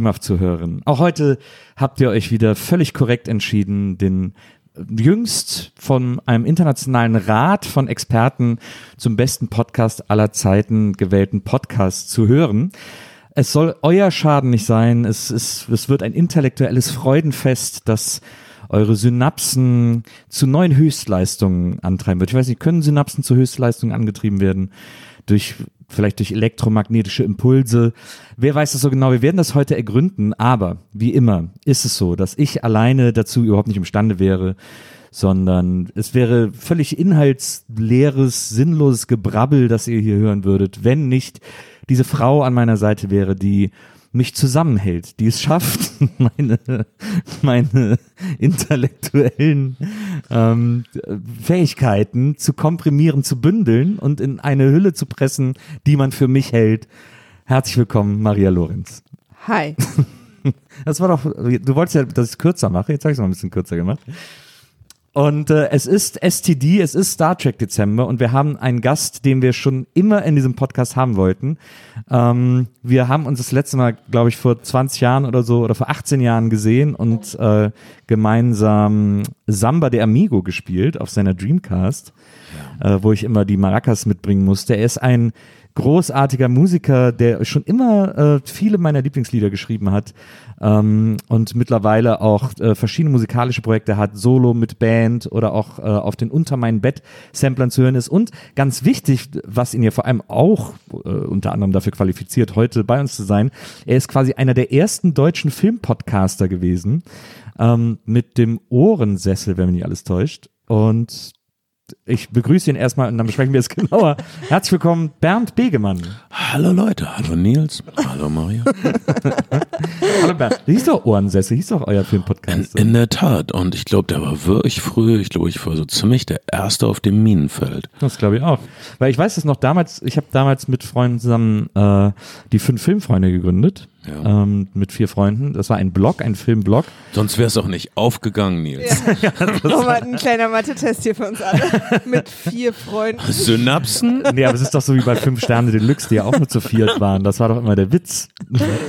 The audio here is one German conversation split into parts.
liebe WIMAF-Zuhörer. Auch heute habt ihr euch wieder völlig korrekt entschieden, den jüngst von einem internationalen Rat von Experten zum besten Podcast aller Zeiten gewählten Podcast zu hören. Es soll euer Schaden nicht sein. Es, ist, es wird ein intellektuelles Freudenfest, das eure Synapsen zu neuen Höchstleistungen antreiben wird. Ich weiß nicht, können Synapsen zu Höchstleistungen angetrieben werden? Durch vielleicht durch elektromagnetische Impulse. Wer weiß das so genau? Wir werden das heute ergründen, aber wie immer ist es so, dass ich alleine dazu überhaupt nicht imstande wäre, sondern es wäre völlig inhaltsleeres, sinnloses Gebrabbel, das ihr hier hören würdet, wenn nicht diese Frau an meiner Seite wäre, die mich zusammenhält, die es schafft, meine, meine intellektuellen ähm, Fähigkeiten zu komprimieren, zu bündeln und in eine Hülle zu pressen, die man für mich hält. Herzlich willkommen, Maria Lorenz. Hi. Das war doch, du wolltest ja, dass ich es kürzer mache, jetzt habe ich es mal ein bisschen kürzer gemacht. Und äh, es ist STD, es ist Star Trek Dezember und wir haben einen Gast, den wir schon immer in diesem Podcast haben wollten. Ähm, wir haben uns das letzte Mal, glaube ich, vor 20 Jahren oder so oder vor 18 Jahren gesehen und äh, gemeinsam Samba de Amigo gespielt auf seiner Dreamcast, äh, wo ich immer die Maracas mitbringen musste. Er ist ein großartiger Musiker, der schon immer äh, viele meiner Lieblingslieder geschrieben hat ähm, und mittlerweile auch äh, verschiedene musikalische Projekte hat, Solo mit Band oder auch äh, auf den Unter mein Bett Samplern zu hören ist. Und ganz wichtig, was ihn ja vor allem auch äh, unter anderem dafür qualifiziert, heute bei uns zu sein, er ist quasi einer der ersten deutschen Filmpodcaster gewesen ähm, mit dem Ohrensessel, wenn mich nicht alles täuscht. Und ich begrüße ihn erstmal und dann besprechen wir es genauer. Herzlich willkommen, Bernd Begemann. Hallo Leute, hallo Nils, hallo Maria. Hallo Bernd. Hieß doch Ohrensessel, hieß doch euer In, Filmpodcast. in der Tat, und ich glaube, der war wirklich früh, ich glaube, ich war so ziemlich der Erste auf dem Minenfeld. Das glaube ich auch. Weil ich weiß es noch damals, ich habe damals mit Freunden zusammen äh, die fünf Filmfreunde gegründet. Ja. Ähm, mit vier Freunden. Das war ein Blog, ein Filmblog. Sonst wäre es auch nicht aufgegangen, Nils. Nochmal ein kleiner Mathe-Test hier für uns alle. Mit vier Freunden. Synapsen? Nee, aber es ist doch so wie bei Fünf Sterne Deluxe, die ja auch nur zu viert waren. Das war doch immer der Witz.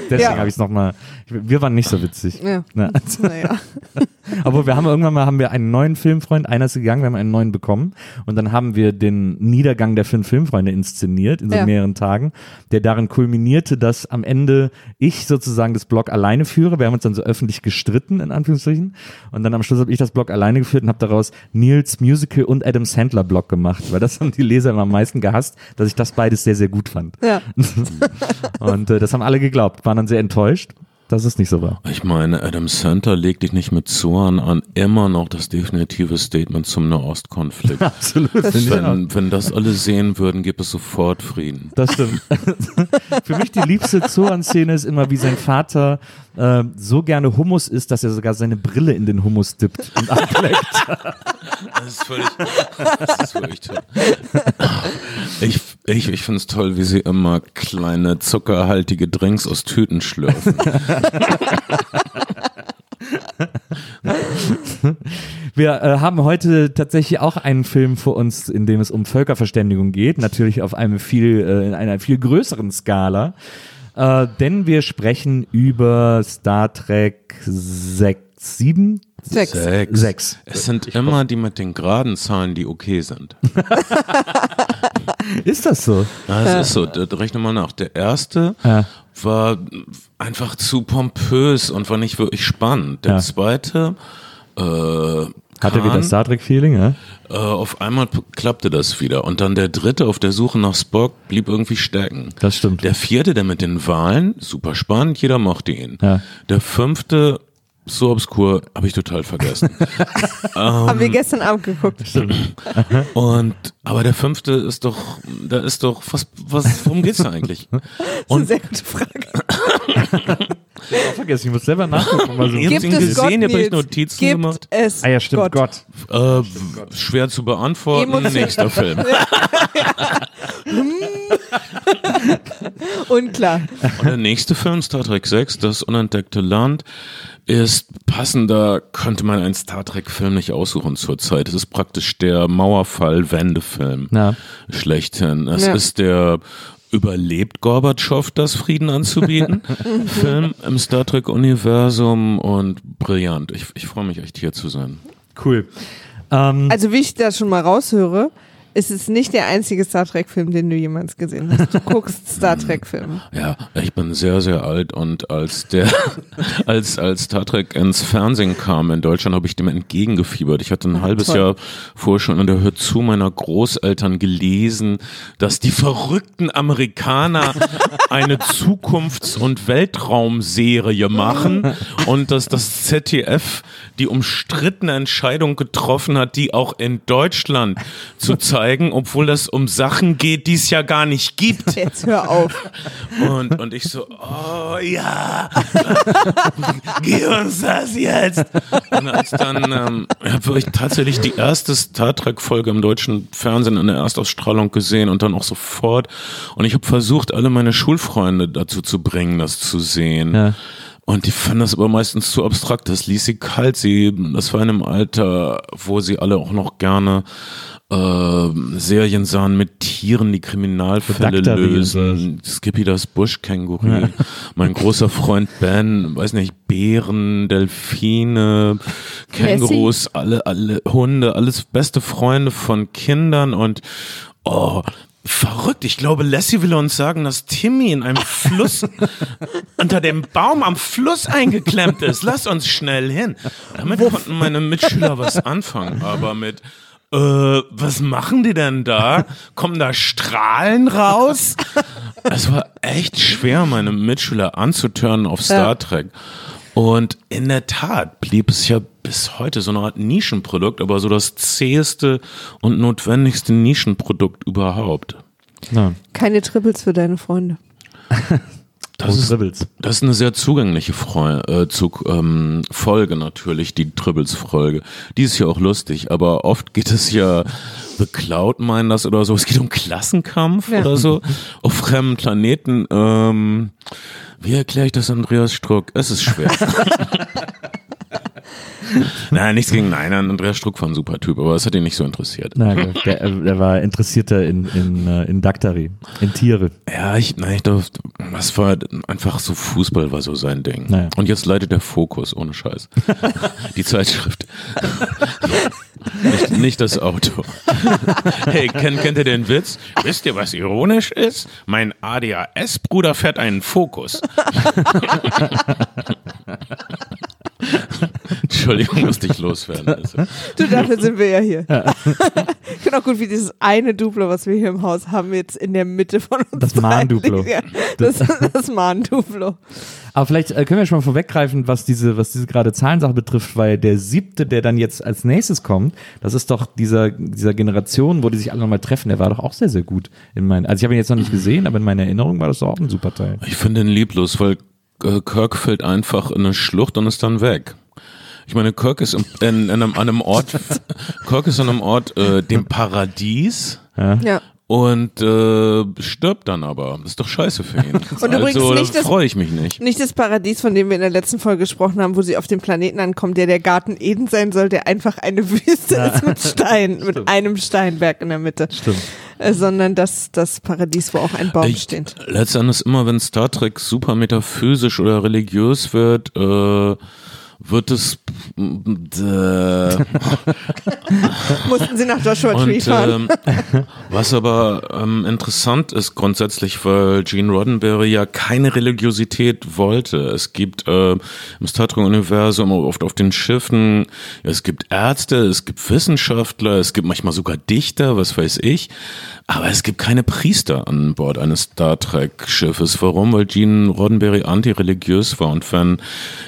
Deswegen Ja. habe ich es nochmal. Wir waren nicht so witzig. Ja. Ne? Naja. Aber wir haben irgendwann mal haben wir einen neuen Filmfreund, einer ist gegangen, wir haben einen neuen bekommen und dann haben wir den Niedergang der fünf Filmfreunde inszeniert in so Ja. mehreren Tagen, der darin kulminierte, dass am Ende ich sozusagen das Blog alleine führe. Wir haben uns dann so öffentlich gestritten in Anführungsstrichen und dann am Schluss habe ich das Blog alleine geführt und habe daraus Nils Musical und Adam Sandler Blog gemacht, weil das haben die Leser immer am meisten gehasst, dass ich das beides sehr sehr gut fand. Ja. Und äh, das haben alle geglaubt, waren dann sehr enttäuscht, dass es nicht so war. Ich meine, Adam Center legt dich nicht mit Zorn an, immer noch das definitive Statement zum Nahostkonflikt. Absolut. auch. wenn, wenn das alle sehen würden, gibt es sofort Frieden. Das stimmt. Für mich die liebste Zoan-Szene ist immer, wie sein Vater äh, so gerne Hummus isst, dass er sogar seine Brille in den Hummus dippt und ableckt. Das ist völlig, das ist völlig toll. Ich, ich, ich finde es toll, wie sie immer kleine zuckerhaltige Drinks aus Tüten schlürfen. Wir äh, haben heute tatsächlich auch einen Film vor uns, in dem es um Völkerverständigung geht, natürlich auf einem viel, äh, in einer viel größeren Skala. Äh, denn wir sprechen über Star Trek 6, 7? Sechs. Sechs. Sechs. Es sind immer die mit den geraden Zahlen, die okay sind. Ist das so? Ja, das ist so. Da, da rechne mal nach. Der erste Ja. war einfach zu pompös und war nicht wirklich spannend. Der Ja. zweite äh, Hatte kam, wieder Star Trek-Feeling, ja? äh, auf einmal klappte das wieder. Und dann der dritte auf der Suche nach Spock blieb irgendwie stecken. Das stimmt. Der vierte, der mit den Wahlen, super spannend, jeder mochte ihn. Ja. Der fünfte, so obskur, habe ich total vergessen. Haben wir gestern Abend geguckt. Und aber der fünfte ist doch, da ist doch, was, was, worum geht's da eigentlich? Das ist eine sehr gute Frage. Oh, vergessen, ich muss selber nachgucken. Mal so. Ihr habt Gibt ihn es gesehen, Gott, Nils? Notizen Gibt gemacht. es Ah ja, stimmt, Gott. Äh, schwer zu beantworten, Emotion- nächster Film. Unklar. Und der nächste Film, Star Trek 6, Das unentdeckte Land, ist passender, könnte man einen Star Trek-Film nicht aussuchen zurzeit. Es ist praktisch der Mauerfall-Wendefilm Ja. schlechthin. Es Ja. ist der Überlebt Gorbatschow das Frieden anzubieten? Film im Star Trek-Universum und brillant. Ich, ich freue mich echt hier zu sein. Cool. Ähm, Also wie ich das schon mal raushöre, ist es nicht der einzige Star Trek-Film, den du jemals gesehen hast. Du guckst Star Trek-Filme. Ja, ich bin sehr, sehr alt und als der, als, als Star Trek ins Fernsehen kam in Deutschland, habe ich dem entgegengefiebert. Ich hatte ein halbes toll. Jahr vorher schon in der Hör zu meiner Großeltern gelesen, dass die verrückten Amerikaner eine Zukunfts- und Weltraumserie machen und dass das ZDF die umstrittene Entscheidung getroffen hat, die auch in Deutschland zu zeigen, obwohl das um Sachen geht, die es ja gar nicht gibt. Jetzt hör auf. Und, und ich so, oh ja, gib uns das jetzt. Und als dann, ähm, habe ich tatsächlich die erste Star Trek-Folge im deutschen Fernsehen in der Erstausstrahlung gesehen und dann auch sofort. Und ich habe versucht, alle meine Schulfreunde dazu zu bringen, das zu sehen. Ja. Und die fanden das aber meistens zu abstrakt. Das ließ sie kalt. Sie, das war in einem Alter, wo sie alle auch noch gerne äh, Serien sahen mit Tieren, die Kriminalfälle lösen. Skippy das Buschkänguru. Mein großer Freund Ben, weiß nicht, Bären, Delfine, Kängurus, alle, alle Hunde, alles beste Freunde von Kindern und oh, Verrückt. Ich glaube, Lassie will uns sagen, dass Timmy in einem Fluss unter dem Baum am Fluss eingeklemmt ist. Lass uns schnell hin. Damit konnten meine Mitschüler was anfangen, aber mit äh, was machen die denn da? Kommen da Strahlen raus? Es war echt schwer, meine Mitschüler anzutören auf Star. Trek. Und in der Tat blieb es ja bis heute so eine Art Nischenprodukt, aber so das zäheste und notwendigste Nischenprodukt überhaupt. na, Keine Triples für deine Freunde. Das ist, das ist eine sehr zugängliche Freu äh, Zug, ähm, Folge natürlich, die Tribbles-Folge. Die ist ja auch lustig, aber oft geht es ja The Cloud meinen das oder so. Es geht um Klassenkampf Ja. oder so auf fremden Planeten. Ähm, wie erkläre ich das Andreas Struck? Es ist schwer. Nein, nichts gegen nein, Andreas Struck war ein super Typ, aber es hat ihn nicht so interessiert. Na, der, der war interessierter in, in, äh, in Daktari, in Tiere. Ja, ich, nein, ich darf, das war einfach so, Fußball war so sein Ding. Naja. Und jetzt leitet der Fokus, ohne Scheiß. Die Zeitschrift. nicht, nicht das Auto. hey, kennt, kennt ihr den Witz? Wisst ihr, was ironisch ist? Mein ADHS-Bruder fährt einen Fokus. Entschuldigung, musste ich loswerden. Also. Du, dafür sind wir ja hier. genau gut, wie dieses eine Duplo, was wir hier im Haus haben, jetzt in der Mitte von uns. Das Mahnduplo. Ja, das, das Mahnduplo. Aber vielleicht äh, können wir schon mal vorweggreifen, was diese, was diese gerade Zahlensache betrifft, weil der siebte, der dann jetzt als nächstes kommt, das ist doch dieser, dieser Generation, wo die sich alle nochmal treffen, der war doch auch sehr, sehr gut. In meinen, also ich habe ihn jetzt noch nicht gesehen, aber in meiner Erinnerung war das doch auch ein super Teil. Ich finde ihn lieblos, weil Kirk fällt einfach in eine Schlucht und ist dann weg. Ich meine, Kirk ist im, in, in einem, an einem Ort, Kirk ist an einem Ort, äh, dem Paradies Ja. und äh, stirbt dann aber. Das ist doch scheiße für ihn. Und übrigens also, nicht da das- freue ich mich nicht. Nicht das Paradies, von dem wir in der letzten Folge gesprochen haben, wo sie auf dem Planeten ankommen, der der Garten Eden sein soll, der einfach eine Wüste ist mit Stein, mit einem Steinberg in der Mitte. Stimmt. Äh, sondern das, das Paradies, wo auch ein Baum Ich, steht. letztendlich immer, wenn Star Trek super metaphysisch oder religiös wird, äh, wird es äh, Mussten sie nach Joshua Tree Und fahren. ähm, was aber ähm, interessant ist grundsätzlich, weil Gene Roddenberry ja keine Religiosität wollte. Es gibt äh, im Star Trek-Universum oft auf den Schiffen, es gibt Ärzte, es gibt Wissenschaftler, es gibt manchmal sogar Dichter, was weiß ich. Aber es gibt keine Priester an Bord eines Star Trek-Schiffes. Warum? Weil Gene Roddenberry antireligiös war. Und wenn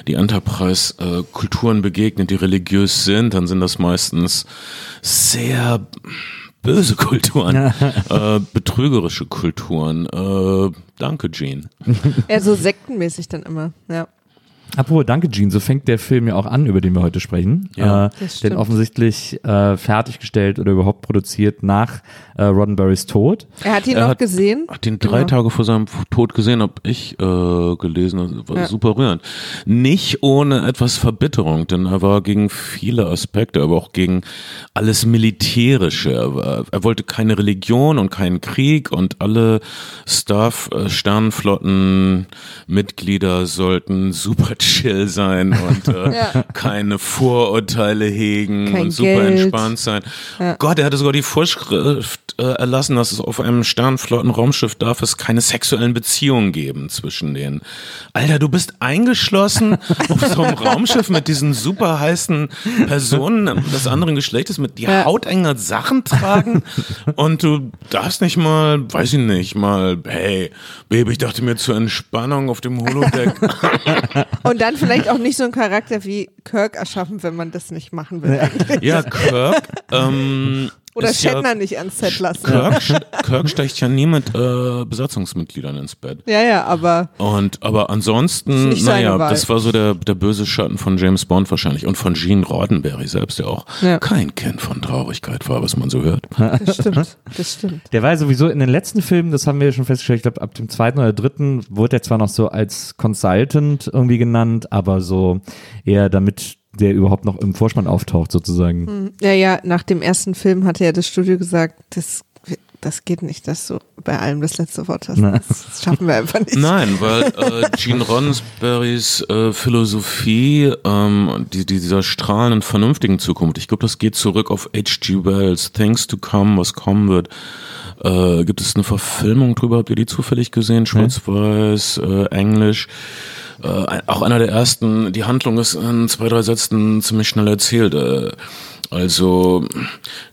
die Enterprise äh, Kulturen begegnet, die religiös sind, dann sind das meistens sehr böse Kulturen, äh, betrügerische Kulturen. Äh, danke, Gene. Eher so sektenmäßig dann immer, ja. Apropos, danke Gene, so fängt der Film ja auch an, über den wir heute sprechen. Ja. äh, Das denn offensichtlich äh, fertiggestellt oder überhaupt produziert nach äh, Roddenberrys Tod. Er hat ihn Er auch hat- gesehen. Hat den drei Ja. Tage vor seinem Tod gesehen, habe ich äh, gelesen. Das war Ja. super rührend. Nicht ohne etwas Verbitterung, denn er war gegen viele Aspekte, aber auch gegen alles Militärische. Er, war, er wollte keine Religion und keinen Krieg und alle Staff, äh, Sternenflotten, Mitglieder sollten super chill sein und äh, Ja. keine Vorurteile hegen Kein und super Geld. entspannt sein. Gott, er hatte sogar die Vorschrift äh, erlassen, dass es auf einem Sternflotten-Raumschiff darf es keine sexuellen Beziehungen geben zwischen denen. Alter, du bist eingeschlossen auf so einem Raumschiff mit diesen super heißen Personen des anderen Geschlechtes, mit die Ja. hautenger Sachen tragen und du darfst nicht mal, weiß ich nicht, mal, hey, Baby, ich dachte mir zur Entspannung auf dem Holodeck. Und dann vielleicht auch nicht so einen Charakter wie Kirk erschaffen, wenn man das nicht machen will. ja, Kirk, ähm, Oder ist ja- Shatner nicht ans Set lassen. Kirk, Kirk steigt ja nie mit äh, Besatzungsmitgliedern ins Bett. Ja, ja, aber Und aber ansonsten, naja, Wahl. das war so der, der böse Schatten von James Bond wahrscheinlich und von Gene Roddenberry selbst, der auch Ja. kein Kind von Traurigkeit war, was man so hört. das stimmt. Das stimmt. Der war ja sowieso in den letzten Filmen, das haben wir ja schon festgestellt, ich glaube ab dem zweiten oder dritten wurde er zwar noch so als Consultant irgendwie genannt, aber so eher damit der überhaupt noch im Vorspann auftaucht sozusagen. Ja, ja, nach dem ersten Film hatte ja das Studio gesagt, das, das geht nicht, dass du bei allem das letzte Wort hast. Na. Das schaffen wir einfach nicht. Nein, weil äh, Gene Roddenberrys äh, Philosophie ähm, die, die, dieser strahlenden, vernünftigen Zukunft, ich glaube, das geht zurück auf H.G. Wells, Things to Come, was kommen wird. Äh, gibt es eine Verfilmung drüber? Habt ihr die zufällig gesehen? Schwarz-Weiß, äh, Englisch. Äh, auch einer der ersten, die Handlung ist in zwei, drei Sätzen ziemlich schnell erzählt. Äh, also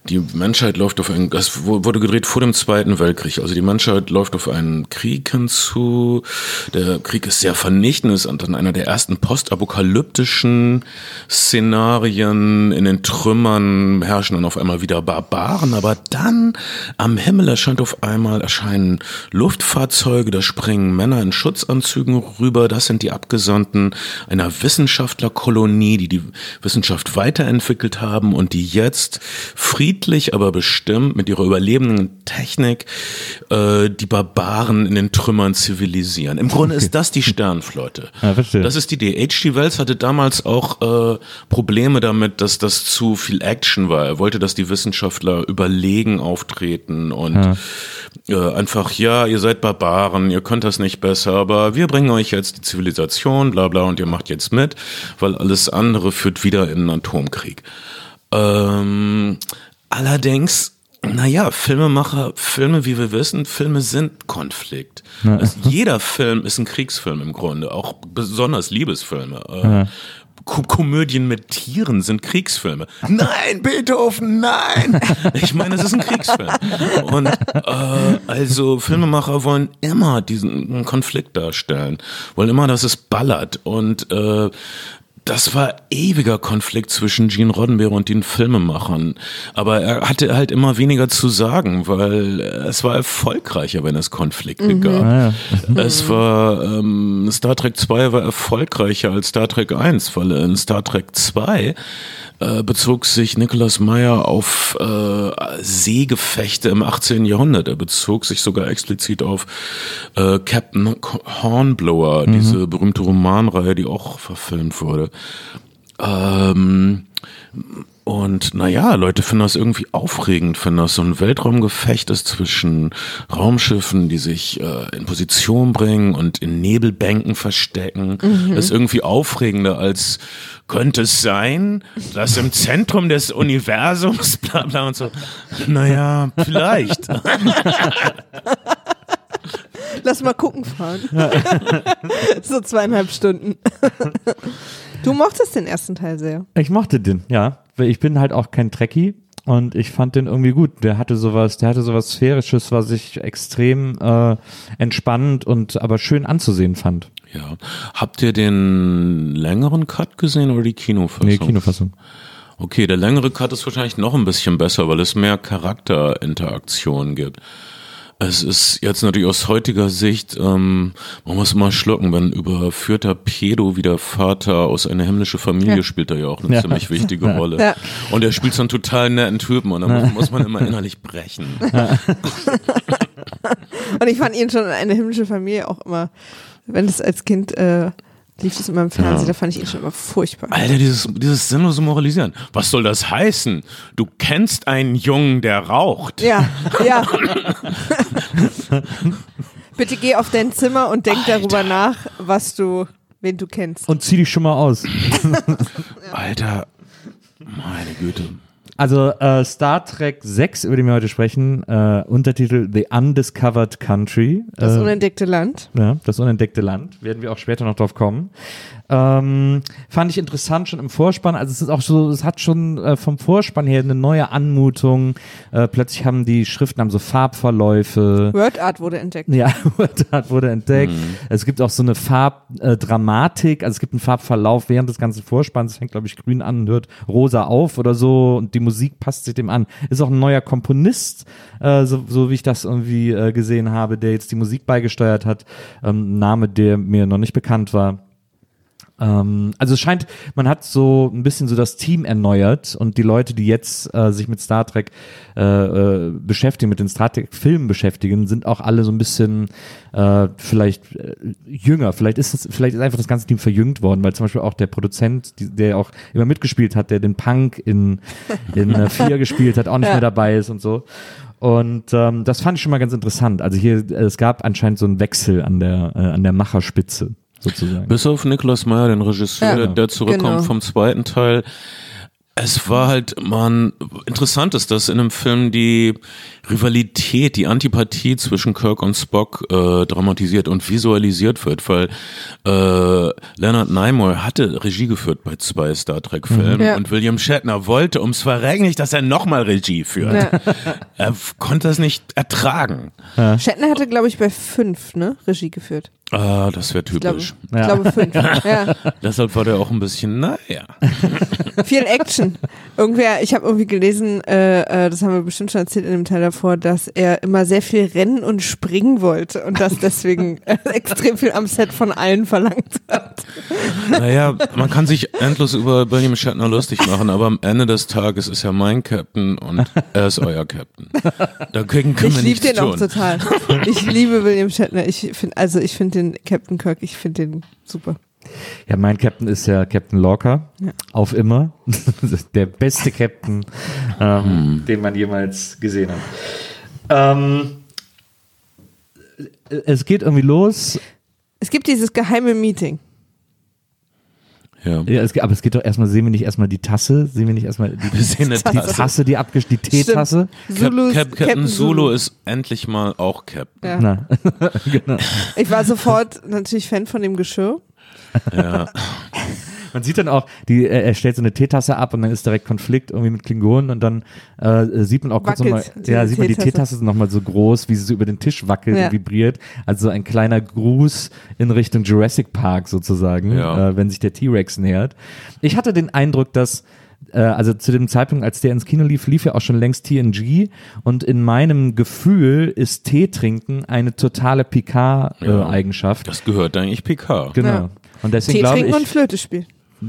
die Menschheit läuft auf einen, das wu- wurde gedreht vor dem Zweiten Weltkrieg. Also die Menschheit läuft auf einen Krieg hinzu. Der Krieg ist sehr vernichtend, ist dann einer der ersten postapokalyptischen Szenarien. In den Trümmern herrschen dann auf einmal wieder Barbaren. Aber dann am Himmel erscheint auf einmal erscheinen Luftfahrzeuge. Da springen Männer in Schutzanzügen rüber. Das sind die Abgesandten einer Wissenschaftlerkolonie, die die Wissenschaft weiterentwickelt haben und die jetzt friedlich, aber bestimmt mit ihrer überlebenden Technik äh, die Barbaren in den Trümmern zivilisieren. Im Grunde ist das die Sternflotte. Ja, verstehe. Das ist die Idee. H.G. Wells hatte damals auch äh, Probleme damit, dass das zu viel Action war. Er wollte, dass die Wissenschaftler überlegen auftreten und äh, einfach, ja, ihr seid Barbaren, ihr könnt das nicht besser, aber wir bringen euch jetzt die Zivilisation, bla bla, und ihr macht jetzt mit, weil alles andere führt wieder in einen Atomkrieg. Ähm, allerdings, naja, Filmemacher, Filme, wie wir wissen, Filme sind Konflikt. Also jeder Film ist ein Kriegsfilm im Grunde, auch besonders Liebesfilme. Äh, Ko Komödien mit Tieren sind Kriegsfilme. Nein, Beethoven, nein! Ich meine, es ist ein Kriegsfilm. Und äh, also Filmemacher wollen immer diesen Konflikt darstellen, wollen immer, dass es ballert. Und äh, das war ewiger Konflikt zwischen Gene Roddenberry und den Filmemachern. Aber er hatte halt immer weniger zu sagen, weil es war erfolgreicher, wenn es Konflikte gab. Es war, ähm, Star Trek 2 war erfolgreicher als Star Trek 1, weil in Star Trek 2 äh, bezog sich Nicholas Meyer auf äh, Seegefechte im 18. Jahrhundert. Er bezog sich sogar explizit auf äh, Captain Hornblower, diese berühmte Romanreihe, die auch verfilmt wurde. Ähm, und naja, Leute finden das irgendwie aufregend, finden das so ein Weltraumgefecht ist zwischen Raumschiffen, die sich äh, in Position bringen und in Nebelbänken verstecken. Das ist irgendwie aufregender als könnte es sein, dass im Zentrum des Universums bla bla und so. Naja, vielleicht. Lass mal gucken fahren. so zweieinhalb Stunden. du mochtest den ersten Teil sehr. Ich mochte den, ja. Weil Ich bin halt auch kein Trekkie und ich fand den irgendwie gut. Der hatte sowas, der hatte sowas Sphärisches, was ich extrem äh, entspannend und aber schön anzusehen fand. Ja. Habt ihr den längeren Cut gesehen oder die Kinofassung? Nee, Kinofassung. Okay, der längere Cut ist wahrscheinlich noch ein bisschen besser, weil es mehr Charakterinteraktion gibt. Es ist jetzt natürlich aus heutiger Sicht, ähm, man muss mal schlucken, wenn überführter Pedo wie der Vater aus einer himmlische Familie Ja. spielt er ja auch eine Ja. ziemlich wichtige Rolle. Ja. Und er spielt so einen total netten Typen und dann muss, man immer innerlich brechen. Und ich fand ihn schon in eine himmlische Familie auch immer, wenn das als Kind äh, lief das immer im Fernsehen, Ja. da fand ich ihn schon immer furchtbar. Alter, dieses, dieses sinnlose Moralisieren. Was soll das heißen? Du kennst einen Jungen, der raucht. Ja, ja. Bitte geh auf dein Zimmer und denk darüber nach, was du, wen du kennst. Und zieh dich schon mal aus. Alter, meine Güte. Also äh, Star Trek 6, über den wir heute sprechen, äh, Untertitel The Undiscovered Country. Das äh, unentdeckte Land. Ja, das unentdeckte Land. Werden wir auch später noch drauf kommen. Ähm, fand ich interessant schon im Vorspann. Also es ist auch so, es hat schon äh, vom Vorspann her eine neue Anmutung. Äh, plötzlich haben die Schriften haben so Farbverläufe. Word Art wurde entdeckt. Ja, das wurde entdeckt. Es gibt auch so eine Farbdramatik, also es gibt einen Farbverlauf während des ganzen Vorspanns. Es fängt, glaube ich, grün an und hört rosa auf oder so und die Musik passt sich dem an. Ist auch ein neuer Komponist, äh, so, so wie ich das irgendwie äh, gesehen habe, der jetzt die Musik beigesteuert hat. Ähm, Name, der mir noch nicht bekannt war. Ähm, also es scheint, man hat so ein bisschen so das Team erneuert und die Leute, die jetzt äh, sich mit Star Trek äh, äh, beschäftigen, mit den Star Trek Filmen beschäftigen, sind auch alle so ein bisschen äh, vielleicht äh, jünger. Vielleicht ist es, vielleicht ist einfach das ganze Team verjüngt worden, weil zum Beispiel auch der Produzent, die, der auch immer mitgespielt hat, der den Punk in in äh, vier gespielt hat, auch nicht Ja. mehr dabei ist und so. Und ähm, das fand ich schon mal ganz interessant. Also hier, äh, es gab anscheinend so einen Wechsel an der äh, an der Macherspitze sozusagen. Bis auf Niklas Meyer, den Regisseur, Ja, der, der zurückkommt genau. vom zweiten Teil. Es war halt, man, interessant ist, dass in einem Film die Rivalität, die Antipathie zwischen Kirk und Spock äh, dramatisiert und visualisiert wird, weil äh, Leonard Nimoy hatte Regie geführt bei zwei Star Trek Filmen Ja. und William Shatner wollte ums Verrecken nicht, dass er nochmal Regie führt. Ja. Er konnte das nicht ertragen. Shatner hatte, glaube ich, bei fünf, ne, Regie geführt. Ah, das wäre Ich glaube, typisch. ich Ja. glaube fünf. Ja. Deshalb war der auch ein bisschen, naja. Viel Action. Irgendwer, ich habe irgendwie gelesen, äh, äh, das haben wir bestimmt schon erzählt in dem Teil davor, dass er immer sehr viel rennen und springen wollte und das deswegen extrem viel am Set von allen verlangt hat. Naja, man kann sich endlos über William Shatner lustig machen, aber am Ende des Tages ist er mein Captain und er ist euer Captain. Dagegen können Ich wir liebe nichts den auch total. Ich liebe William Shatner. Ich finde, also ich finde den Captain Kirk, ich finde den super. Ja, mein Captain ist ja Captain Lorca. Ja. Auf immer. Der beste Captain, ähm, den man jemals gesehen hat. Ähm, es geht irgendwie los. Es gibt dieses geheime Meeting. Ja. Ja, es, aber es geht doch erstmal, sehen wir nicht erstmal die Tasse? Sehen wir nicht erstmal die, Wir sehen die Tasse. Tasse, die abgesch die Teetasse? Cap, Zulus- Cap, Captain Zulu ist endlich mal auch Captain. Ja. Na, genau. Ich war sofort natürlich Fan von dem Geschirr. Ja. Man sieht dann auch, die, äh, er stellt so eine Teetasse ab und dann ist direkt Konflikt irgendwie mit Klingonen und dann äh, sieht man auch kurz nochmal, ja, sieht man die Teetasse. Nochmal so groß, wie sie so über den Tisch wackelt Ja. und vibriert. Also so ein kleiner Gruß in Richtung Jurassic Park sozusagen, Ja. äh, wenn sich der T-Rex nähert. Ich hatte den Eindruck, dass äh, also zu dem Zeitpunkt, als der ins Kino lief, lief ja auch schon längst TNG und in meinem Gefühl ist Tee trinken eine totale Ja. Picard-Eigenschaft. Das gehört eigentlich PK. genau. Ja. Und deswegen Tee glaube trinken ich, und Flöte spielen.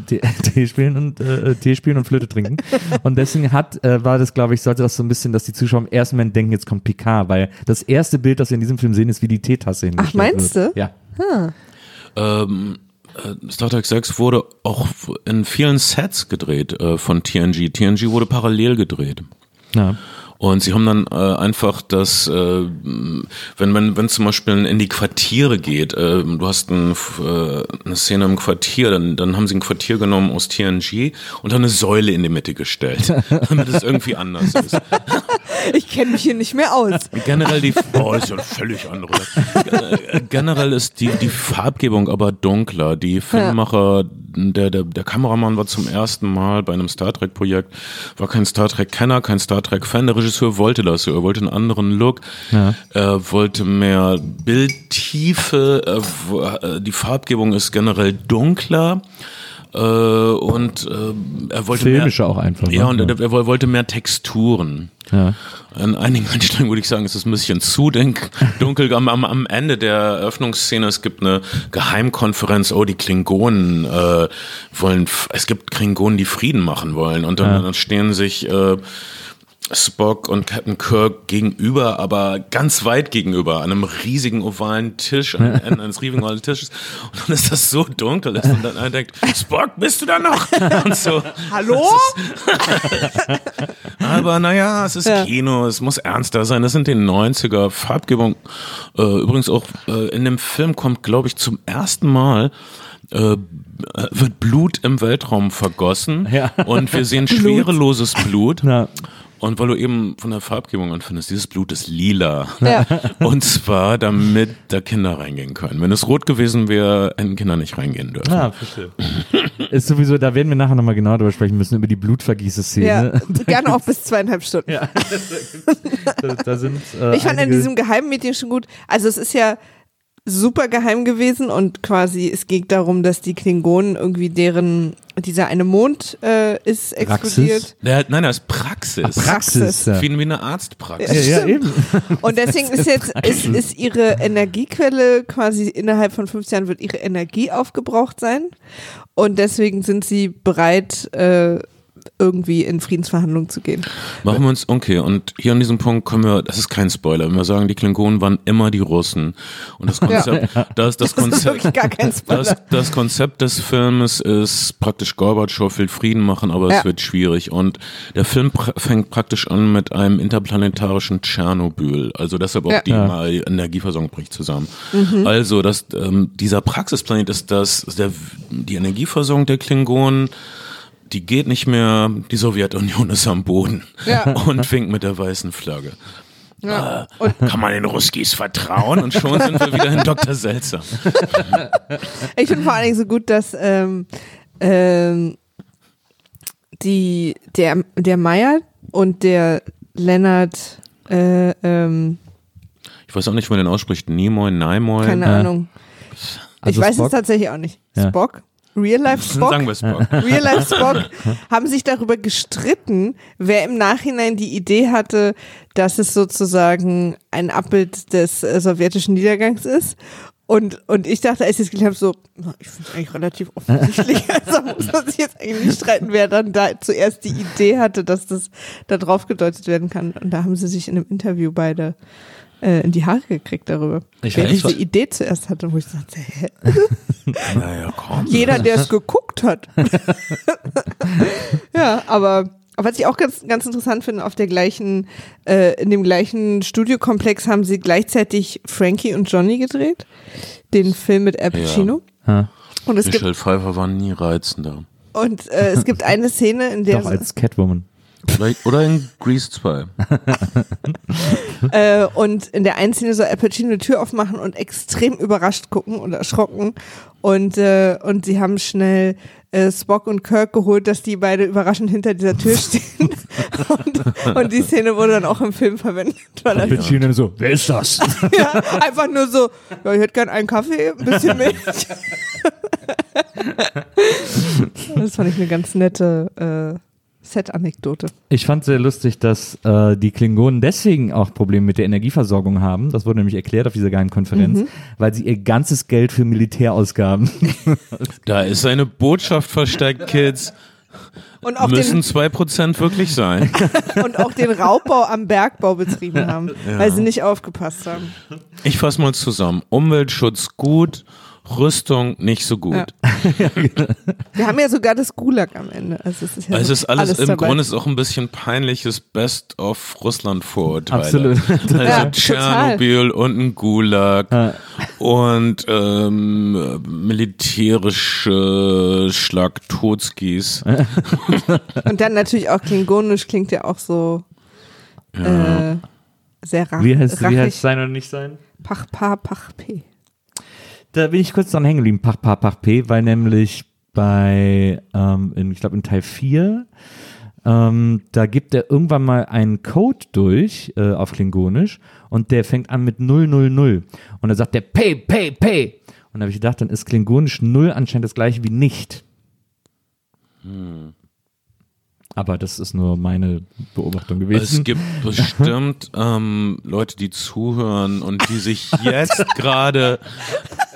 Tee, Tee spielen und äh, Tee spielen und Flöte trinken. Und deswegen hat, äh, war das, glaube ich, sollte das so ein bisschen, dass die Zuschauer im ersten Moment denken, jetzt kommt Picard, weil das erste Bild, das wir in diesem Film sehen, ist, wie die Teetasse hingestellt meinst wird. du? Ja. Ähm, äh, Star Trek 6 wurde auch in vielen Sets gedreht äh, von TNG. TNG wurde parallel gedreht. ja. Und sie haben dann äh, einfach das, äh, wenn wenn wenn zum Beispiel in die Quartiere geht, äh, du hast ein, äh, eine Szene im Quartier, dann dann haben sie ein Quartier genommen aus TNG und dann eine Säule in die Mitte gestellt, damit es irgendwie anders ist. Ich kenne mich hier nicht mehr aus. Generell die, oh, ist ja völlig andere. Äh, Generell ist die, die Farbgebung aber dunkler. Die Filmemacher, der, der, der Kameramann war zum ersten Mal bei einem Star Trek Projekt, war kein Star Trek Kenner, kein Star Trek Fan. Der Regisseur wollte das so. Er wollte einen anderen Look. Ja. Er wollte mehr Bildtiefe. Äh, Die Farbgebung ist generell dunkler. Äh, und äh, er wollte Filmische mehr, auch einfach. Ja, ne? und er, er wollte mehr Texturen. ja. An einigen Einstellungen würde ich sagen, es ist ein bisschen zu denk- dunkel. Am, am, Ende der Eröffnungsszene, es gibt eine Geheimkonferenz, oh, die Klingonen äh, wollen, es gibt Klingonen, die Frieden machen wollen. Und dann, dann stehen sich äh, Spock und Captain Kirk gegenüber, aber ganz weit gegenüber, an einem riesigen ovalen Tisch, an einem Ende eines riesigen ovalen Tisches. Und dann ist das so dunkel, dass man dann einer denkt, Spock, bist du da noch? Und so. Hallo? Aber naja, es ist Ja. Kino, es muss ernster sein. Das sind die 90er. Farbgebung. Äh, übrigens auch äh, in dem Film kommt, glaube ich, zum ersten Mal äh, wird Blut im Weltraum vergossen Ja. und wir sehen schwereloses Blut. Na, Und weil du eben von der Farbgebung anfindest, dieses Blut ist lila. Ja. Und zwar, damit da Kinder reingehen können. Wenn es rot gewesen wäre, hätten Kinder nicht reingehen dürfen. ah, verstehe. Ist sowieso, da werden wir nachher nochmal genau drüber sprechen müssen, über die Blutvergieße-Szene. ja, gerne auch bis zweieinhalb Stunden. Ja. da, da sind, äh, Ich fand in diesem Geheimmeeting schon gut. Also es ist ja super geheim gewesen und quasi es ging darum, dass die Klingonen irgendwie deren dieser eine Mond äh, ist explodiert. Der, nein, das ist Praxis. Praxis. Ja. Wie, wie eine Arztpraxis. Ja, ja, eben. Und deswegen ist jetzt ist, ist ihre Energiequelle quasi innerhalb von fünf Jahren wird ihre Energie aufgebraucht sein und deswegen sind sie bereit äh, irgendwie in Friedensverhandlungen zu gehen. Machen wir uns, okay, und hier an diesem Punkt können wir, das ist kein Spoiler, wenn wir sagen, die Klingonen waren immer die Russen. Und das Konzept, das, das Das ist Konzept, das, das Konzept des Filmes ist praktisch Gorbatschow will Frieden machen, aber Ja. es wird schwierig. Und der Film pr fängt praktisch an mit einem interplanetarischen Tschernobyl. Also deshalb auch Ja. die Ja. mal Energieversorgung bricht zusammen. Mhm. Also das, ähm, dieser Praxisplanet ist das, der, die Energieversorgung der Klingonen die geht nicht mehr, die Sowjetunion ist am Boden Ja. und winkt mit der weißen Flagge. Ja. Und kann man den Ruskis vertrauen? Und schon sind wir wieder in Dr. Seltsam. Ich finde vor allen Dingen so gut, dass ähm, ähm, die, der, der Meier und der Lennart, äh, ähm, Ich weiß auch nicht, wie man den ausspricht. Nimoy, Nimoy. keine Ja. Ahnung. Also ich weiß Spock? es tatsächlich auch nicht. Ja. Spock? Real Life Spock? Sagen wir Spock. Real Life Spock haben sich darüber gestritten, wer im Nachhinein die Idee hatte, dass es sozusagen ein Abbild des äh, sowjetischen Niedergangs ist. Und, und ich dachte, als ich es gelesen habe, so, na, ich finde es eigentlich relativ offensichtlich. Also muss man sich jetzt eigentlich nicht streiten, wer dann da zuerst die Idee hatte, dass das da drauf gedeutet werden kann. Und da haben sie sich in einem Interview beide äh, in die Haare gekriegt darüber. Ich wer diese Idee zuerst hatte, wo ich dachte, hä? Naja, komm. Jeder, der es geguckt hat. ja, aber, aber was ich auch ganz, ganz interessant finde, auf der gleichen, äh, in dem gleichen Studiokomplex haben sie gleichzeitig Frankie und Johnny gedreht. Den Film mit Al Pacino. Ja. Und es gibt, Michelle Pfeiffer war nie reizender. und äh, es gibt eine Szene, in der Doch als Catwoman. Vielleicht, oder in Grease 2. äh, und in der einen Szene soll Al Pacino die Tür aufmachen und extrem überrascht gucken und erschrocken. Und, äh, und sie haben schnell äh, Spock und Kirk geholt, dass die beide überraschend hinter dieser Tür stehen. und, und die Szene wurde dann auch im Film verwendet. Weil er, Pacino so, wer ist das? ja, einfach nur so, ja, ich hätte gern einen Kaffee, ein bisschen Milch. das fand ich eine ganz nette äh, Set-Anekdote. Ich fand sehr lustig, dass äh, die Klingonen deswegen auch Probleme mit der Energieversorgung haben. Das wurde nämlich erklärt auf dieser geilen Konferenz, Mhm. weil sie ihr ganzes Geld für Militärausgaben. Da ist eine Botschaft versteckt, Kids. Und auch Müssen den, 2% wirklich sein. und auch den Raubbau am Bergbau betrieben haben, weil sie nicht aufgepasst haben. Ich fasse mal zusammen. Umweltschutz gut, Rüstung nicht so gut. Ja. Wir haben ja sogar das Gulag am Ende. Also es ist, ja Es ist alles, im dabei. Grunde ist auch ein bisschen peinliches Best of Russland Vorurteile. Absolut. Also Ja, total. Tschernobyl und ein Gulag Ja. und ähm, militärische Schlagtotskis. Und dann natürlich auch Klingonisch klingt ja auch so äh, sehr rach, Wie heißt, wie rachig. heißt sein oder nicht sein? Pach, pa, pach, p. Da bin ich kurz dran hängen geblieben, Pach, Pach, Pach, P, weil nämlich bei, ähm, in, ich glaube in Teil 4, ähm, da gibt er irgendwann mal einen Code durch äh, auf Klingonisch und der fängt an mit 000 und dann sagt der Pay, Pay, Pay. Und da habe ich gedacht, dann ist Klingonisch 0 anscheinend das gleiche wie nicht. Aber das ist nur meine Beobachtung gewesen. Es gibt bestimmt ähm, Leute, die zuhören und die sich jetzt gerade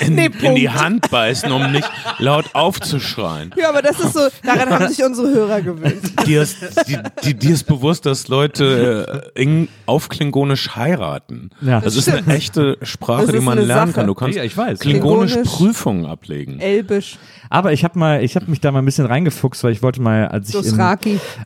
in, Nee, in die. Hand beißen, um nicht laut aufzuschreien. Ja, aber das ist so, daran haben sich unsere Hörer gewöhnt. Dir ist, die, die, dir ist bewusst, dass Leute äh, in, auf Klingonisch heiraten. Ja. das ist eine echte Sprache, Das die man lernen Sache. kann. Du kannst Ja, ich weiß. Klingonisch, Klingonisch. Prüfungen ablegen. Elbisch, Aber ich habe mal, ich habe mich da mal ein bisschen reingefuchst, weil ich wollte mal, als ich in,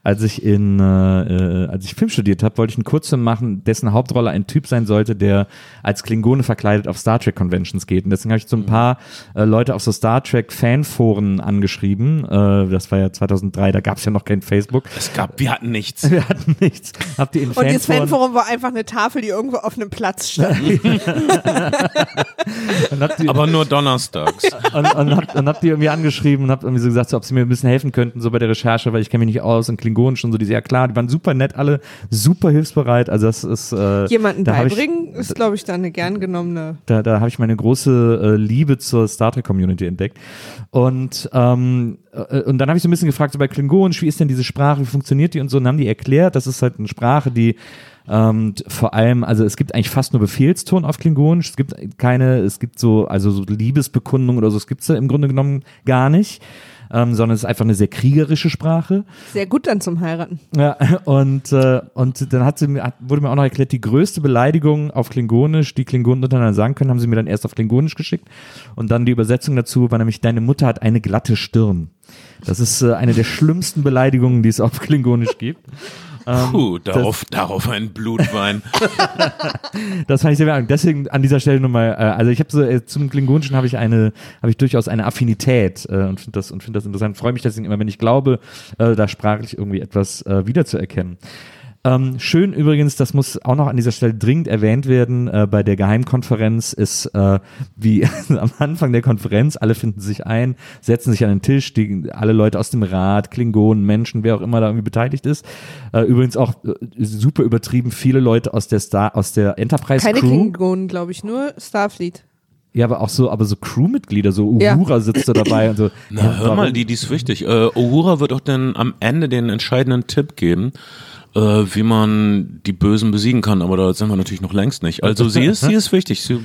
als ich in, äh, äh, als ich Film studiert habe, wollte ich einen Kurzfilm machen, dessen Hauptrolle ein Typ sein sollte, der als Klingone verkleidet auf Star Trek Conventions geht. Und deswegen habe ich so ein paar äh, Leute auf so Star Trek Fanforen angeschrieben. Äh, das war ja 2003, da gab es ja noch kein Facebook. Es gab, wir hatten nichts. Wir hatten nichts. Habt ihr in Und das Fanforen Fanforum war einfach eine Tafel, die irgendwo auf einem Platz stand. Aber nur donnerstags. und, und, habt, und habt die irgendwie angeschrieben und habt irgendwie so gesagt, so, ob sie mir ein bisschen helfen könnten, so bei der Recherche, weil ich kenne mich nicht aus und Klingonisch und so, die sehr klar, die waren super nett, alle super hilfsbereit. Also das ist äh, Jemanden da hab ich- beibringen, ist, glaube ich, dann eine gern genommene. Da, da habe ich meine große äh, Liebe zur Star Trek Community entdeckt. Und, ähm, äh, und dann habe ich so ein bisschen gefragt, so bei Klingonisch, wie ist denn diese Sprache, wie funktioniert die und so, und dann haben die erklärt, das ist halt eine Sprache, die ähm, vor allem, also es gibt eigentlich fast nur Befehlston auf Klingonisch, es gibt keine, es gibt so, also so Liebesbekundungen oder so, es gibt's da im Grunde genommen gar nicht. Ähm, sondern es ist einfach eine sehr kriegerische Sprache. Sehr gut dann zum Heiraten. Ja, und, äh, und dann hat sie mir, hat, wurde mir auch noch erklärt, die größte Beleidigung auf Klingonisch, die Klingonen untereinander sagen können, haben sie mir dann erst auf Klingonisch geschickt. Und dann die Übersetzung dazu war nämlich, deine Mutter hat eine glatte Stirn. Das ist äh, eine der schlimmsten Beleidigungen, die es auf Klingonisch gibt. Puh, darauf, darauf ein Blutwein. Das fand ich sehr beeindruckend. Deswegen an dieser Stelle nochmal, äh, also ich habe so, äh, zum Klingonischen habe ich eine, habe ich durchaus eine Affinität äh, und finde das und finde das interessant. Freue mich deswegen immer, wenn ich glaube, äh, da sprachlich irgendwie etwas äh, wiederzuerkennen. Ähm, schön übrigens, das muss auch noch an dieser Stelle dringend erwähnt werden, äh, bei der Geheimkonferenz ist, äh, wie am Anfang der Konferenz, alle finden sich ein, setzen sich an den Tisch, die, alle Leute aus dem Rat, Klingonen, Menschen, wer auch immer da irgendwie beteiligt ist. Äh, übrigens auch äh, super übertrieben viele Leute aus der Star, aus der Enterprise Keine Crew. Klingonen, glaube ich, nur Starfleet. Ja, aber auch so, aber so Crewmitglieder, so Ja. Uhura sitzt da dabei und so. Na, Ja, hör warum? mal, die, die ist wichtig. Äh, Uhura wird auch dann am Ende den entscheidenden Tipp geben, äh, wie man die Bösen besiegen kann. Aber da sind wir natürlich noch längst nicht. Also sie ist, sie ist wichtig. Sie,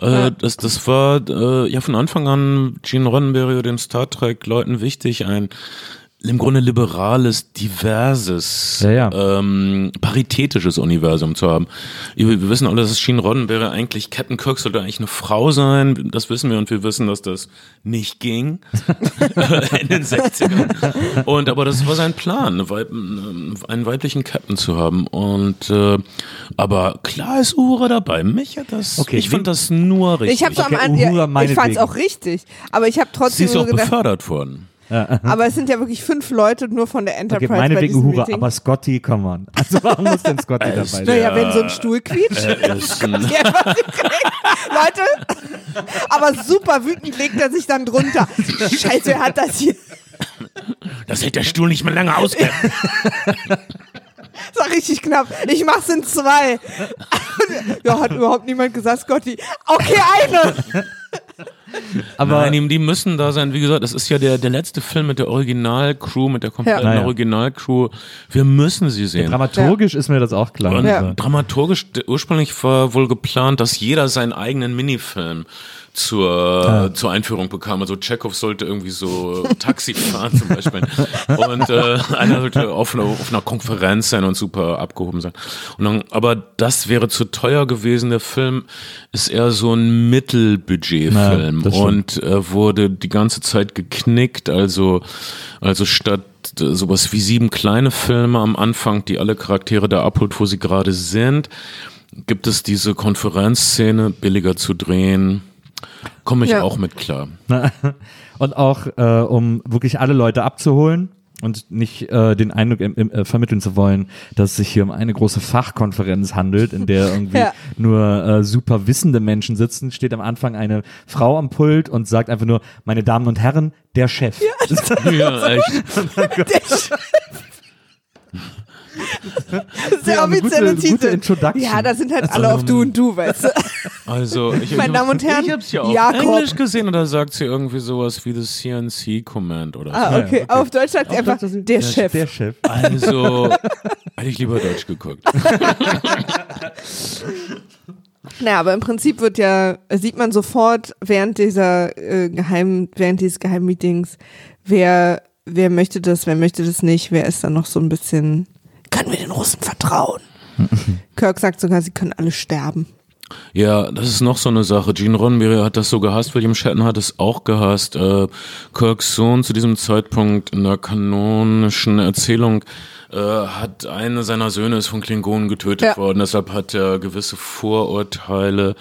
äh, das, das war äh, ja von Anfang an Gene Roddenberry den Star Trek Leuten wichtig, ein im Grunde liberales, diverses, Ja, ja. Ähm, paritätisches Universum zu haben. Wir, wissen alle, dass Gene Roddenberry eigentlich, Captain Kirk sollte eigentlich eine Frau sein, das wissen wir und wir wissen, dass das nicht ging in den 60ern. Und aber das war sein Plan, Weib, einen weiblichen Captain zu haben. Und äh, aber klar ist Uhura dabei. Mich hat das. Okay, ich fand das nur richtig. Ich habe so am Okay, ja, ich fand es auch richtig, aber ich habe Sie trotzdem ist so auch gedacht, befördert worden. Aber es sind ja wirklich fünf Leute nur von der Okay, Enterprise bei meinetwegen diesem Uhura, Meeting. aber Scotty, come on. Also warum muss denn Scotty dabei sein? naja, wenn so ein Stuhl quietscht. Krieg. Leute, aber super wütend legt er sich dann drunter. Scheiße, wer hat das hier? das hält der Stuhl nicht mehr lange aus. Das war richtig knapp. Ich mach's in zwei. ja, hat überhaupt niemand gesagt, Scotty. Okay, eine. Aber Nein, die, die müssen da sein. Wie gesagt, das ist ja der, der letzte Film mit der Originalcrew, mit der kompletten Ja. Naja. Originalcrew. Wir müssen sie sehen. dramaturgisch ist mir das auch klar. Und Ja. dramaturgisch, ursprünglich war wohl geplant, dass jeder seinen eigenen Minifilm zur, zur Einführung bekam. Also Chekhov sollte irgendwie so Taxi fahren zum Beispiel. Und äh, einer sollte auf einer, auf einer Konferenz sein und super abgehoben sein. Und dann, aber das wäre zu teuer gewesen. Der Film ist eher so ein Mittelbudgetfilm Ja, und äh, wurde die ganze Zeit geknickt. Also, also statt äh, sowas wie sieben kleine Filme am Anfang, die alle Charaktere da abholt, wo sie gerade sind, gibt es diese Konferenzszene billiger zu drehen. Komme ich Ja. auch mit klar. Und auch, äh, um wirklich alle Leute abzuholen und nicht äh, den Eindruck im, im, äh, vermitteln zu wollen, dass es sich hier um eine große Fachkonferenz handelt, in der irgendwie Ja. nur äh, super wissende Menschen sitzen, steht am Anfang eine Frau am Pult und sagt einfach nur, meine Damen und Herren, der Chef. Ja, echt. Das ist der Ja, offizielle gute- Titel. gute. Ja, da sind halt alle auf du und du, weißt du. Also, ich, Meine ich, Damen und Herren, ich hab's ja auf Jakob. Englisch gesehen und da sagt sie irgendwie sowas wie das CNC-Command oder so. Ah, okay. okay. Auf Deutsch sagt sie einfach ist- der Chef. Der Chef. Also, hätte ich lieber Deutsch geguckt. Naja, aber im Prinzip wird ja, sieht man sofort während dieser äh, Geheim, während dieses Geheimmeetings, wer, wer möchte das, wer möchte das nicht, wer ist dann noch so ein bisschen, können wir den Russen vertrauen? Kirk sagt sogar, sie können alle sterben. Ja, das ist noch so eine Sache. Gene Roddenberry hat das so gehasst, William Shatner hat es auch gehasst. Äh, Kirks Sohn zu diesem Zeitpunkt in der kanonischen Erzählung äh, hat einer seiner Söhne ist von Klingonen getötet Ja. worden, deshalb hat er gewisse Vorurteile.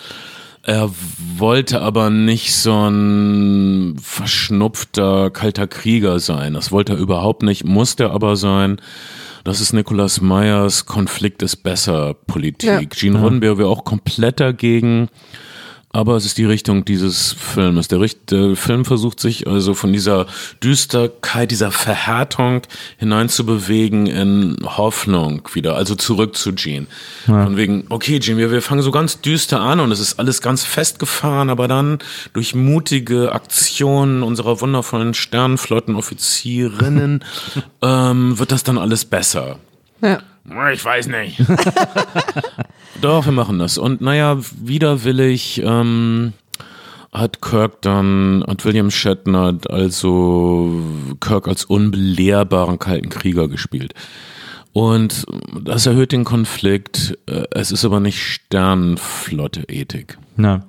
Er wollte aber nicht so ein verschnupfter, kalter Krieger sein. Das wollte er überhaupt nicht, musste er aber sein. Das ist Nicolas Meyers Konflikt ist besser Politik. Ja. Gene Roddenberry wäre auch komplett dagegen. Aber es ist die Richtung dieses Filmes. Der, Richt- der Film versucht sich also von dieser Düsterkeit, dieser Verhärtung hineinzubewegen in Hoffnung wieder, also zurück zu Gene. Von wegen, okay Gene, wir, wir fangen so ganz düster an und es ist alles ganz festgefahren, aber dann durch mutige Aktionen unserer wundervollen Sternenflottenoffizierinnen ähm, wird das dann alles besser. Ja. Ich weiß nicht. Doch, wir machen das. Und naja, widerwillig ähm, hat Kirk dann, hat William Shatner also Kirk als unbelehrbaren kalten Krieger gespielt. Und das erhöht den Konflikt. Äh, Es ist aber nicht Sternenflotte-Ethik. Na.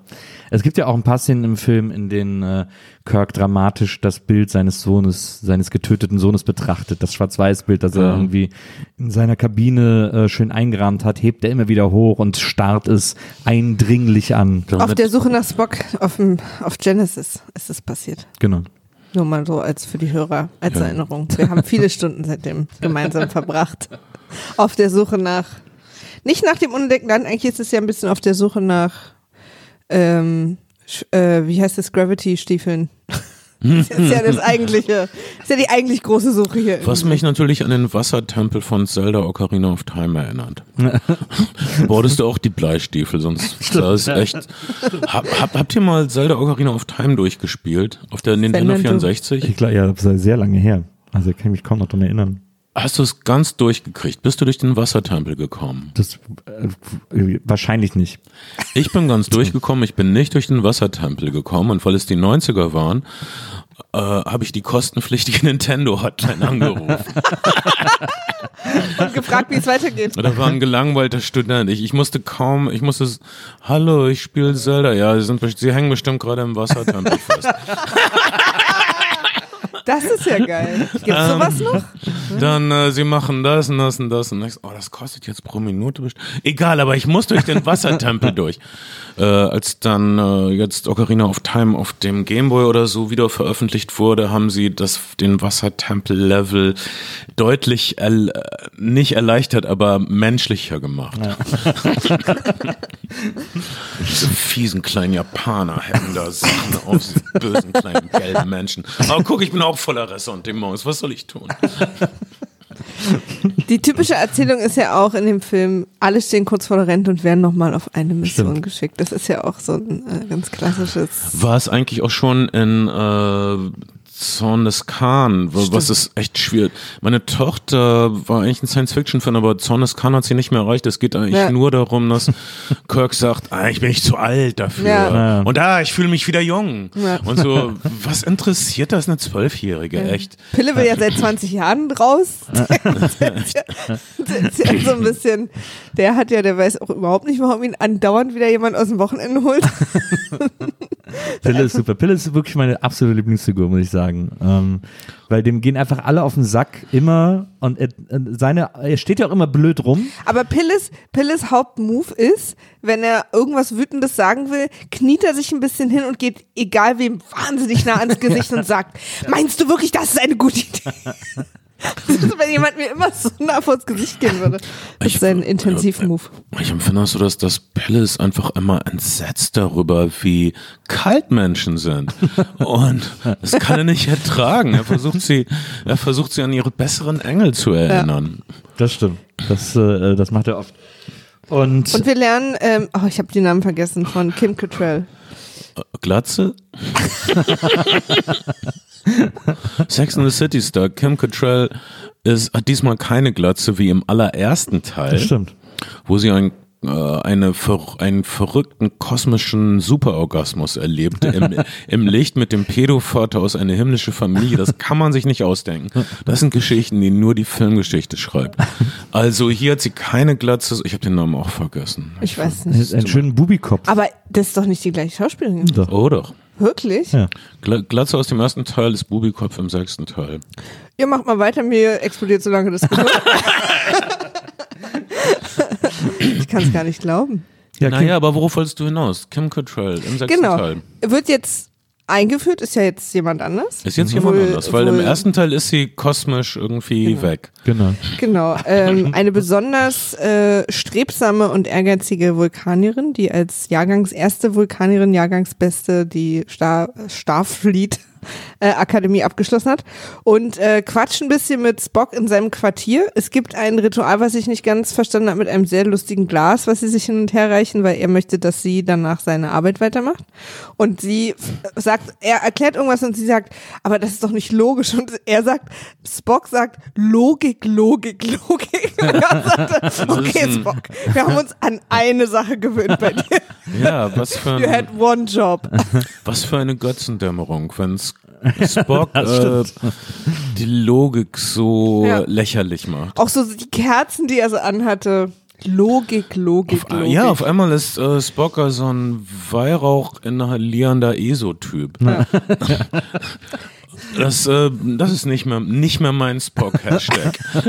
Es gibt ja auch ein paar Szenen im Film, in denen äh, Kirk dramatisch das Bild seines Sohnes, seines getöteten Sohnes betrachtet. Das Schwarz-Weiß-Bild, das er irgendwie in seiner Kabine äh, schön eingerahmt hat, hebt er immer wieder hoch und starrt es eindringlich an. Auf der Suche nach Spock auf, dem, auf Genesis ist es passiert. Genau. Nur mal so als für die Hörer, als Erinnerung. Wir haben viele Stunden seitdem gemeinsam verbracht. Auf der Suche nach, nicht nach dem unentdeckten Land, eigentlich ist es ja ein bisschen auf der Suche nach, ähm, äh, wie heißt es, Gravity-Stiefeln. Das ist ja das eigentliche, ist ja die eigentlich große Suche hier. Was mich natürlich an den Wassertempel von Zelda Ocarina of Time erinnert. Wolltest du auch die Bleistiefel, sonst sah es echt. Hab, hab, habt ihr mal Zelda Ocarina of Time durchgespielt? Auf der Nintendo dann du. 64? Ich glaube, ja, das ist sehr lange her. Also ich kann mich kaum noch dran erinnern. Hast du es ganz durchgekriegt? Bist du durch den Wassertempel gekommen? Das äh, wahrscheinlich nicht. Ich bin ganz durchgekommen, ich bin nicht durch den Wassertempel gekommen und weil es die 90er waren, äh, habe ich die kostenpflichtige Nintendo-Hotline angerufen. Und gefragt, wie es weitergeht. Da war ein gelangweilter Student. Ich, ich musste kaum, ich musste, hallo, ich spiele Zelda. Ja, sie, sind, sie hängen bestimmt gerade im Wassertempel fest. Das ist ja geil. Gibt's Ähm, sowas noch? Dann, äh, sie machen das und das und das und so, oh, das kostet jetzt pro Minute. best- Egal, aber ich muss durch den Wassertempel durch. Äh, als dann äh, jetzt Ocarina of Time auf dem Gameboy oder so wieder veröffentlicht wurde, haben sie das, den Wassertempel-Level deutlich erl- äh, nicht erleichtert, aber menschlicher gemacht. Diese fiesen kleinen Japaner hätten da Sachen auf, diese bösen kleinen gelben Menschen. Aber guck, ich bin auch voller Ressentiments. Was soll ich tun? Die typische Erzählung ist ja auch in dem Film, alle stehen kurz vor der Rente und werden nochmal auf eine Mission Stimmt. geschickt. Das ist ja auch so ein äh, ganz klassisches. War es eigentlich auch schon in äh, Zorn des Khan, wa- was ist echt schwierig. Meine Tochter war eigentlich ein Science-Fiction-Fan, aber Zorn des Khan hat sie nicht mehr erreicht. Es geht eigentlich Ja. nur darum, dass Kirk sagt, ah, ich bin nicht zu alt dafür. Ja. Ja. Und ah, ich fühle mich wieder jung. Ja. Und so, was interessiert das eine Zwölfjährige, echt? Pille will ja seit 20 Jahren raus. Der ist ja so ein bisschen, der hat ja, der weiß auch überhaupt nicht, warum ihn andauernd wieder jemand aus dem Wochenende holt. Pille ist super. Pille ist wirklich meine absolute Lieblingsfigur, muss ich sagen. Ähm, weil dem gehen einfach alle auf den Sack immer und er, seine, er steht ja auch immer blöd rum. Aber Pilles, Pilles Hauptmove ist, wenn er irgendwas Wütendes sagen will, kniet er sich ein bisschen hin und geht, egal wem, wahnsinnig nah ans Gesicht und sagt, meinst du wirklich, das ist eine gute Idee? Das ist, wenn jemand mir immer so nah vors Gesicht gehen würde. Das Ich- ist sein Intensivmove. Ich empfinde das so, dass das Pelle ist einfach immer entsetzt darüber, wie kalt Menschen sind. Und das kann er nicht ertragen. Er versucht sie, er versucht sie an ihre besseren Engel zu erinnern. Das stimmt. Das, äh, das macht er oft. Und, Und wir lernen, ähm, oh, ich habe die Namen vergessen, von Kim Cattrall. Glatze? Sex in the City Star Kim Cattrall ist, hat diesmal keine Glatze wie im allerersten Teil, das stimmt. wo sie ein, äh, eine, einen verrückten kosmischen Superorgasmus erlebte im, im Licht mit dem Pädovater aus einer himmlische Familie. Das kann man sich nicht ausdenken. Das sind Geschichten, die nur die Filmgeschichte schreibt. Also hier hat sie keine Glatze. Ich habe den Namen auch vergessen. Ich weiß Das ist nicht. ein schönen Bubikopf. Aber das ist doch nicht die gleiche Schauspielerin. Doch. Oh doch. Wirklich? Ja. Gla- Glatze aus dem ersten Teil ist Bubikopf im sechsten Teil. Ihr macht mal weiter, mir explodiert so lange das Gehirn. ich kann es gar nicht glauben. Ja, naja, aber worauf wolltest du hinaus? Kim Cattrall im sechsten Genau. Teil. Wird jetzt eingeführt, ist ja jetzt jemand anders. Ist jetzt jemand Wohl- anders, weil im ersten Teil ist sie kosmisch irgendwie weg. Genau. Genau, ähm, eine besonders äh, strebsame und ehrgeizige Vulkanierin, die als Jahrgangs erste Vulkanierin, Jahrgangsbeste die Star Starfleet äh, Akademie abgeschlossen hat und äh, quatscht ein bisschen mit Spock in seinem Quartier. Es gibt ein Ritual, was ich nicht ganz verstanden habe, mit einem sehr lustigen Glas, was sie sich hin und her reichen, weil er möchte, dass sie danach seine Arbeit weitermacht. Und sie sagt, er erklärt irgendwas und sie sagt, aber das ist doch nicht logisch. Und er sagt, Spock sagt, Logik, Logik, Logik. Und er sagt, okay, Spock, wir haben uns an eine Sache gewöhnt bei dir. Ja, was für, You ein, had one job. was für eine Götzendämmerung, wenn Spock äh, die Logik so Ja. lächerlich macht. Auch so die Kerzen, die er so anhatte. Logik, Logik, Auf, Logik. ja, auf einmal ist äh, Spocker so ein Weihrauch inhalierender ESO-Typ. Das, äh, das ist nicht mehr, nicht mehr mein Spock-Hashtag.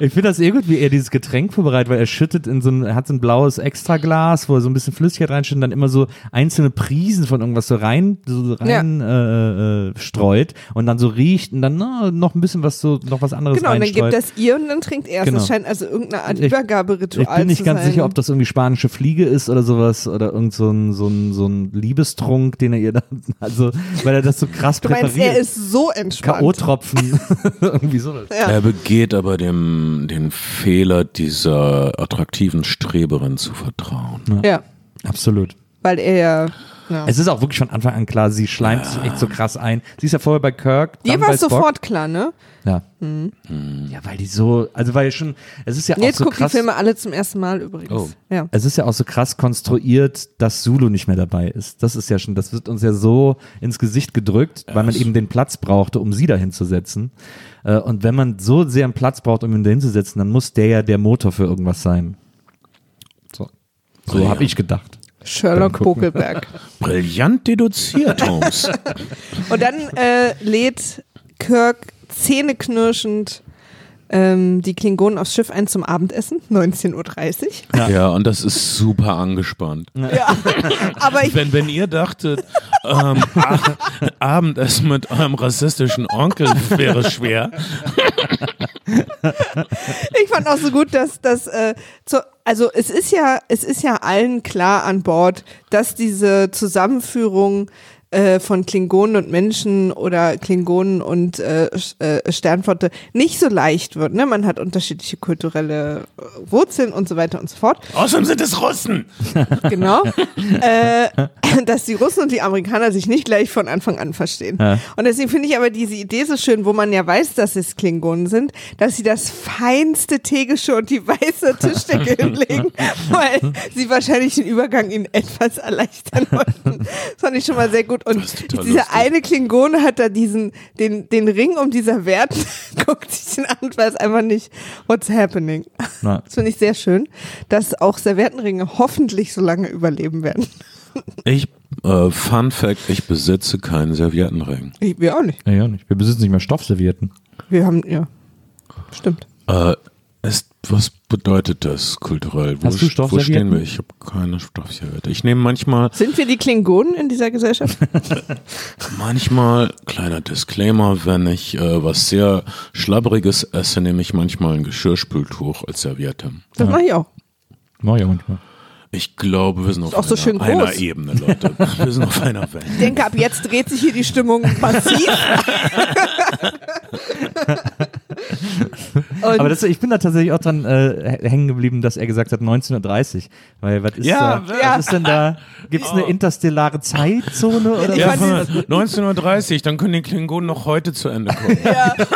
Ich finde das eh gut, wie er dieses Getränk vorbereitet, weil er schüttet in so ein, er hat so ein blaues Extraglas, wo er so ein bisschen Flüssigkeit reinschüttet und dann immer so einzelne Prisen von irgendwas so rein, so rein äh, äh, streut und dann so riecht und dann na, noch ein bisschen was so, noch was anderes Genau, und dann reinstreut. gibt das ihr und dann trinkt er es. Genau. Das scheint also irgendeine Art Ich- Übergaberitual ich bin nicht zu ganz sein. sicher, ob das irgendwie spanische Fliege ist oder sowas oder irgend so ein, so ein, so ein Liebestrunk, den er ihr dann, also, weil er das so krass Du meinst, präpariert. er ist so entspannt. K.O.-Tropfen. irgendwie sowas. Ja. Er begeht aber dem, den Fehler dieser attraktiven Streberin zu vertrauen. Ja, Absolut. weil er ja. Es ist auch wirklich von Anfang an klar, sie schleimt sich echt so krass ein. Sie ist ja vorher bei Kirk. Dir dann war es sofort klar, ne? Ja. Ja, weil die so, also weil schon, es ist ja auch Jetzt so krass. die Filme alle zum ersten Mal übrigens. Oh. Ja. Es ist ja auch so krass konstruiert, dass Zulu nicht mehr dabei ist. Das ist ja schon, das wird uns ja so ins Gesicht gedrückt, weil man eben den Platz brauchte, um sie dahin zu setzen. Äh, Und wenn man so sehr einen Platz braucht, um ihn dahin zu setzen, dann muss der ja der Motor für irgendwas sein. So, so Ja. habe ich gedacht. Sherlock. Bokelberg. Brillant deduziert, Holmes. Und dann äh, lädt Kirk zähneknirschend ähm, die Klingonen aufs Schiff ein zum Abendessen, 19.30 Uhr. ja. und das ist super angespannt. Ja. Aber ich, Wenn, wenn ihr dachtet, ähm, Abendessen mit eurem rassistischen Onkel wäre schwer. ich fand auch so gut, dass das, äh, zu, also es ist ja, es ist ja allen klar an Bord, dass diese Zusammenführung äh, von Klingonen und Menschen oder Klingonen und äh, äh, Sternflotte nicht so leicht wird. Ne? Man hat unterschiedliche kulturelle äh, Wurzeln und so weiter und so fort. Außerdem sind es Russen. Genau. äh, dass die Russen und die Amerikaner sich nicht gleich von Anfang an verstehen. Ja. Und deswegen finde ich aber diese Idee so schön, wo man ja weiß, dass es Klingonen sind, dass sie das feinste Teegeschirr und die weiße Tischdecke hinlegen, weil sie wahrscheinlich den Übergang ihnen etwas erleichtern wollten. Das fand ich schon mal sehr gut. Und ist total dieser lustig. eine Klingone hat da diesen, den, den Ring um dieser Wert, guckt sich den an und weiß einfach nicht, what's happening. Na, Das finde ich sehr schön, dass auch Serviettenringe hoffentlich so lange überleben werden. Ich, äh, Fun Fact, ich besitze keinen Serviettenring. Ich, wir auch nicht. ja, ja nicht. Wir besitzen nicht mehr Stoffservietten. Wir haben, ja, stimmt. Äh, ist, was bedeutet das kulturell? Wo, Hast du wo stehen wir? Ich habe keine Stoffserviette. Ich nehme manchmal, Sind wir die Klingonen in dieser Gesellschaft? manchmal, kleiner Disclaimer, wenn ich äh, was sehr Schlabberiges esse, nehme ich manchmal ein Geschirrspültuch als Serviette. Das mache ich auch. Mach ich auch manchmal. Ich glaube, wir sind auf auch so einer, schön groß. einer Ebene, Leute. Wir sind auf einer Welt. Ich denke, ab jetzt dreht sich hier die Stimmung massiv. Aber das, ich bin da tatsächlich auch dran äh, hängen geblieben, dass er gesagt hat 1930. Weil was ist Ja, da? ja. Was ist denn da? Gibt es eine interstellare Zeitzone oder Ich Ja, was? fand von 1930, dann können die Klingonen noch heute zu Ende kommen. Ja. das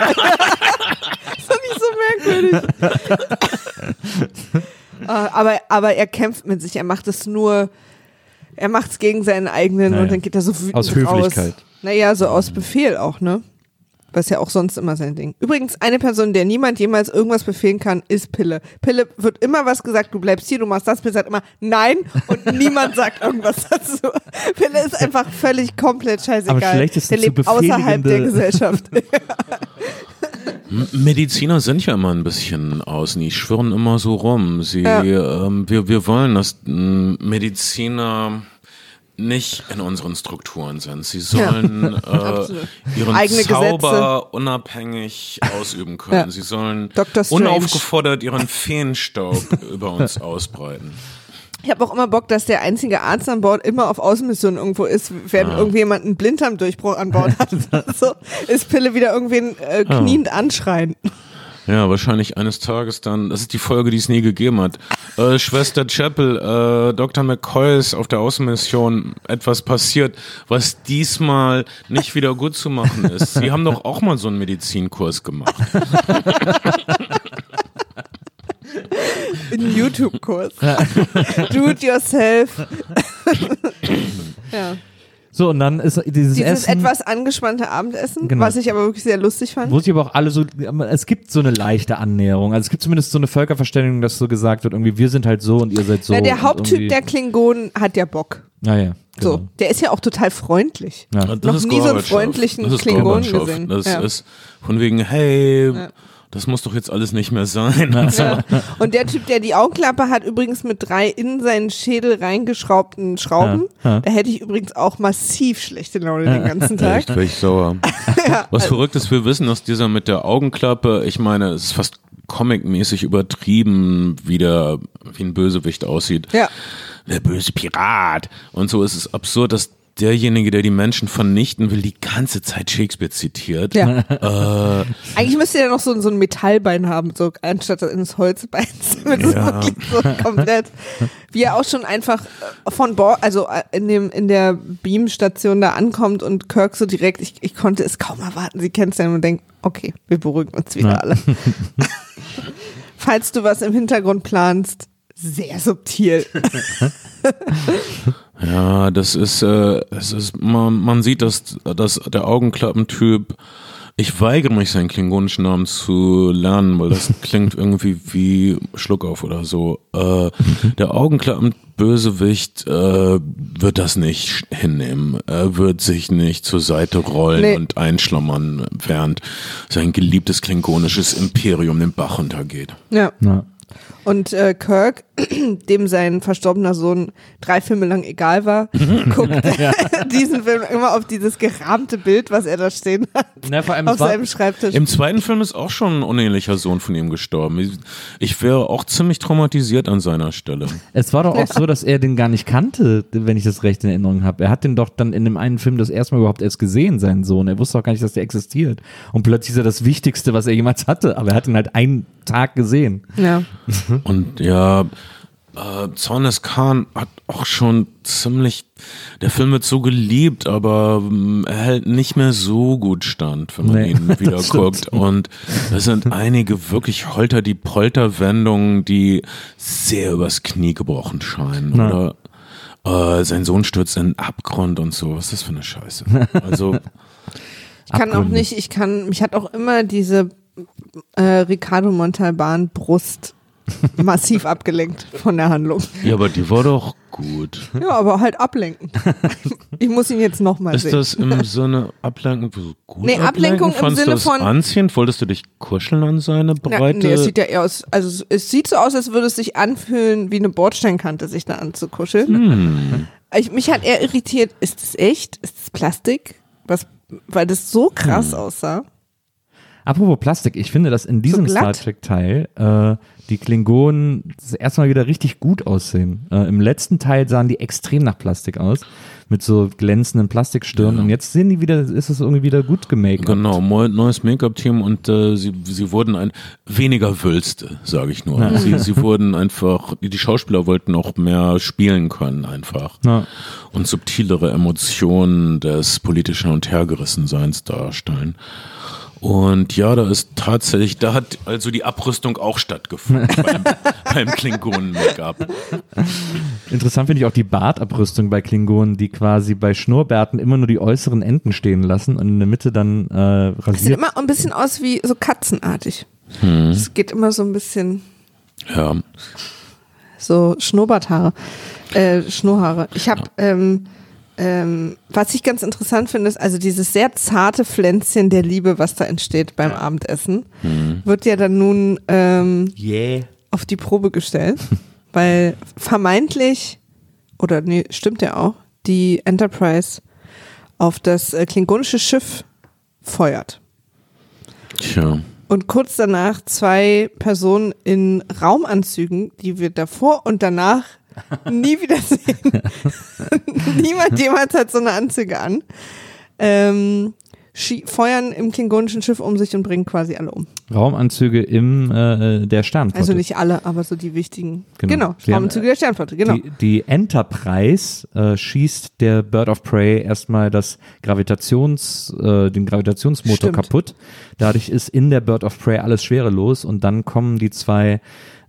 ist nicht so merkwürdig. Äh, aber, aber er kämpft mit sich. Er macht es nur, er macht es gegen seinen eigenen Naja. und dann geht er so wütend Aus Höflichkeit. Raus. Naja, so aus Befehl auch, ne? Was ja auch sonst immer sein Ding. Übrigens, eine Person, der niemand jemals irgendwas befehlen kann, ist Pille. Pille wird immer was gesagt, du bleibst hier, du machst das. Pille sagt immer nein und niemand sagt irgendwas dazu. Pille ist einfach völlig komplett scheißegal. Am schlechtesten der zu lebt außerhalb der befehligende- Gesellschaft. Mediziner sind ja immer ein bisschen außen, die schwirren immer so rum. Sie, Ja. ähm, wir, wir wollen, dass Mediziner nicht in unseren Strukturen sind. Sie sollen äh, Absolut. ihren Eigene Zauber unabhängig ausüben können. Ja. Sie sollen unaufgefordert ihren Feenstaub über uns ausbreiten. Ich habe auch immer Bock, dass der einzige Arzt an Bord immer auf Außenmission irgendwo ist, während irgendjemand einen Blinddarmdurchbruch an Bord hat. so ist Pille wieder irgendwen äh, kniend anschreien. Ja, wahrscheinlich eines Tages dann, das ist die Folge, die es nie gegeben hat. Äh, Schwester Chapel, äh, Dr. McCoy ist auf der Außenmission etwas passiert, was diesmal nicht wieder gut zu machen ist. Sie haben doch auch mal so einen Medizinkurs gemacht. Ein YouTube-Kurs. Do it yourself. ja. So, und dann ist dieses, Dieses Essen, etwas angespannte Abendessen, Genau. was ich aber wirklich sehr lustig fand. wo sich aber auch alle so, es gibt so eine leichte Annäherung. Also es gibt zumindest so eine Völkerverständigung, dass so gesagt wird, irgendwie wir sind halt so und ihr seid so. Na, der Haupttyp der Klingonen hat ja Bock. Naja, So, genau. der ist ja auch total freundlich. Ja. Das Noch ist nie so einen freundlichen das ist Klingonen gesehen. Das Ja. ist von wegen, hey, das muss doch jetzt alles nicht mehr sein. Und so. Ja. Und der Typ, der die Augenklappe hat, übrigens mit drei in seinen Schädel reingeschraubten Schrauben. Ja, ja. Da hätte ich übrigens auch massiv schlechte Laune den ganzen Tag. Echt, wäre ich sauer. Was verrückt ist, wir wissen, dass dieser mit der Augenklappe, ich meine, es ist fast comicmäßig übertrieben, wie der, wie ein Bösewicht aussieht. Ja. Der böse Pirat. Und so ist es absurd, dass derjenige, der die Menschen vernichten will, die ganze Zeit Shakespeare zitiert. Ja. Äh, Eigentlich müsste er noch so, so ein Metallbein haben, so anstatt eines Holzbeins. Mit so, Ja. so komplett. Wie er auch schon einfach von Bord, also äh, in dem, in der Beamstation da ankommt und Kirk so direkt, ich, ich konnte es kaum erwarten, sie kennenzulernen und denkt, okay, wir beruhigen uns wieder Ja. alle. Falls du was im Hintergrund planst, sehr subtil. Ja, das ist, äh, es ist, man, man sieht, dass, dass der Augenklappentyp, ich weigere mich, seinen klingonischen Namen zu lernen, weil das klingt irgendwie wie Schluckauf oder so. Äh, der Augenklappenbösewicht äh, wird das nicht hinnehmen. Er wird sich nicht zur Seite rollen Nee. und einschlummern, während sein geliebtes klingonisches Imperium den Bach runtergeht. Ja. Ja. Und äh, Kirk, dem sein verstorbener Sohn drei Filme lang egal war, guckt diesen Film immer auf dieses gerahmte Bild, was er da stehen hat, Na, vor allem, auf seinem Schreibtisch. Im zweiten Film ist auch schon ein unähnlicher Sohn von ihm gestorben. Ich, ich wäre auch ziemlich traumatisiert an seiner Stelle. es war doch auch so, dass er den gar nicht kannte, wenn ich das recht in Erinnerung habe. Er hat den doch dann in dem einen Film das erste Mal überhaupt erst gesehen, seinen Sohn. Er wusste auch gar nicht, dass der existiert. Und plötzlich ist er das Wichtigste, was er jemals hatte. Aber er hat ihn halt einen Tag gesehen. ja. Und ja, äh, Zornes Khan hat auch schon ziemlich, der Film wird so geliebt, aber ähm, er hält nicht mehr so gut stand, wenn man Nee, ihn wieder guckt. Und es sind einige wirklich holter die Polter-Wendungen, die sehr übers Knie gebrochen scheinen. Na. Oder äh, sein Sohn stürzt in den Abgrund und so. Was ist das für eine Scheiße? Also, Ich kann auch Abgründe. nicht, ich kann, mich hat auch immer diese äh, Ricardo Montalban Brust massiv abgelenkt von der Handlung. ja, aber die war doch gut. Ja, aber halt ablenken. Ich muss ihn jetzt nochmal Ist sehen. das im Sinne Ablenken gut? Nee, Ablenkung im Sinne von- anziehend? Wolltest du dich kuscheln an seine Na, breite? nee, es sieht ja eher aus, also es- es sieht so aus, als würde es sich anfühlen, wie eine Bordsteinkante, sich da anzukuscheln. hm. Ich, mich hat eher irritiert, ist das echt? Ist das Plastik? Was, weil das so krass Hm. aussah. Apropos Plastik, ich finde, dass in diesem So Star. Trek-Teil äh, die Klingonen erstmal wieder richtig gut aussehen. Äh, Im letzten Teil sahen die extrem nach Plastik aus, mit so glänzenden Plastikstirnen. Und jetzt sehen die wieder, ist es irgendwie wieder gut gemaked. Genau, neues Make-up-Team und äh, sie, sie wurden ein weniger Wülste, sage ich nur. Sie, sie wurden einfach, die Schauspieler wollten auch mehr spielen können einfach Ja. und subtilere Emotionen des politischen und Hergerissenseins darstellen. Und ja, da ist tatsächlich, da hat also die Abrüstung auch stattgefunden beim, beim Klingonen-Make-up. Interessant finde ich auch die Bartabrüstung bei Klingonen, die quasi bei Schnurrbärten immer nur die äußeren Enden stehen lassen und in der Mitte dann äh, Sieht rasiert. immer ein bisschen aus wie so katzenartig. Hm. Es geht immer so ein bisschen Ja, so Schnurrbarthaare, äh, Schnurrhaare. Ich habe, ähm, ähm, was ich ganz interessant finde, ist also dieses sehr zarte Pflänzchen der Liebe, was da entsteht beim Abendessen, wird ja dann nun ähm, Yeah. auf die Probe gestellt, weil vermeintlich, oder nee, stimmt ja auch, die Enterprise auf das äh, klingonische Schiff feuert. tja. Und kurz danach zwei Personen in Raumanzügen, die wir davor und danach nie wieder sehen. Niemand jemals hat so eine Anzüge an. Ähm, feuern im klingonischen Schiff um sich und bringen quasi alle um. Raumanzüge im äh, der Sternflotte. Also nicht alle, aber so die wichtigen. Genau. Genau, Raumanzüge der Sternflotte, genau. Die, die Enterprise äh, schießt der Bird of Prey erstmal das Gravitations, äh, den Gravitationsmotor Stimmt. kaputt. Dadurch ist in der Bird of Prey alles schwerelos und dann kommen die zwei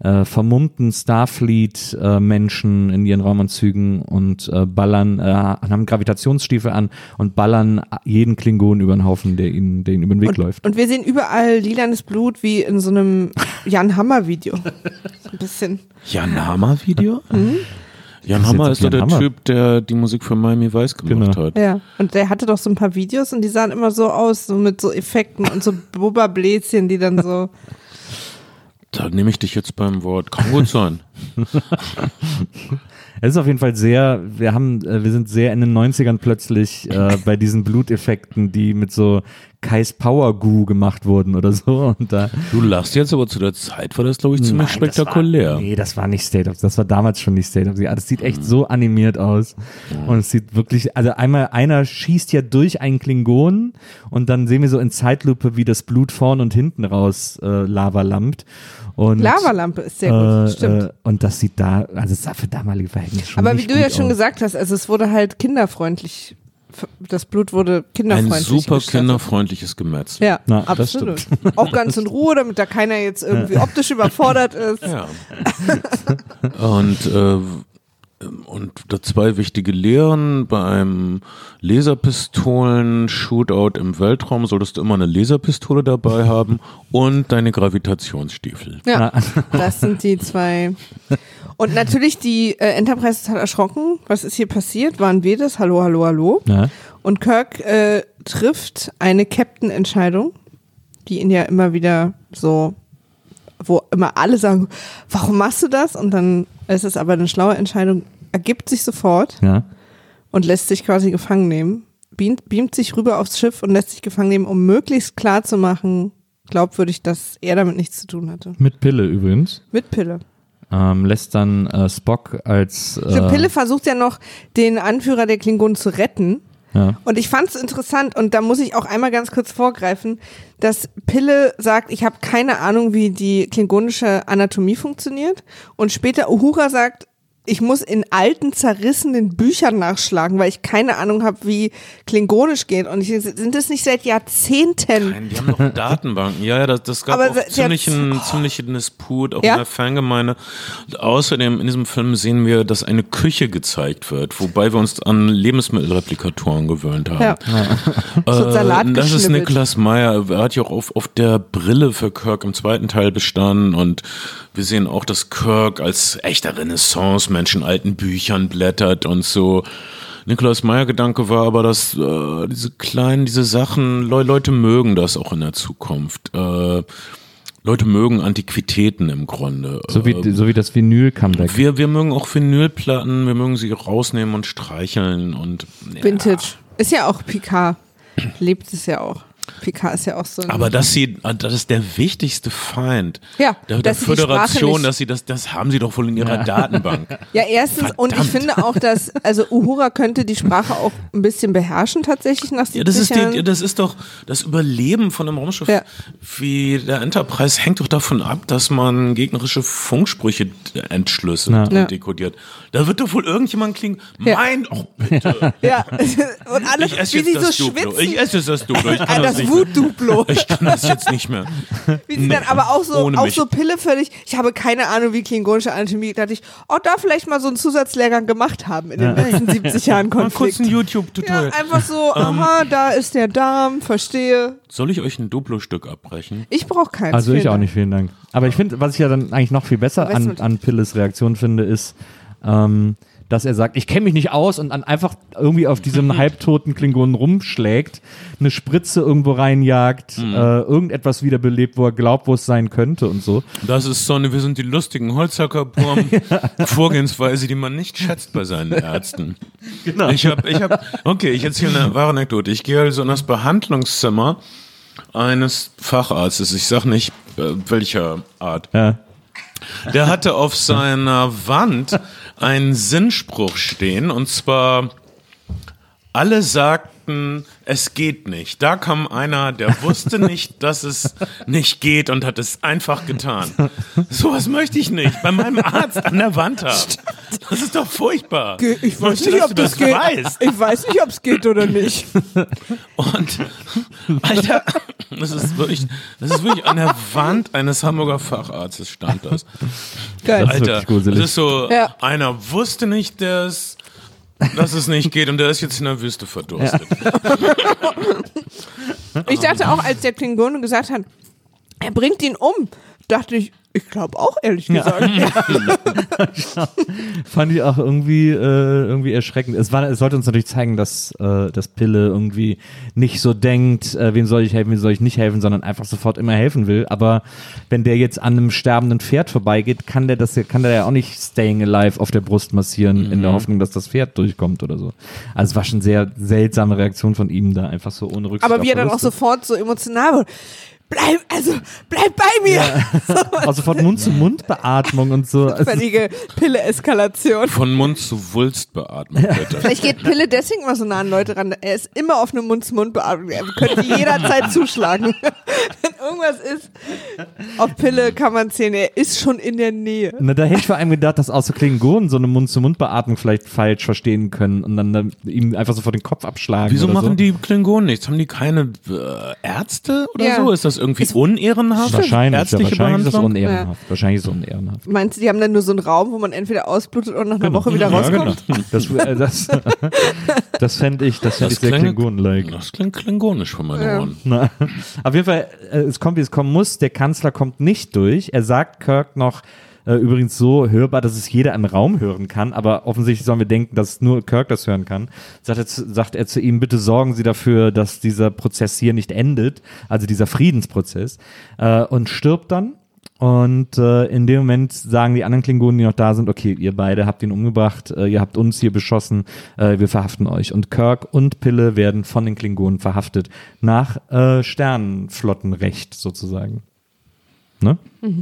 äh, vermummten Starfleet-Menschen in ihren Raumanzügen und äh, ballern, äh, haben Gravitationsstiefel an und ballern jeden Klingon über den Haufen, der ihnen, der ihnen über den Weg und, läuft. und wir sehen überall lilanes Blut wie in so einem Jan Hammer Video. So ein bisschen. Jan Hammer Video? Mhm. Jan Hammer ist doch der Hammer? Typ, der die Musik für Miami Vice gemacht Genau. hat. Ja, und der hatte doch so ein paar Videos und die sahen immer so aus, so mit so Effekten und so Bubba-Bläschen, die dann so. Da nehme ich dich jetzt beim Wort. Kann gut sein. Es ist auf jeden Fall sehr, wir haben, äh, wir sind sehr in den 90ern plötzlich äh, bei diesen Bluteffekten, die mit so Kais Power Goo gemacht wurden oder so. Und da, Du lachst jetzt, aber zu der Zeit war das, glaube ich, ziemlich Nein, spektakulär. Das war, nee, das war nicht State of, das war damals schon nicht State of Art. Das sieht echt so animiert aus. Und es sieht wirklich, also einmal, einer schießt ja durch einen Klingon und dann sehen wir so in Zeitlupe, wie das Blut vorn und hinten raus äh, Lava lampt. Und, Lavalampe ist sehr gut, äh, stimmt. Äh, und das sieht da, also es sah für damalige Verhältnisse schon Aber wie du ja schon aus. gesagt hast, also es wurde halt kinderfreundlich, das Blut wurde Ein kinderfreundlich. super gestaltet. kinderfreundliches Gemetzel. Ja, Na, das absolut. Auch ganz in Ruhe, damit da keiner jetzt irgendwie optisch überfordert ist. Ja. und, äh, und da zwei wichtige Lehren. Beim Laserpistolen-Shootout im Weltraum solltest du immer eine Laserpistole dabei haben und deine Gravitationsstiefel. Ja, das sind die zwei. Und natürlich die äh, Enterprise ist halt erschrocken. Was ist hier passiert? Waren wir das? Hallo, hallo, hallo. Ja. Und Kirk äh, trifft eine Captain-Entscheidung, die ihn ja immer wieder so, wo immer alle sagen, warum machst du das? Und dann ist es aber eine schlaue Entscheidung, ergibt sich sofort Ja. und lässt sich quasi gefangen nehmen, beamt, beamt sich rüber aufs Schiff und lässt sich gefangen nehmen, um möglichst klar zu machen, glaubwürdig, dass er damit nichts zu tun hatte. Mit Pille übrigens. Mit Pille. Ähm, lässt dann äh, Spock als äh, Stimmt, Pille versucht ja noch, den Anführer der Klingonen zu retten. ja. Und ich fand es interessant, und da muss ich auch einmal ganz kurz vorgreifen, dass Pille sagt, ich habe keine Ahnung, wie die klingonische Anatomie funktioniert. Und später Uhura sagt, ich muss in alten, zerrissenen Büchern nachschlagen, weil ich keine Ahnung habe, wie Klingonisch geht. Und ich, sind das nicht seit Jahrzehnten? Nein, die haben doch Datenbanken. Ja, ja, das, das gab Aber auch se- ziemlichen, ziemlichen Disput, auch Ja? in der Fangemeinde. Und außerdem in diesem Film sehen wir, dass eine Küche gezeigt wird, wobei wir uns an Lebensmittelreplikatoren gewöhnt haben. Ja. So ein Salat Äh, das ist. Niklas Meyer. Er hat ja auch auf, auf der Brille für Kirk im zweiten Teil bestanden und wir sehen auch, dass Kirk als echter Renaissance-Mensch in alten Büchern blättert und so. Nikolaus Meyer Gedanke war aber, dass äh, diese kleinen, diese Sachen, Le Leute mögen das auch in der Zukunft. Äh, Leute mögen Antiquitäten im Grunde. So wie, Äh, so wie das Vinyl-Comeback. wir, wir mögen auch Vinylplatten, wir mögen sie rausnehmen und streicheln und ja. Vintage. Ist ja auch Picard. Lebt es ja auch. Picard ist ja auch so ein. Aber dass sie, das ist der wichtigste Feind Ja, der, der Föderation, dass sie das, das haben sie doch wohl in ihrer Datenbank. ja, erstens, und ich Verdammt. finde auch, dass, also Uhura könnte die Sprache auch ein bisschen beherrschen tatsächlich nach 70 Ja, das ist, die, das ist doch das Überleben von einem Raumschiff Ja. wie der Enterprise hängt doch davon ab, dass man gegnerische Funksprüche entschlüsselt Ja. und Ja. dekodiert. Da wird doch wohl irgendjemand klingen, Ja. mein, oh bitte, ja, und alle, ich esse wie jetzt sie das so Duplo, schwitzen. ich esse jetzt das Duplo, ich Ah, kann das, das nicht. Wut-Duplo. Ich kann das jetzt nicht mehr. Wie sie dann aber auch so, auch so Pille völlig, ich habe keine Ahnung, wie klingonische Anatomie, da dachte ich, oh, da vielleicht mal so einen Zusatzlehrgang gemacht haben in den letzten 70 Jahren Mal kurz Konflikt. ein Ja, YouTube-Tutorial. einfach so, aha, da ist der Darm, verstehe. Soll ich euch ein Duplo-Stück abbrechen? Ich brauche keins. Also ich auch Dank. nicht, vielen Dank. Aber ich finde, was ich ja dann eigentlich noch viel besser Weißt an, an Pilles Reaktion finde, ist, ähm, dass er sagt, ich kenne mich nicht aus und dann einfach irgendwie auf diesem halbtoten Klingonen rumschlägt, eine Spritze irgendwo reinjagt, Mhm. äh, irgendetwas wiederbelebt, wo er glaubt, wo es sein könnte und so. Das ist so eine, wir sind die lustigen Holzhacker Vorgehensweise, die man nicht schätzt bei seinen Ärzten. Genau. Ich habe, ich habe, okay, ich erzähle eine wahre Anekdote. Ich gehe also in das Behandlungszimmer eines Facharztes. Ich sag nicht äh, welcher Art. Ja. Der hatte auf seiner Wand einen Sinnspruch stehen und zwar alle sagten, es geht nicht. Da kam einer, der wusste nicht, dass es nicht geht und hat es einfach getan. Sowas möchte ich nicht bei meinem Arzt an der Wand haben. Das ist doch furchtbar. Ge- Ich weiß möchte, nicht, ob du das geht. weißt. Ich weiß nicht, ob es geht oder nicht. Und Alter, das ist wirklich, das ist wirklich an der Wand eines Hamburger Facharztes stand das. Geil. Das ist Alter, wirklich gruselig. das ist so, Ja. einer wusste nicht, dass, dass es nicht geht und der ist jetzt in der Wüste verdurstet. Ich dachte auch, als der Klingone gesagt hat, er bringt ihn um, dachte ich, ich glaube auch, ehrlich gesagt. Fand ich auch irgendwie, äh, irgendwie erschreckend. Es, war, es sollte uns natürlich zeigen, dass, äh, dass Pille irgendwie nicht so denkt, äh, wem soll ich helfen, wem soll ich nicht helfen, sondern einfach sofort immer helfen will. Aber wenn der jetzt an einem sterbenden Pferd vorbeigeht, kann der das ja- kann der ja auch nicht Staying Alive auf der Brust massieren, in der Hoffnung, dass das Pferd durchkommt oder so. Also es war schon sehr seltsame Reaktion von ihm da, einfach so ohne Rücksicht Aber wie er dann auch sofort so emotional wurde. Bleib, also, bleib bei mir! Auch sofort Mund-zu-Mund-Beatmung und so. Also, Völlige Pille-Eskalation. Von Mund zu Wulstbeatmung, bitte. Vielleicht geht Pille deswegen immer so nah an Leute ran. Er ist immer auf eine Mund-zu-Mund-Beatmung. Er könnte jederzeit zuschlagen. Wenn irgendwas ist, auf Pille kann man zählen. Er ist schon in der Nähe. Na, da hätte ich vor allem gedacht, dass außer Klingonen so eine Mund-zu-Mund-Beatmung vielleicht falsch verstehen können und dann, dann ihm einfach sofort den Kopf abschlagen. Wieso oder machen so. die Klingonen nichts? Haben die keine äh, Ärzte oder Ja. so? Ist das irgendwie unehrenhaft? Wahrscheinlich, ja, wahrscheinlich ist Behandlung? unehrenhaft. Wahrscheinlich ist es unehrenhaft. Meinst du, die haben dann nur so einen Raum, wo man entweder ausblutet oder nach einer Woche wieder rauskommt? Ja, genau. Das, äh, das, das fände ich, das fänd ich sehr klingt- Klingonen-like. Das klingt klingonisch von meinen Ja. Ohren. Na, auf jeden Fall, äh, es kommt, wie es kommen muss. Der Kanzler kommt nicht durch. Er sagt Kirk noch, äh, übrigens so hörbar, dass es jeder im Raum hören kann, aber offensichtlich sollen wir denken, dass nur Kirk das hören kann. Sagt er, zu, sagt er zu ihm, bitte sorgen Sie dafür, dass dieser Prozess hier nicht endet, also dieser Friedensprozess, äh, und stirbt dann. Und äh, in dem Moment sagen die anderen Klingonen, die noch da sind, okay, ihr beide habt ihn umgebracht, äh, ihr habt uns hier beschossen, äh, wir verhaften euch. Und Kirk und Pille werden von den Klingonen verhaftet, nach äh, Sternenflottenrecht sozusagen. Ne?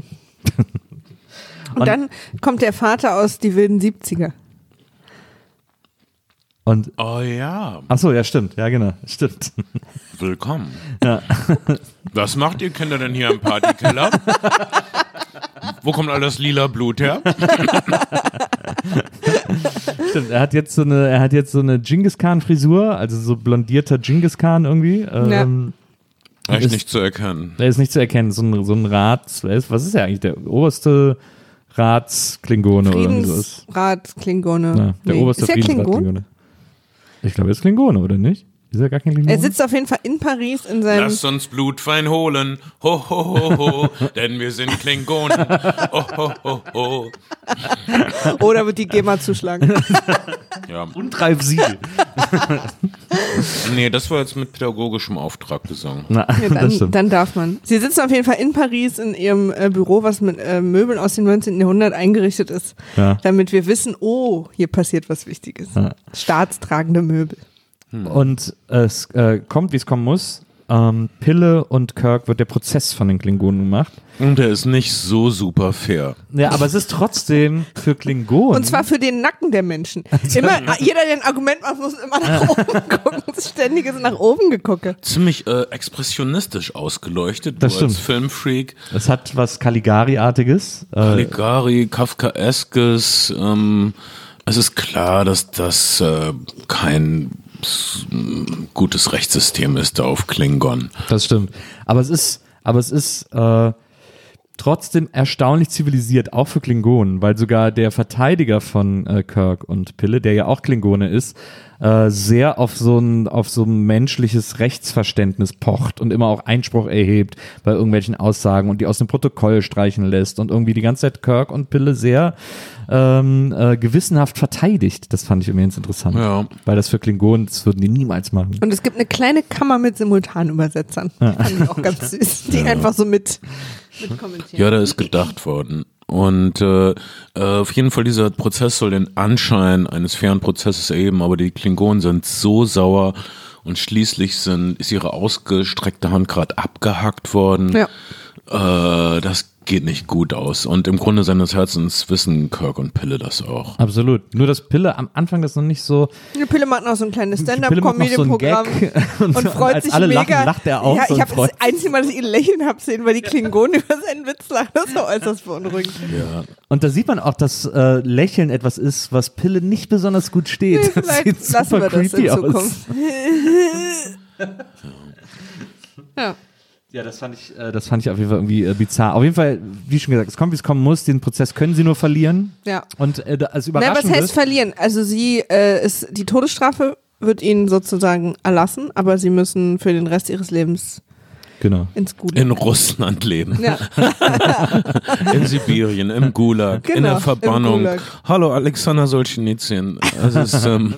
Und dann kommt der Vater aus die wilden 70er. Und, Oh ja, ach so, ja, stimmt, ja, genau, stimmt. willkommen. Ja. Was macht ihr Kinder denn hier im Partykeller? Wo kommt all das lila Blut her? Stimmt, er hat jetzt so eine, er hat jetzt so eine Genghis Khan Frisur, also so blondierter Genghis Khan irgendwie. Ähm, Echt Ist- nicht zu erkennen. Der ist nicht zu erkennen, so ein, so ein Rats, was ist- was ist er eigentlich, der oberste Ratsklingone oder ist. Friedensrat Klingone. Ja, der Nee. oberste ist er Klingon? Friedensrat-Klingone. Ich glaube, er ist Klingone, oder nicht? Ist er gar kein Klingone? Er sitzt auf jeden Fall in Paris in seinem. Lass uns Blutwein holen, ho ho ho ho, denn wir sind Klingonen, ho ho ho ho. Oder wird die GEMA zuschlagen? Ja, Und Ralf Siegel. nee, das war jetzt mit pädagogischem Auftrag gesungen. Na, Ja, dann, dann darf man. Sie sitzen auf jeden Fall in Paris in ihrem äh, Büro, was mit äh, Möbeln aus dem 19. Jahrhundert eingerichtet ist, Ja. damit wir wissen, oh, hier passiert was Wichtiges. Ja. Staatstragende Möbel. Und es äh, kommt, wie es kommen muss. ähm, Pille und Kirk wird der Prozess von den Klingonen gemacht. Und der ist nicht so super fair. Ja, aber es ist trotzdem für Klingonen. Und zwar für den Nacken der Menschen. Immer, jeder, der ein Argument macht, muss immer nach oben gucken. Das ständige nach oben gegucke. Ziemlich äh, expressionistisch ausgeleuchtet. Das du als stimmt. Filmfreak. es hat was Caligari-artiges. Äh, Caligari, Kafkaeskes. Ähm, es ist klar, dass das äh, kein gutes Rechtssystem ist da auf Klingon. Das stimmt. Aber es ist, aber es ist äh, trotzdem erstaunlich zivilisiert, auch für Klingonen, weil sogar der Verteidiger von äh, Kirk und Pille, der ja auch Klingone ist, äh, sehr auf so ein auf so ein menschliches Rechtsverständnis pocht und immer auch Einspruch erhebt bei irgendwelchen Aussagen und die aus dem Protokoll streichen lässt und irgendwie die ganze Zeit Kirk und Pille sehr ähm, äh, gewissenhaft verteidigt. Das fand ich ganz interessant. Ja. Weil das für Klingonen, das würden die niemals machen. Und es gibt eine kleine Kammer mit Simultanübersetzern. Die fand ich auch ganz süß. Die einfach so mit. Ja, da ist gedacht worden. Und äh, äh, auf jeden Fall, dieser Prozess soll den Anschein eines fairen Prozesses erheben, aber die Klingonen sind so sauer und schließlich sind, ist ihre ausgestreckte Hand gerade abgehackt worden. Ja. Äh, das geht nicht gut aus. Und im Grunde seines Herzens wissen Kirk und Pille das auch. Absolut. Nur das Pille am Anfang das noch nicht so. Die Pille macht noch so ein kleines so Stand-up-Comedy-Programm. Gag und, und freut als sich alle mega. lachen, lacht er auch. Ja, so ich habe freut das einzige Mal, dass ich ihn lächeln habe sehen, weil die Klingonen über seinen Witz lachen. Das war äußerst beunruhigend. Ja. Und da sieht man auch, dass äh, Lächeln etwas ist, was Pille nicht besonders gut steht. Nee, das vielleicht sieht lassen super wir das in creepy aus. Zukunft. ja. Ja, das fand ich, äh, das fand ich auf jeden Fall irgendwie äh, bizarr. Auf jeden Fall, wie schon gesagt, es kommt, wie es kommen muss. Den Prozess können sie nur verlieren. Ja. Und äh, als Na, was überraschend heißt verlieren? Also sie äh, ist die Todesstrafe wird ihnen sozusagen erlassen, aber sie müssen für den Rest ihres Lebens genau. ins Gute. In Russland leben, ja, in Sibirien, im Gulag, in Genau, der im Verbannung. Gulag. Hallo Alexander Solzhenitsyn. Es ist, ähm,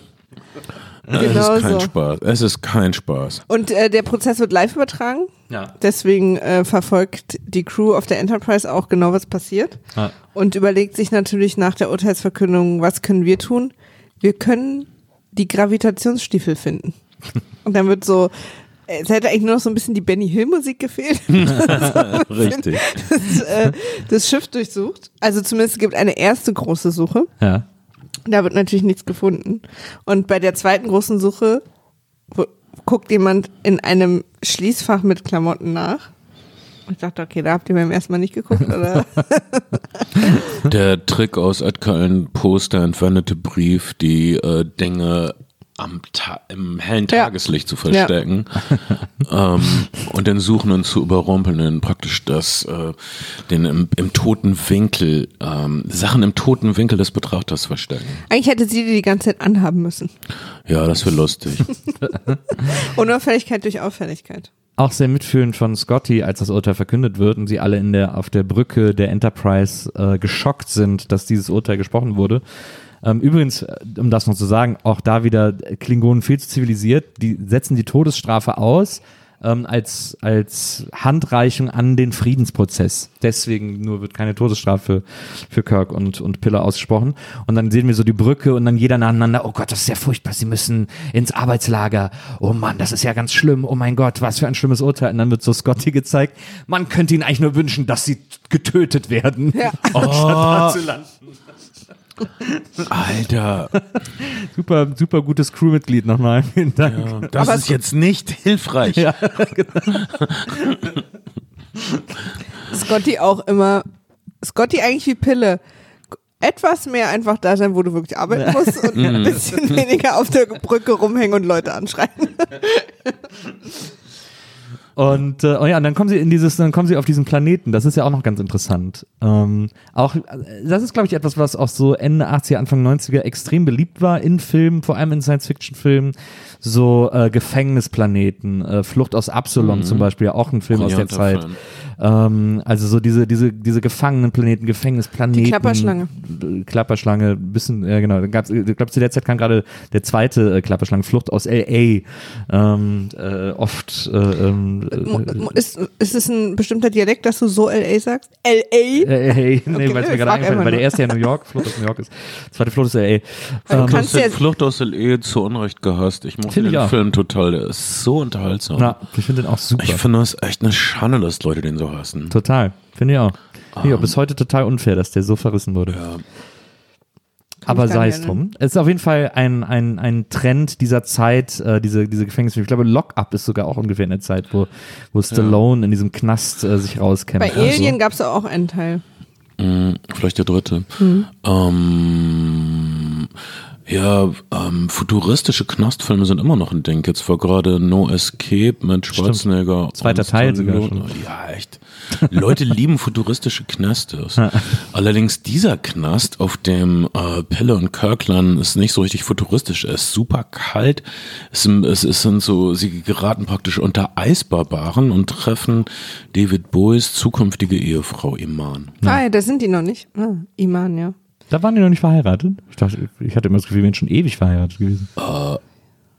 es Genau ist kein so. Spaß. Es ist kein Spaß. Und äh, der Prozess wird live übertragen. Ja. Deswegen äh, verfolgt die Crew auf der Enterprise auch genau, was passiert. Ah. Und überlegt sich natürlich nach der Urteilsverkündung, was können wir tun? Wir können die Gravitationsstiefel finden. Und dann wird so, äh, es hätte eigentlich nur noch so ein bisschen die Benny Hill Musik gefehlt. Richtig. das, äh, das Schiff durchsucht. Also zumindest es gibt eine erste große Suche. Ja. Da wird natürlich nichts gefunden. Und bei der zweiten großen Suche guckt jemand in einem Schließfach mit Klamotten nach. Ich dachte, okay, da habt ihr beim ersten Mal nicht geguckt, oder? Der Trick aus Edgar Allan Poe, der entwendete Brief, die äh, Dinge am Ta im hellen Ja. Tageslicht zu verstecken ähm, und den Suchenden zu überrumpeln, den praktisch das, äh, den im, im toten Winkel, ähm, Sachen im toten Winkel des Betrachters verstecken. Eigentlich hätte sie die die ganze Zeit anhaben müssen. Ja, das wäre lustig. Unauffälligkeit durch Auffälligkeit. Auch sehr mitfühlend von Scotty, als das Urteil verkündet wird und sie alle in der, auf der Brücke der Enterprise äh, geschockt sind, dass dieses Urteil gesprochen wurde. Ähm, übrigens, äh, um das noch zu sagen, auch da wieder äh, Klingonen viel zu zivilisiert. Die setzen die Todesstrafe aus ähm, als, als Handreichung an den Friedensprozess. Deswegen nur wird keine Todesstrafe für Kirk und, und Pille ausgesprochen. Und dann sehen wir so die Brücke und dann jeder nacheinander, oh Gott, das ist ja furchtbar, sie müssen ins Arbeitslager. Oh Mann, das ist ja ganz schlimm. Oh mein Gott, was für ein schlimmes Urteil. Und dann wird so Scotty gezeigt, man könnte ihnen eigentlich nur wünschen, dass sie getötet werden. Ja. Oh, Alter, Super, super gutes Crewmitglied nochmal. Vielen Dank. ja, das Aber ist jetzt nicht hilfreich. Ja. Scotty auch immer, Scotty eigentlich wie Pille. Etwas mehr einfach da sein, wo du wirklich arbeiten musst und ein bisschen weniger auf der Brücke rumhängen und Leute anschreien. Und äh, oh ja, und dann kommen sie in dieses, dann kommen sie auf diesen Planeten. Das ist ja auch noch ganz interessant. Ähm, auch, äh, das ist, glaube ich, etwas, was auch so Ende 80er, Anfang 90er extrem beliebt war in Filmen, vor allem in Science-Fiction-Filmen. So äh, Gefängnisplaneten, äh, Flucht aus Absalon zum Beispiel, ja auch ein Film aus der Zeit. Film. Ähm, also so diese, diese, diese Gefangenenplaneten, Gefängnisplaneten. Die Klapperschlange. äh, Klapperschlange, bisschen, ja genau. Dann gab's, ich glaube, zu der Zeit kam gerade der zweite äh, Klapperschlange, Flucht aus L.A. Ähm, äh, oft äh, ähm, äh, Ist, ist es ein bestimmter Dialekt, dass du so LA sagst? LA? Hey, nee, Okay, weil es mir gerade eingefallen weil der erste ja New York, Flucht aus New York ist. Zweite Flucht ist LA. Du Ähm, kannst Du ja, hast Flucht aus Ehe zu Unrecht gehasst. Ich mochte mochte Finde ich den auch. Film total. Der ist so unterhaltsam. Ja, ich finde den auch super. Ich finde das echt eine Schande, dass Leute den so hassen. total. Finde ich auch. Finde ich auch bis heute total unfair, dass der so verrissen wurde. Ja. Aber sei es drum. Es ist auf jeden Fall ein, ein, ein Trend dieser Zeit, äh, diese, diese Gefängnis. Ich glaube, Lock-Up ist sogar auch ungefähr in der Zeit, wo, wo Stallone in diesem Knast äh, sich rauskämpft. Bei und Alien so. gab es auch einen Teil. Mm, Vielleicht der dritte. Hm. Ähm, ja, ähm, futuristische Knastfilme sind immer noch ein Ding. Jetzt war gerade No Escape mit Schwarzenegger. Zweiter und Teil sogar Stallone. Ja, echt. Leute lieben futuristische Knäste. Allerdings dieser Knast, auf dem äh, Pelle und Kirkland ist nicht so richtig futuristisch. Er ist super kalt. Es, sind- es, es sind so, sie geraten praktisch unter Eisbarbaren und treffen David Bowies zukünftige Ehefrau Iman. Ah, ja, da sind die noch nicht. Ah, Iman, ja. Da waren die noch nicht verheiratet? Ich dachte, ich hatte immer das Gefühl, wir wären schon ewig verheiratet gewesen.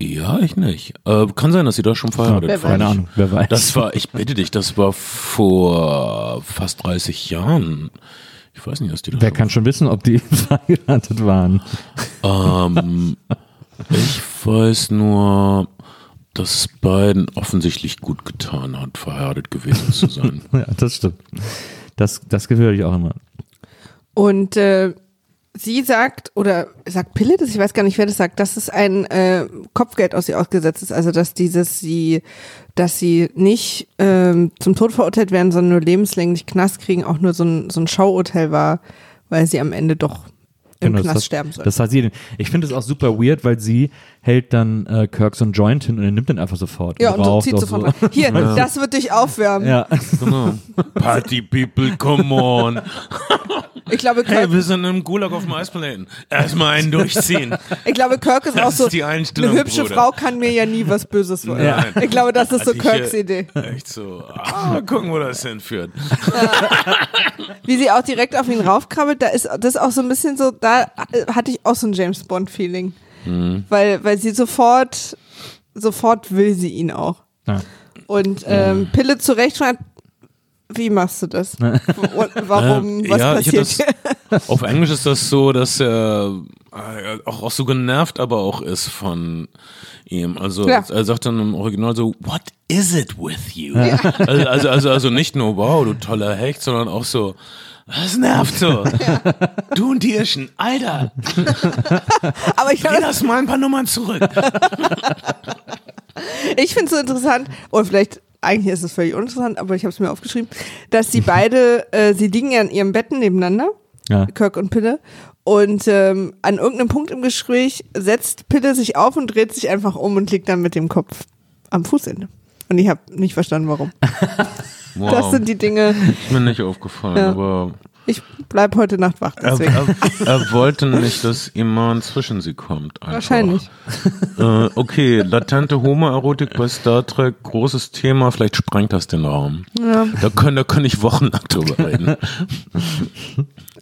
Ja, ich nicht. Äh, kann sein, dass sie da schon verheiratet Wer waren. Keine Ahnung, wer weiß. Das war, ich bitte dich, das war vor fast 30 Jahren. Ich weiß nicht, was die da Wer schon kann schon wissen, ob die verheiratet waren? Ähm, ich weiß nur, dass es beiden offensichtlich gut getan hat, verheiratet gewesen zu sein. Ja, das stimmt. Das, das gehöre ich auch immer. Und äh, sie sagt, oder sagt Pille das, ich weiß gar nicht, wer das sagt, dass es ein äh, Kopfgeld aus ihr ausgesetzt ist. Also dass dieses sie, dass sie nicht ähm, zum Tod verurteilt werden, sondern nur lebenslänglich Knast kriegen, auch nur so ein, so ein Schauurteil war, weil sie am Ende doch im Genau, Knast das, sterben soll. Das hat sie. Ich finde es auch super weird, weil sie hält dann äh, Kirk so ein Joint hin und er nimmt den einfach sofort. ja, und so raucht zieht sofort rein. Hier, das wird dich aufwärmen. Ja, Genau. Party people, come on. Ich glaube, Hey, Kirk, wir sind im Gulag auf dem Eisplaneten. Erstmal einen durchziehen. ich glaube, Kirk ist auch Das so, ist eine hübsche Bruder. Frau kann mir ja nie was Böses wollen. Ja. Ich glaube, das ist so Kirks Idee. Echt so. Ah, mal gucken, wo das hinführt. Wie sie auch direkt auf ihn raufkrabbelt, da ist das auch so ein bisschen so, da hatte ich auch so ein James Bond Feeling. Mhm. Weil, weil sie sofort, sofort will sie ihn auch. Ja. Und ähm, Pille zurecht schreibt, wie machst du das? Und Warum? Äh, Was ja, passiert? das, auf Englisch ist das so, dass er äh, auch, auch so genervt aber auch ist von ihm. Also Ja. er sagt dann im Original so, what is it with you? Also, also, also, also nicht nur, wow, du toller Hecht, sondern auch so, das nervt so. Du und die Irschen, Alter, Aber ich, geh glaub, das mal ein paar Nummern zurück. ich finde es so interessant, oder vielleicht, eigentlich ist es völlig uninteressant, aber ich habe es mir aufgeschrieben, dass sie beide, äh, sie liegen ja in ihrem Betten nebeneinander. ja. Kirk und Pille. Und ähm, an irgendeinem Punkt im Gespräch setzt Pille sich auf und dreht sich einfach um und liegt dann mit dem Kopf am Fußende. Und ich habe nicht verstanden, warum. Wow, Das sind die Dinge. ist mir nicht aufgefallen, Ja. aber Ich bleib heute Nacht wach, er, deswegen. er, er wollte nicht, dass Iman zwischen sie kommt. Einfach. Wahrscheinlich. Äh, okay, latente Homoerotik bei Star Trek, großes Thema, vielleicht sprengt das den Raum. Ja. Da können, da kann ich wochenlang drüber reden.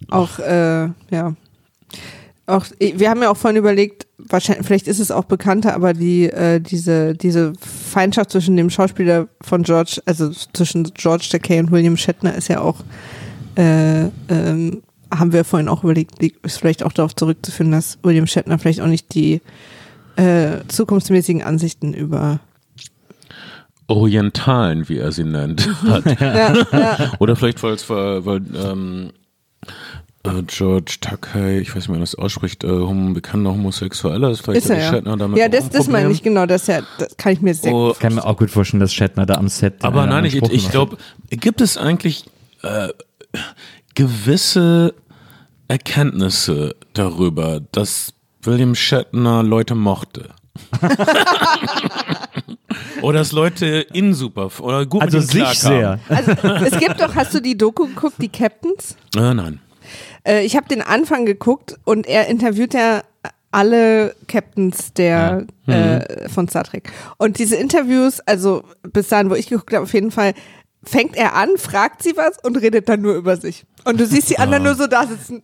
Auch, äh, ja. Auch, wir haben ja auch vorhin überlegt, wahrscheinlich, vielleicht ist es auch bekannter, aber die, äh, diese, diese Feindschaft zwischen dem Schauspieler von George, also zwischen George Takei und William Shatner ist ja auch, äh, ähm, haben wir vorhin auch überlegt, ist vielleicht auch darauf zurückzuführen, dass William Shatner vielleicht auch nicht die äh, zukunftsmäßigen Ansichten über Orientalen, wie er sie nennt, hat. ja, ja, Oder vielleicht, weil es war, weil ähm, äh, George Takei, ich weiß nicht, wie man das ausspricht, äh, bekannter Homosexueller ist, vielleicht ist er ja. Shatner damit ja, auch das, das meine ich genau, das, ja, das kann ich mir sehr Oh, Ich kann mir auch gut vorstellen, dass Shatner da am Set. Aber äh, nein, ich, ich glaube, gibt es eigentlich äh, gewisse Erkenntnisse darüber, dass William Shatner Leute mochte? oder dass Leute ihn super oder gut Also mit sich sehr. Also, es gibt doch, hast du die Doku geguckt, die Captains? Äh, nein. Äh, ich habe den Anfang geguckt und er interviewt ja alle Captains der äh, von Star Trek. Und diese Interviews, also bis dahin, wo ich geguckt habe, auf jeden Fall fängt er an, fragt sie was und redet dann nur über sich. Und du siehst die anderen nur so da sitzen.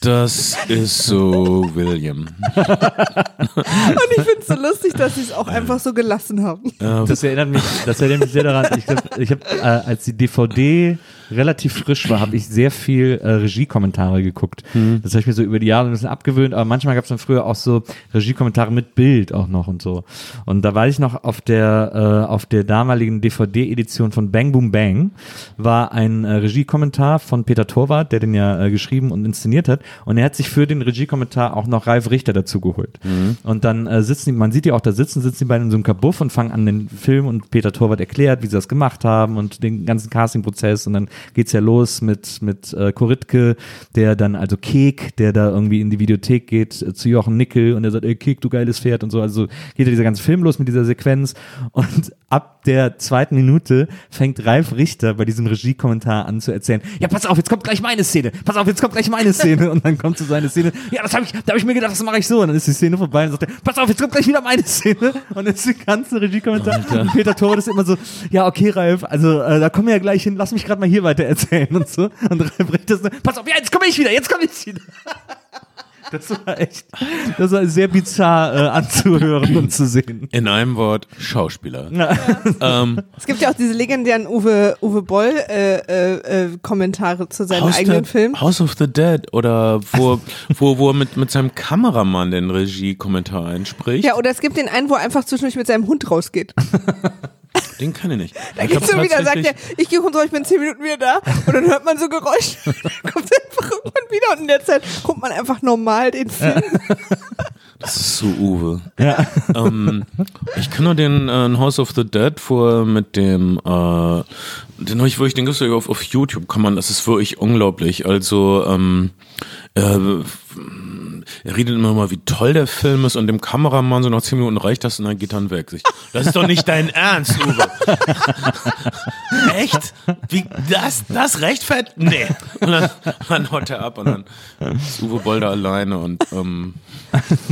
Das ist so William. Und ich finde es so lustig, dass sie es auch einfach so gelassen haben. Das erinnert mich, das erinnert mich sehr daran. Ich, glaub, ich habe, äh, als die DVD relativ frisch war, habe ich sehr viel äh, Regiekommentare geguckt. Das habe ich mir so über die Jahre ein bisschen abgewöhnt, aber manchmal gab es dann früher auch so Regiekommentare mit Bild auch noch und so. Und da weiß ich noch, auf der, äh, auf der damaligen DVD-Edition von Bang Boom Bang war ein äh, Regiekommentar von Peter Torwart, der den ja äh, geschrieben und inszeniert hat. Und er hat sich für den Regiekommentar auch noch Ralf Richter dazu geholt. Und dann äh, sitzen die, man sieht ja auch da sitzen, sitzen die beiden in so einem Kabuff und fangen an den Film und Peter Torwart erklärt, wie sie das gemacht haben und den ganzen Casting-Prozess und dann geht's ja los mit, mit äh, Koritke, der dann, also Kek, der da irgendwie in die Videothek geht äh, zu Jochen Nickel und er sagt, ey Kek, du geiles Pferd und so. Also geht ja dieser ganze Film los mit dieser Sequenz und ab der zweiten Minute fängt Ralf Richter bei diesem Regiekommentar an zu erzählen, ja pass auf, jetzt kommt gleich meine Szene, pass auf, jetzt kommt gleich meine Szene. Und dann kommt so seine Szene, ja das habe ich, da habe ich mir gedacht, das mache ich so. Und dann ist die Szene vorbei und sagt er, pass auf, jetzt kommt gleich wieder meine Szene. Und ist der ganze Regiekommentar. Und Peter Torwart ist immer so, ja okay Ralf, also äh, da kommen wir ja gleich hin, lass mich gerade mal hier weiter erzählen und so. Und Ralf Richter ist so, pass auf, ja jetzt komme ich wieder, jetzt komme ich wieder. Das war echt, das war sehr bizarr äh, anzuhören und zu sehen. In einem Wort, Schauspieler. ähm, Es gibt ja auch diese legendären Uwe, Uwe Boll äh, äh, äh, Kommentare zu seinen House, eigenen the, Filmen. House of the Dead oder wo, wo, wo er mit, mit seinem Kameramann den Regiekommentar einspricht. Ja, oder es gibt den einen, wo er einfach zwischendurch mit seinem Hund rausgeht. Den kann ich nicht. Da geht's so wieder, sagt er, ich gehe runter, ich bin in zehn Minuten wieder da. Und dann hört man so Geräusche. Dann kommt er einfach irgendwann wieder und in der Zeit guckt man einfach normal den Film. Das ist so Uwe. ähm, ich kann nur den äh, House of the Dead vor mit dem, äh, den habe ich wirklich, den gibt's ja auf, auf YouTube, kann man, das ist wirklich unglaublich. Also, ähm, äh, er redet immer mal, wie toll der Film ist und dem Kameramann so nach zehn Minuten reicht das und dann geht dann weg. Ich, das ist doch nicht dein Ernst, Uwe. Echt? Wie, das, das rechtfertigt? Nee. Und dann, dann haut er ab und dann ist Uwe Boll da alleine und ähm,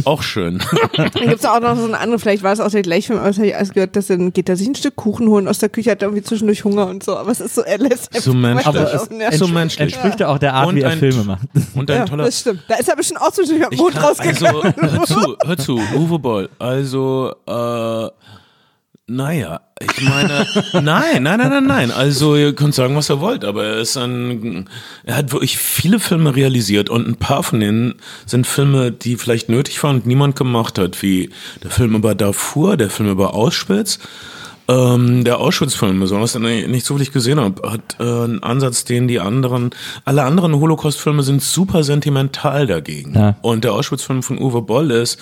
auch schön. Dann gibt's auch noch so eine andere, vielleicht war es auch der gleiche Film, aber das habe ich alles gehört, dass dann geht er sich ein Stück Kuchen holen aus der Küche, hat er irgendwie zwischendurch Hunger und so. Aber es ist so, er lässt So menschlich. Aber es- es- so menschlich. Entspricht ja auch der Art, Und wie er ein- Filme macht. Und ein ja, toller. das stimmt. Da ist er bestimmt auch zwischendurch Ich Mund kann, rausgegangen. also, hör zu, hör zu, Uwe Boll. Also, äh, naja, ich meine, nein, nein, nein, nein, nein. Also, ihr könnt sagen, was ihr wollt, aber er ist ein, er hat wirklich viele Filme realisiert und ein paar von denen sind Filme, die vielleicht nötig waren und niemand gemacht hat, wie der Film über Darfur, der Film über Auschwitz. Ähm, der Auschwitz-Film, besonders den ich nicht so viel gesehen habe, hat äh, einen Ansatz, den die anderen, alle anderen Holocaust-Filme sind super sentimental dagegen. Ja. Und der Auschwitz-Film von Uwe Boll ist,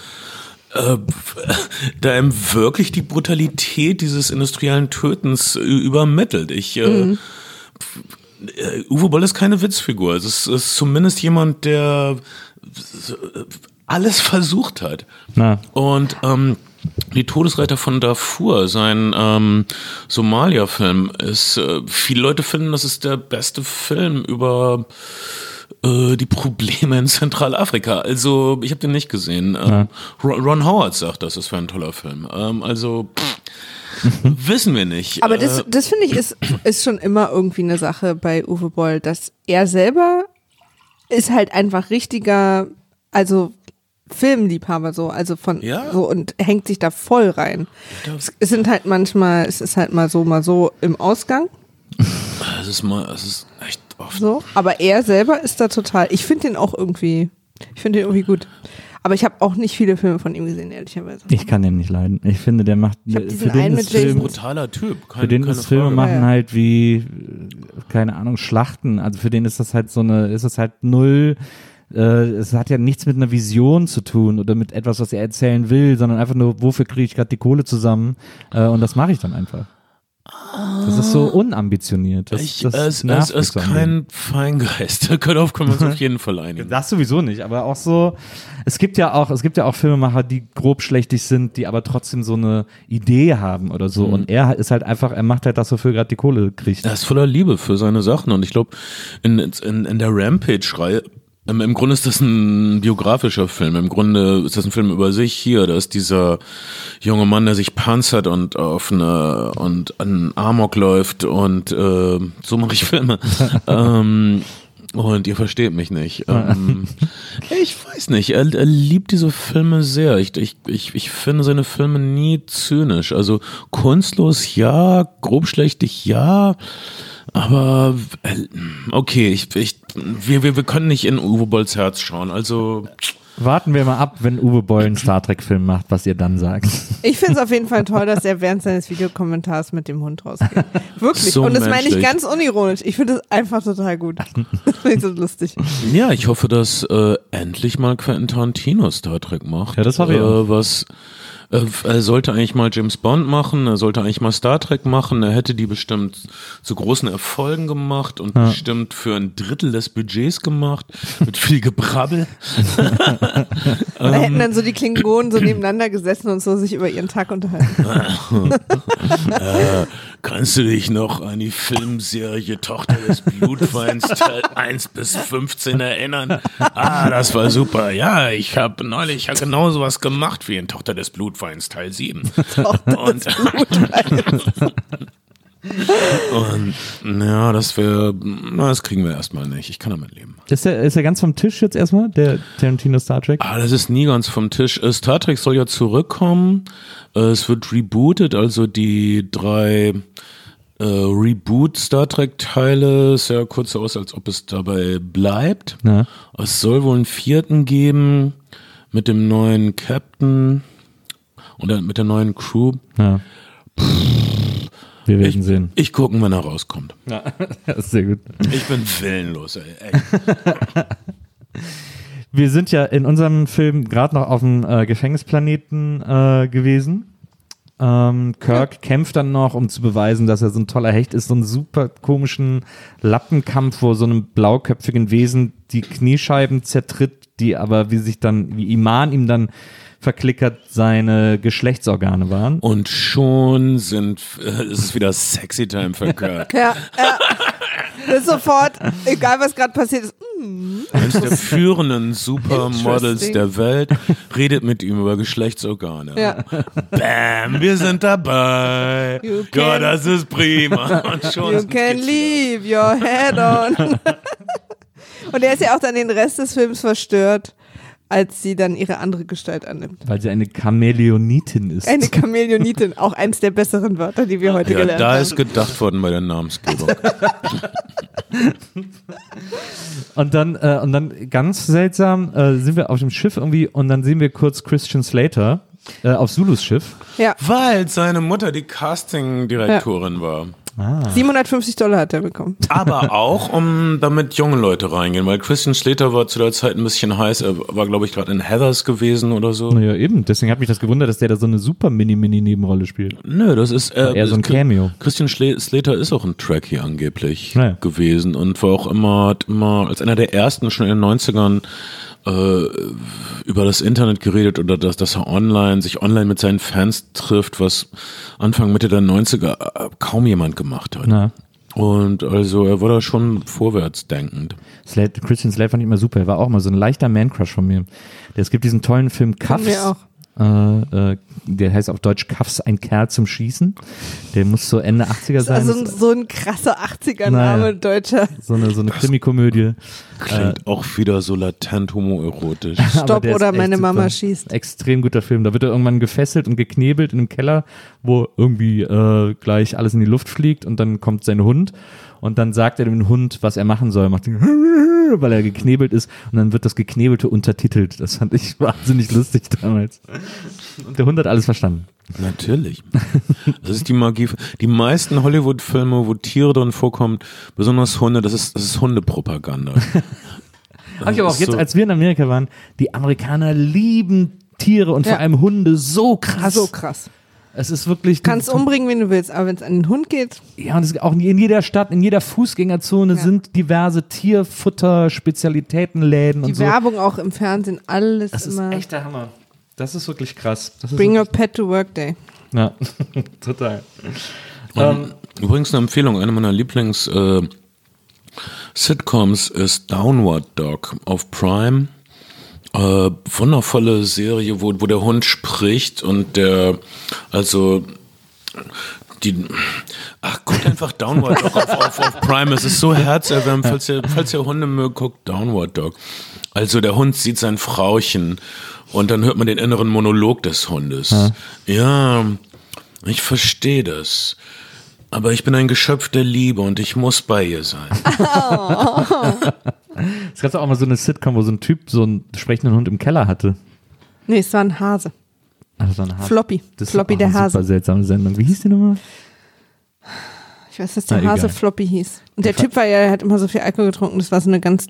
äh, da ihm wirklich die Brutalität dieses industriellen Tötens übermittelt. Ich, äh, äh, Uwe Boll ist keine Witzfigur. Es ist, ist zumindest jemand, der alles versucht hat. Na. Und ähm, die Todesreiter von Darfur, sein ähm, Somalia-Film, ist, äh, viele Leute finden, das ist der beste Film über äh, die Probleme in Zentralafrika. Also, ich habe den nicht gesehen. Ähm, Ron, Ron Howard sagt, das ist für ein toller Film. Ähm, also, pff, wissen wir nicht. Aber Äh, das, das finde ich ist, ist schon immer irgendwie eine Sache bei Uwe Boll, dass er selber ist halt einfach richtiger, also Filmliebhaber so, also von Ja. so und hängt sich da voll rein. Es, es sind halt manchmal, es ist halt mal so, mal so im Ausgang, es ist mal, es ist echt oft. so. Aber er selber ist da total. Ich finde den auch irgendwie, ich finde den irgendwie gut. Aber ich habe auch nicht viele Filme von ihm gesehen, ehrlicherweise. Ich kann den nicht leiden. Ich finde, der macht, für den ist Film, brutaler Typ. Keine, für den keine ist Filme Frage. machen halt wie, keine Ahnung, Schlachten. Also für den ist das halt so eine, ist das halt null, es hat ja nichts mit einer Vision zu tun oder mit etwas, was er erzählen will, sondern einfach nur, wofür kriege ich gerade die Kohle zusammen äh, und das mache ich dann einfach. Das ist so unambitioniert. Das, Ich, das es, es ist kein Feingeist. Darauf können wir uns auf jeden Fall einigen. Das sowieso nicht, aber auch so, es gibt ja auch, es gibt ja auch Filmemacher, die grob schlechtig sind, die aber trotzdem so eine Idee haben oder so. Und er ist halt einfach, er macht halt das, wofür er gerade die Kohle kriegt. Er ist voller Liebe für seine Sachen und ich glaube, in, in, in der Rampage-Reihe, im, im Grunde ist das ein biografischer Film. Im Grunde ist das ein Film über sich hier. Da ist dieser junge Mann, der sich panzert und auf eine und an Amok läuft und äh, so mache ich Filme. ähm, Und ihr versteht mich nicht. Ähm, ich weiß nicht, er, er liebt diese Filme sehr. Ich, ich, ich, ich finde seine Filme nie zynisch. Also kunstlos ja, grobschlächtig ja. Aber äh, okay, ich, ich, wir, wir, wir können nicht in Uwe Bolls Herz schauen. Also Warten wir mal ab, wenn Uwe Boll einen Star Trek-Film macht, was ihr dann sagt. Ich finde es auf jeden Fall toll, dass er während seines Videokommentars mit dem Hund rausgeht. Wirklich. So Und das meine ich ganz unironisch. Ich finde es einfach total gut. Das finde ich so lustig. Ja, ich hoffe, dass äh, endlich mal Quentin Tarantino Star Trek macht. Ja, das hoffe ich äh, auch. Was äh, er sollte eigentlich mal James Bond machen, er sollte eigentlich mal Star Trek machen, er hätte die bestimmt zu großen Erfolgen gemacht und bestimmt für ein Drittel des Budgets gemacht, mit viel Gebrabbel. Da hätten dann so die Klingonen so nebeneinander gesessen und so sich über ihren Tag unterhalten. Kannst du dich noch an die Filmserie Tochter des Blutweins Teil 1 bis 15 erinnern? Ah, das war super. Ja, ich habe neulich ja genau sowas gemacht wie in Tochter des Blutweins Teil 7. Und, und ja, das wäre, na, das kriegen wir erstmal nicht. Ich kann damit leben. Ist er, ist er ganz vom Tisch jetzt erstmal, der Tarantino Star Trek? Ah, das ist nie ganz vom Tisch. Äh, Star Trek soll ja zurückkommen. Äh, Es wird rebootet, also die drei äh, Reboot Star Trek Teile. Es sah kurz aus, als ob es dabei bleibt. Ja. Es soll wohl einen vierten geben mit dem neuen Captain oder mit der neuen Crew. Ja. Wir werden sehen. Ich gucken, wenn er rauskommt. Ja, das ist sehr gut. Ich bin willenlos, ey. Wir sind ja in unserem Film gerade noch auf dem äh, Gefängnisplaneten äh, gewesen. Ähm, Kirk kämpft dann noch, um zu beweisen, dass er so ein toller Hecht ist, so einen super komischen Lappenkampf, wo so einem blauköpfigen Wesen die Kniescheiben zertritt, die aber, wie sich dann, wie Iman ihm dann verklickert, seine Geschlechtsorgane waren. Und schon sind, äh, ist es wieder Sexy Time für Kirk. Ja, ja. Sofort, egal was gerade passiert ist. mm, Eines der führenden Supermodels der Welt redet mit ihm über Geschlechtsorgane. Ja. Bam, wir sind dabei. You Ja, can- das ist prima. Und schon You can leave your head on. Und er ist ja auch dann den Rest des Films verstört, als sie dann ihre andere Gestalt annimmt. Weil sie eine Chamäleonitin ist. Eine Chamäleonitin, auch eins der besseren Wörter, die wir heute. Ja, gelernt da haben. ist gedacht worden bei der Namensgebung. Und dann, äh, und dann ganz seltsam äh, sind wir auf dem Schiff irgendwie und dann sehen wir kurz Christian Slater äh, auf Zulus Schiff. Ja, Weil seine Mutter die Casting-Direktorin war. 750 Dollar hat er bekommen. Aber auch, um damit junge Leute reingehen, weil Christian Slater war zu der Zeit ein bisschen heiß. Er war, glaube ich, gerade in Heathers gewesen oder so. Naja, eben. Deswegen hat mich das gewundert, dass der da so eine super Mini-Mini-Nebenrolle spielt. Nö, das ist äh, Eher so ein Cameo. Christian Slater ist auch ein Trekkie angeblich Ja. gewesen und war auch immer, hat immer als einer der ersten schon in den 90ern äh, über das Internet geredet oder dass, dass er online, sich online mit seinen Fans trifft, was Anfang, Mitte der 90er äh, kaum jemand gemacht hat. Na. Und also er war da schon vorwärtsdenkend. Christian Slater fand ich immer super. Er war auch mal so ein leichter Man-Crush von mir. Es gibt diesen tollen Film Cuffs. mir auch. Äh, äh, der heißt auf Deutsch Cuffs, ein Kerl zum Schießen. Der muss so Ende 80er sein. Also ein, so ein krasser 80er-Name, Naja. deutscher. so eine, so eine Krimikomödie. Klingt auch wieder so latent homoerotisch. Stopp oder meine Mama super. schießt. Extrem guter Film. Da wird er irgendwann gefesselt und geknebelt in einem Keller, wo irgendwie äh, gleich alles in die Luft fliegt und dann kommt sein Hund und dann sagt er dem Hund, was er machen soll. Macht den weil er geknebelt ist und dann wird das Geknebelte untertitelt. Das fand ich wahnsinnig lustig damals. Und der Hund hat alles verstanden. Natürlich. Das ist die Magie. Die meisten Hollywood-Filme, wo Tiere drin vorkommen, besonders Hunde, das ist, das ist Hundepropaganda. Hab ich aber auch jetzt, so- als wir in Amerika waren, die Amerikaner lieben Tiere und Ja. vor allem Hunde so krass. So krass. Es ist wirklich. Kannst umbringen, wen du willst, aber wenn es an den Hund geht, Ja, und es ist auch in jeder Stadt, in jeder Fußgängerzone Ja. sind diverse Tierfutter, Spezialitätenläden die und so. Werbung auch im Fernsehen, alles Das ist immer. echt der Hammer. Das ist wirklich krass. Das ist Bring your pet to work day. ja, total. Ähm, Übrigens eine Empfehlung, eine meiner Lieblings äh, Sitcoms ist Downward Dog auf Prime. Äh, wundervolle Serie, wo, wo der Hund spricht und der, also die, ach, guckt einfach Downward Dog auf, auf, auf Prime. Es ist so herzerwärmend, falls ihr, falls ihr Hunde mögt, guckt Downward Dog. Also der Hund sieht sein Frauchen und dann hört man den inneren Monolog des Hundes. Ja, ich verstehe das. Aber ich bin ein Geschöpf der Liebe und ich muss bei ihr sein. Es gab auch mal so eine Sitcom, wo so ein Typ so einen sprechenden Hund im Keller hatte. Nee, es war ein Hase. Also so ein Hase. Floppy. Das Floppy war der eine Hase. Super seltsame Sendung. Wie hieß die nochmal? Ich weiß, dass der Na, Hase egal. Floppy hieß. Und der Typ war ja, er hat immer so viel Alkohol getrunken. Das war so eine ganz,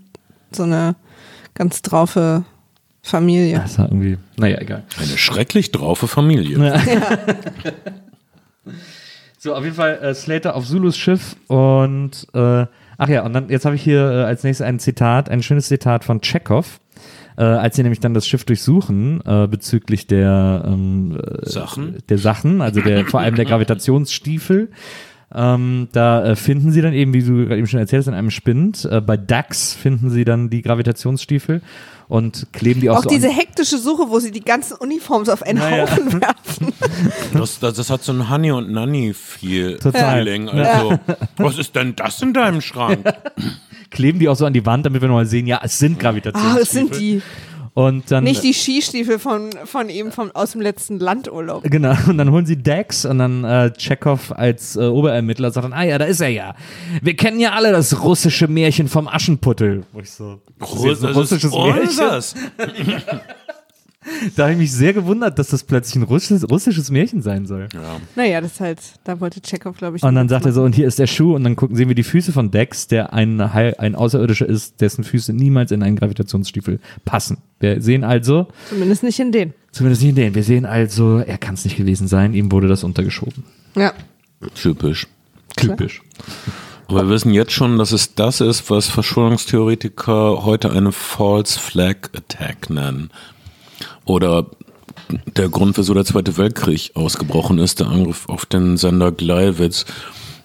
so eine ganz draufe Familie. Das war irgendwie, naja, egal. Eine schrecklich draufe Familie. So, auf jeden Fall äh, Slater auf Zulus Schiff und äh, ach ja, und dann jetzt habe ich hier äh, als nächstes ein Zitat, ein schönes Zitat von Chekhov. Äh, als sie nämlich dann das Schiff durchsuchen äh, bezüglich der ähm, äh, Sachen. der Sachen, also der vor allem der Gravitationsstiefel. Ähm, da äh, finden sie dann eben, wie du gerade eben schon erzählt hast, in einem Spind. Äh, bei Dax finden sie dann die Gravitationsstiefel und kleben die auch, Auch so diese an. hektische Suche, wo sie die ganzen Uniforms auf einen Naja. Haufen werfen. Das, das, das hat so ein Honey und Nanny Feel Total. Feeling. Also, was ist denn das in deinem Schrank? kleben die auch so an die Wand, damit wir nochmal sehen, ja, es sind Ah, Gravitationsstiefel. es sind die. Und dann, Nicht die Skistiefel von, von ihm vom, aus dem letzten Landurlaub. Genau, und dann holen sie Dex und dann äh, Chekhov als äh, Oberermittler sagt dann, ah ja, da ist er ja. Wir kennen ja alle das russische Märchen vom Aschenputtel. Wo ich so, ein russisches Märchen. Da habe ich mich sehr gewundert, dass das plötzlich ein russisches, russisches Märchen sein soll. Naja, das ist halt, da wollte Chekhov, glaube ich. Und dann sagt er so, und hier ist der Schuh und dann gucken, sehen wir die Füße von Dex, der ein, ein Außerirdischer ist, dessen Füße niemals in einen Gravitationsstiefel passen. Wir sehen also. Zumindest nicht in den. zumindest nicht in den, wir sehen also, er kann es nicht gewesen sein, ihm wurde das untergeschoben. Ja. Typisch. Typisch. Aber wir wissen jetzt schon, dass es das ist, was Verschwörungstheoretiker heute eine False Flag Attack nennen. Oder der Grund, wieso der Zweite Weltkrieg ausgebrochen ist, der Angriff auf den Sender Gleiwitz,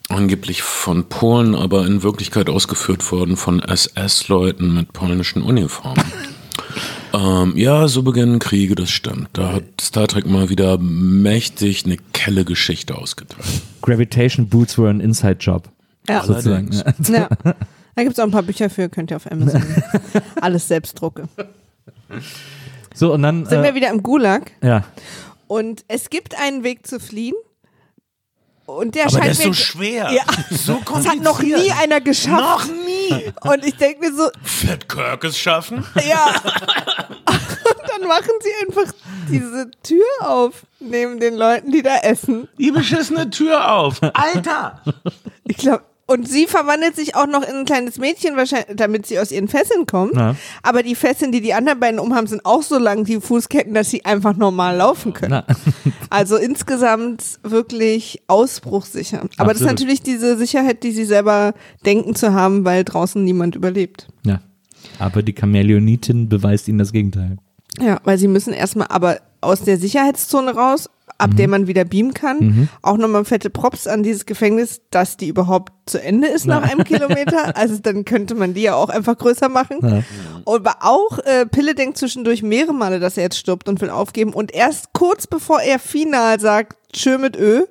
angeblich von Polen, aber in Wirklichkeit ausgeführt worden von SS-Leuten mit polnischen Uniformen. ähm, ja, so beginnen Kriege, das stimmt. Da hat Star Trek mal wieder mächtig eine kelle Geschichte ausgeteilt. Gravitation Boots were an Inside-Job. Ja. Sozusagen. Ja. ja. Da gibt es auch ein paar Bücher für, könnt ihr auf Amazon. Alles selbst drucke. So, und dann. Sind äh, wir wieder im Gulag ja. und es gibt einen Weg zu fliehen. Und der Aber scheint der ist mir so schwer. Ja. So Das hat noch nie kompliziert. einer geschafft. Noch nie. Und ich denke mir so, Wird Kirk es schaffen? ja. Und dann machen sie einfach diese Tür auf, neben den Leuten, die da essen. Die beschissene Tür auf. Alter! Ich glaube, und sie verwandelt sich auch noch in ein kleines Mädchen, wahrscheinlich, damit sie aus ihren Fesseln kommt. Ja. Aber die Fesseln, die die anderen beiden umhaben, sind auch so lang, die Fußketten, dass sie einfach normal laufen können. Also insgesamt wirklich ausbruchsicher. Aber das ist Absolut. natürlich diese Sicherheit, die sie selber denken zu haben, weil draußen niemand überlebt. ja. Aber die Chamäleonitin beweist ihnen das Gegenteil. Ja, weil sie müssen erstmal aber aus der Sicherheitszone raus, ab der man wieder beamen kann. Auch nochmal fette Props an dieses Gefängnis, dass die überhaupt zu Ende ist nach einem Kilometer. Also dann könnte man die ja auch einfach größer machen. Ja. Aber auch äh, Pille denkt zwischendurch mehrere Male, dass er jetzt stirbt und will aufgeben. Und erst kurz bevor er final sagt, tschö mit Ö,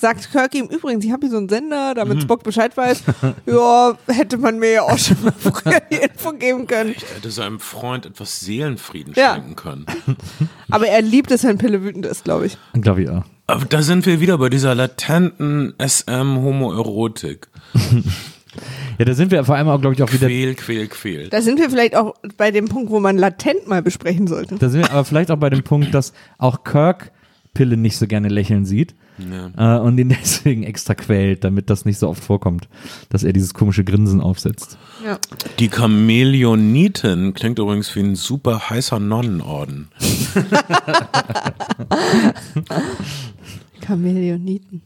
sagt Kirk ihm übrigens, ich habe hier so einen Sender, damit Spock Bescheid weiß. ja, hätte man mir ja auch schon mal früher die Info geben können. Er hätte seinem Freund etwas Seelenfrieden Ja. schenken können. Aber er liebt es, wenn Pille wütend ist, glaube ich. Glaube ich auch. Aber da sind wir wieder bei dieser latenten SM-Homoerotik. Ja, da sind wir vor allem auch, glaube ich, auch wieder. Quäl, quäl, quäl. Da sind wir vielleicht auch bei dem Punkt, wo man latent mal besprechen sollte. Da sind wir aber vielleicht auch bei dem Punkt, dass auch Kirk Pille nicht so gerne lächeln sieht äh, und ihn deswegen extra quält, damit das nicht so oft vorkommt, dass er dieses komische Grinsen aufsetzt. Ja. Die Chamäleonitin klingt übrigens wie ein super heißer Nonnenorden. Chamäleoniten.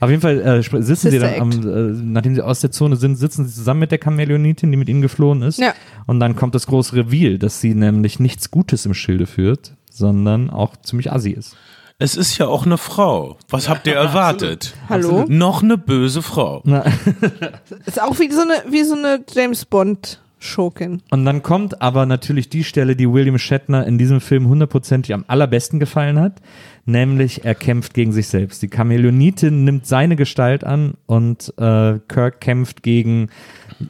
Auf jeden Fall äh, sitzen sie dann, am, äh, nachdem sie aus der Zone sind, sitzen sie zusammen mit der Chamäleonitin, die mit ihnen geflohen ist. Ja. Und dann kommt das große Reveal, dass sie nämlich nichts Gutes im Schilde führt, sondern auch ziemlich assi ist. Es ist ja auch eine Frau. Was habt ihr erwartet? Hallo? Noch eine böse Frau. Ist auch wie so eine, wie so eine James Bond Schurkin. Und dann kommt aber natürlich die Stelle, die William Shatner in diesem Film hundertprozentig am allerbesten gefallen hat, nämlich er kämpft gegen sich selbst. Die Chameleonitin nimmt seine Gestalt an und äh, Kirk kämpft gegen,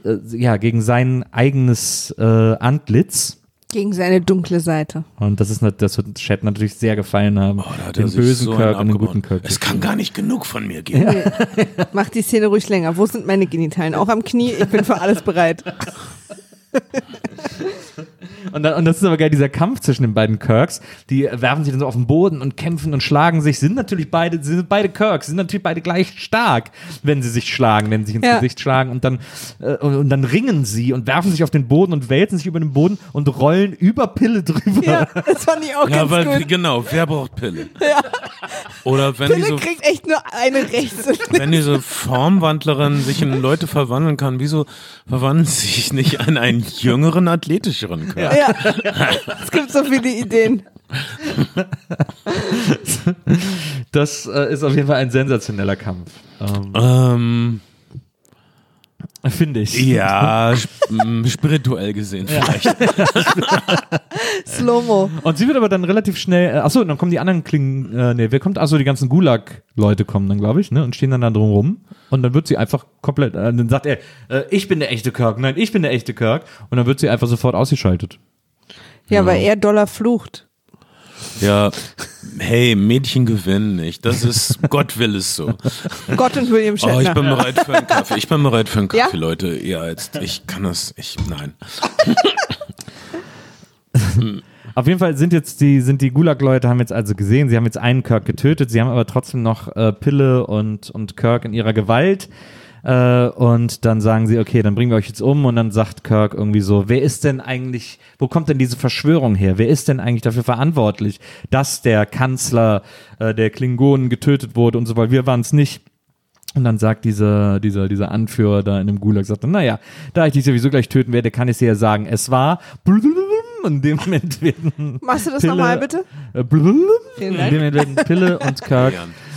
äh, ja, gegen sein eigenes äh, Antlitz. Gegen seine dunkle Seite. Und das ist das wird Shatner natürlich sehr gefallen haben. Oh, den bösen so Kirk und den guten Kirk. Es kann gar nicht genug von mir geben. Mach die Szene ruhig länger. Wo sind meine Genitalien? Auch am Knie? Ich bin für alles bereit. Und, dann, und das ist aber geil, dieser Kampf zwischen den beiden Kirks. Die werfen sich dann so auf den Boden und kämpfen und schlagen sich. Sind natürlich beide, sind beide Kirks, sind natürlich beide gleich stark, wenn sie sich schlagen, wenn sie sich ins Ja. Gesicht schlagen. Und dann, äh, und, und dann ringen sie und werfen sich auf den Boden und wälzen sich über den Boden und rollen über Pille drüber. Ja, das fand ich auch Ja, ganz weil, gut. genau, wer braucht Pille? Oder wenn Pille diese, kriegt echt nur eine rechts. wenn diese Formwandlerin sich in Leute verwandeln kann, wieso verwandeln sie sich nicht in einen jüngeren, athletischeren Körper? ja, es gibt so viele Ideen. Das äh, ist auf jeden Fall ein sensationeller Kampf. Ähm, Ähm, Finde ich. ja, spirituell gesehen vielleicht. Slow-Mo. Und sie wird aber dann relativ schnell, äh, achso, dann kommen die anderen Klingen, äh, nee, wer kommt? Achso, die ganzen Gulag-Leute kommen dann, glaube ich, ne, und stehen dann da drum rum. Und dann wird sie einfach komplett, äh, dann sagt er, äh, ich bin der echte Kirk, nein, ich bin der echte Kirk. Und dann wird sie einfach sofort ausgeschaltet. Ja, weil er doller flucht. Ja, hey, Mädchen gewinnen nicht. Das ist, Gott will es so. Gott und William Oh, ich Shatner. bin bereit für einen Kaffee. Ich bin bereit für einen Ja? Kaffee, Leute. Ja, jetzt, ich kann das, ich, nein. Auf jeden Fall sind jetzt die, sind die Gulag-Leute, haben jetzt also gesehen, sie haben jetzt einen Kirk getötet, sie haben aber trotzdem noch äh, Pille und, und Kirk in ihrer Gewalt. Äh, und dann sagen sie, okay, dann bringen wir euch jetzt um. Und dann sagt Kirk irgendwie so, wer ist denn eigentlich, wo kommt denn diese Verschwörung her? Wer ist denn eigentlich dafür verantwortlich, dass der Kanzler äh, der Klingonen getötet wurde und so weiter? Wir waren es nicht. Und dann sagt dieser, dieser, dieser Anführer da in dem Gulag, sagt dann, naja, da ich dich sowieso gleich töten werde, kann ich dir ja sagen, es war und in dem Moment werden Machst du das Pille- nochmal bitte? äh, in dem. Moment werden Pille und Kirk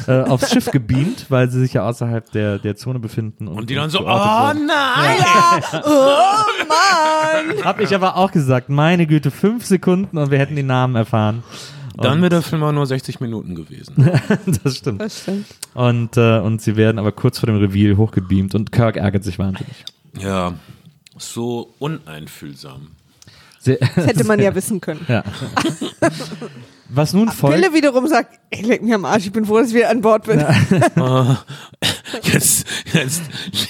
äh, aufs Schiff gebeamt, weil sie sich ja außerhalb der, der Zone befinden. Und, Und die dann so, oh nein! Oh Mann! Hab ich aber auch gesagt, meine Güte, fünf Sekunden und wir hätten die Namen erfahren. Dann wäre der Film auch nur 60 Minuten gewesen. Das stimmt. Das stimmt. Und, äh, und sie werden aber kurz vor dem Reveal hochgebeamt und Kirk ärgert sich wahnsinnig. Ja, so uneinfühlsam. Sehr, Das hätte man ja wissen können. ja. Was nun folgt. Pille wiederum sagt, ey, leck mich am Arsch, ich bin froh, dass ich wieder an Bord bin. Jetzt, jetzt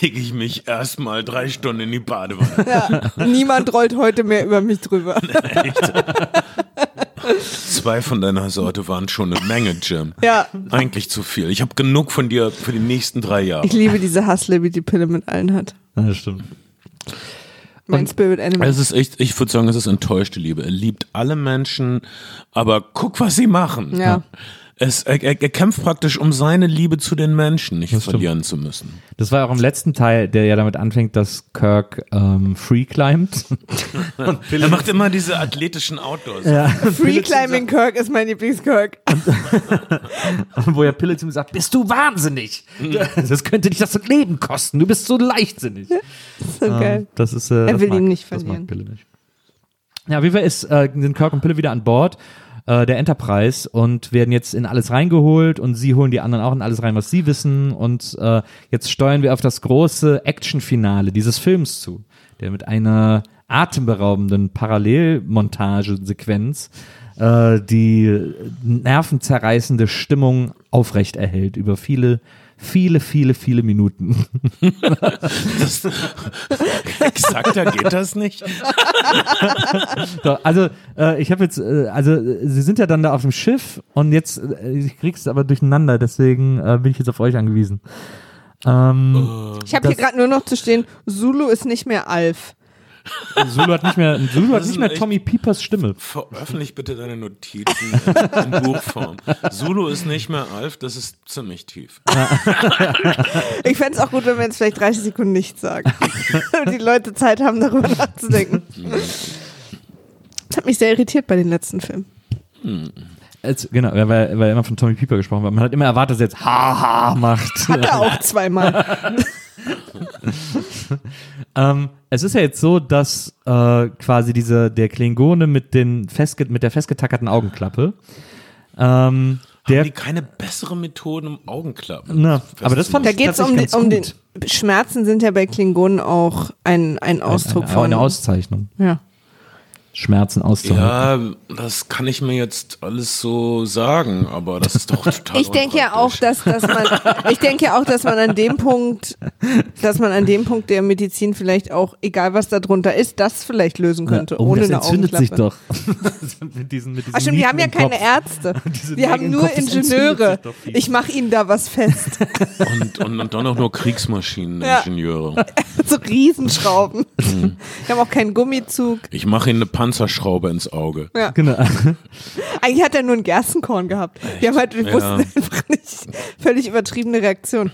lege ich mich erstmal drei Stunden in die Badewanne. Ja. Niemand rollt heute mehr über mich drüber. Zwei von deiner Sorte waren schon eine Menge, Jim. Ja. Eigentlich zu viel. Ich habe genug von dir für die nächsten drei Jahre. Ich liebe diese Hassliebe, die Pille mit allen hat. Ja, das stimmt. Mein Und- Spirit Animal. Es ist echt, ich würde sagen, es ist enttäuschte Liebe. Er liebt alle Menschen, aber guck, was sie machen. Ja. Es, er, er, er kämpft praktisch um seine Liebe zu den Menschen nicht Das stimmt. verlieren zu müssen. Das war auch im letzten Teil, der ja damit anfängt, dass Kirk ähm, free climbt. und Er macht immer diese athletischen Outdoors. ja, Free Climbing Kirk ist mein Lieblings-Kirk. wo ja Pille zu ihm sagt, bist du wahnsinnig? Das könnte dich das Leben kosten. Du bist so leichtsinnig. So geil. Das ist, äh, Er das will mag, ihn nicht das verlieren. mag Pille nicht. Ja, auf jeden Fall ist, äh, sind Kirk und Pille wieder an Bord äh, der Enterprise und werden jetzt in alles reingeholt und sie holen die anderen auch in alles rein, was sie wissen. Und äh, jetzt steuern wir auf das große Actionfinale dieses Films zu, der mit einer atemberaubenden Parallelmontagesequenz äh, die nervenzerreißende Stimmung aufrecht erhält über viele, viele, viele, viele Minuten. Exakter geht das nicht. Also äh, ich habe jetzt, äh, also äh, sie sind ja dann da auf dem Schiff und jetzt, äh, ich krieg's aber durcheinander, deswegen äh, bin ich jetzt auf euch angewiesen. Ähm, Ich habe hier Das- gerade nur noch zu stehen, Zulu ist nicht mehr Alf. Zulu hat nicht mehr, Zulu hat nicht mehr echt- Tommy Piepers Stimme. Veröffentlich bitte deine Notizen in, in Buchform. Zulu ist nicht mehr Alf, das ist ziemlich tief. Ich fände es auch gut, wenn wir jetzt vielleicht 30 Sekunden nichts sagen. Und die Leute Zeit haben, darüber nachzudenken. Das hat mich sehr irritiert bei den letzten Filmen. Als, genau, weil, weil immer von Tommy Pieper gesprochen wird. Man hat immer erwartet, dass er jetzt Haha macht. Hat er auch zweimal. Ähm, es ist ja jetzt so, dass äh, quasi diese, der Klingone mit, den festge mit der festgetackerten Augenklappe, ähm, der, Haben die keine bessere Methode im Augenklappen? na, aber das fand Da ich geht es um, um den Schmerzen sind ja bei Klingonen auch ein, ein. Ausdruck eine, von. eine Auszeichnung. ja. Schmerzen auszuhalten. Ja, das kann ich mir jetzt alles so sagen, aber das ist doch total Ich denke ja auch, dass, dass man, ich denke ja auch, dass man an dem Punkt, dass man an dem Punkt der Medizin vielleicht auch, egal was da drunter ist, das vielleicht lösen könnte, Ja, oh, ohne das eine entzündet Augenklappe. sich doch. mit diesen, mit diesen Ach stimmt, die haben ja keine Kopf. Ärzte. Die haben nur Kopf, Ingenieure. Ich mache ihnen da was fest. Und, und, und dann auch nur Kriegsmaschineningenieure. so Riesenschrauben. Mhm. Die haben auch keinen Gummizug. Ich mache ihnen eine Panzerschraube ins Auge. Genau. Eigentlich hat er nur ein Gerstenkorn gehabt. Die haben halt, Ja. wussten einfach nicht. Völlig übertriebene Reaktion.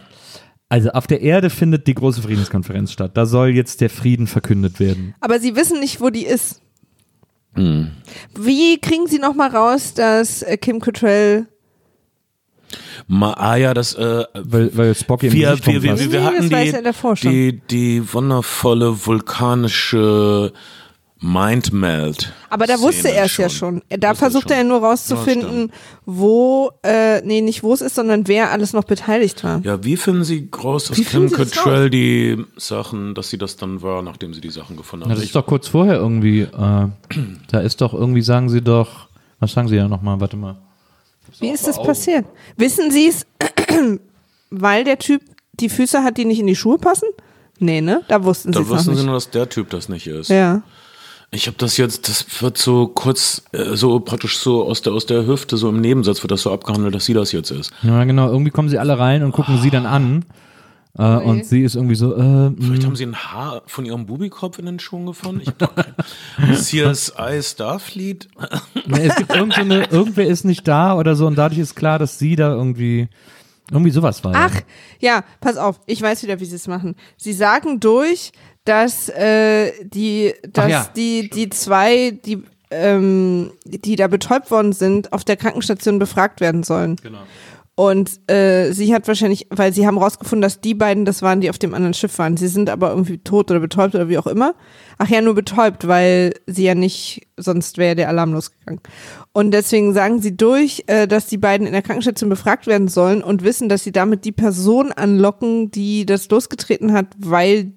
Also auf der Erde findet die große Friedenskonferenz statt. Da soll jetzt der Frieden verkündet werden. Aber sie wissen nicht, wo die ist. Hm. Wie kriegen sie nochmal raus, dass äh, Kim Cattrall Ma, ah ja, das äh, Weil, weil Spock eben wir, wir, wir, wir, Nee, wir das hatten weiß die, die, die wundervolle vulkanische Mindmeld. Aber da wusste er es ja schon. Da Wusste versucht schon. er ja nur Ja, rauszufinden, wo, äh, nee, nicht wo es ist, sondern wer alles noch beteiligt war. Ja, wie finden Sie groß, dass Wie Kim Sie Cattrall die Sachen, dass sie das dann war, nachdem sie die Sachen gefunden Ja, hat? das ist doch kurz vorher irgendwie. Äh, da ist doch irgendwie, sagen sie doch, was sagen sie ja nochmal, warte mal. Wie ist das passiert? Wissen Sie es, weil der Typ die Füße hat, die nicht in die Schuhe passen? Nee, ne? Da wussten sie da es noch wussten nicht. sie nur, dass der Typ das nicht ist. ja. Ich habe das jetzt, das wird so kurz, äh, so praktisch so aus der, aus der Hüfte, so im Nebensatz wird das so abgehandelt, dass sie das jetzt ist. Ja, genau, irgendwie kommen sie alle rein und gucken sie dann an. Äh, und sie ist irgendwie so, äh, Vielleicht mh, haben sie ein Haar von ihrem Bubikopf in den Schuhen gefunden. Ich hab doch kein CSI Starfleet. ne, es gibt irgend so eine, irgendwer ist nicht da oder so und dadurch ist klar, dass sie da irgendwie, irgendwie sowas war. ja. Ach, ja, pass auf, ich weiß wieder, wie sie es machen. Sie sagen durch, dass äh, die, dass ja, die, die zwei, die, ähm, die da betäubt worden sind, auf der Krankenstation befragt werden sollen. Genau. Und äh, sie hat wahrscheinlich, weil sie haben rausgefunden, dass die beiden das waren, die auf dem anderen Schiff waren. Sie sind aber irgendwie tot oder betäubt oder wie auch immer. Ach ja, nur betäubt, weil sie ja nicht, sonst wäre der Alarm losgegangen. Und deswegen sagen sie durch, äh, dass die beiden in der Krankenstation befragt werden sollen und wissen, dass sie damit die Person anlocken, die das losgetreten hat, weil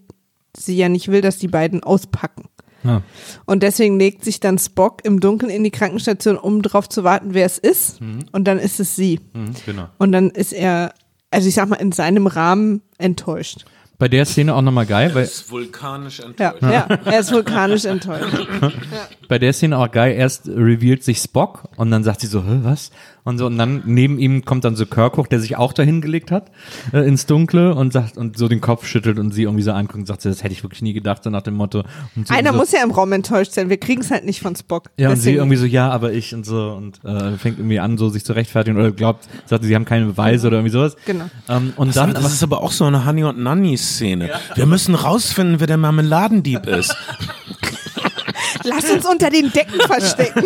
sie ja nicht will, dass die beiden auspacken. Ja. Und deswegen legt sich dann Spock im Dunkeln in die Krankenstation, um darauf zu warten, wer es ist. Und dann ist es sie. Mhm, genau. Und dann ist er, also ich sag mal, in seinem Rahmen enttäuscht. Bei der Szene auch nochmal geil, weil ist vulkanisch Ja, enttäuscht. ja, er ist vulkanisch enttäuscht. bei der Szene auch geil, erst revealt sich Spock und dann sagt sie so, Hä, was? Und so, und dann neben ihm kommt dann so Kirk hoch, der sich auch dahin gelegt hat, äh, ins Dunkle und sagt, und so den Kopf schüttelt und sie irgendwie so anguckt und sagt, so, das hätte ich wirklich nie gedacht, so nach dem Motto. Und sie Einer so, muss ja im Raum enttäuscht sein. Wir kriegen es halt nicht von Spock. Ja, und sie Deswegen- irgendwie so, ja, aber ich und so und äh, fängt irgendwie an, so sich zu rechtfertigen oder glaubt, sagt, sie haben keine Beweise oder irgendwie sowas. Genau. Ähm, und Dann, dann, das ist aber auch so eine Honey und Nanny Szene. Wir müssen rausfinden, wer der Marmeladendieb ist. Lass uns unter den Decken verstecken.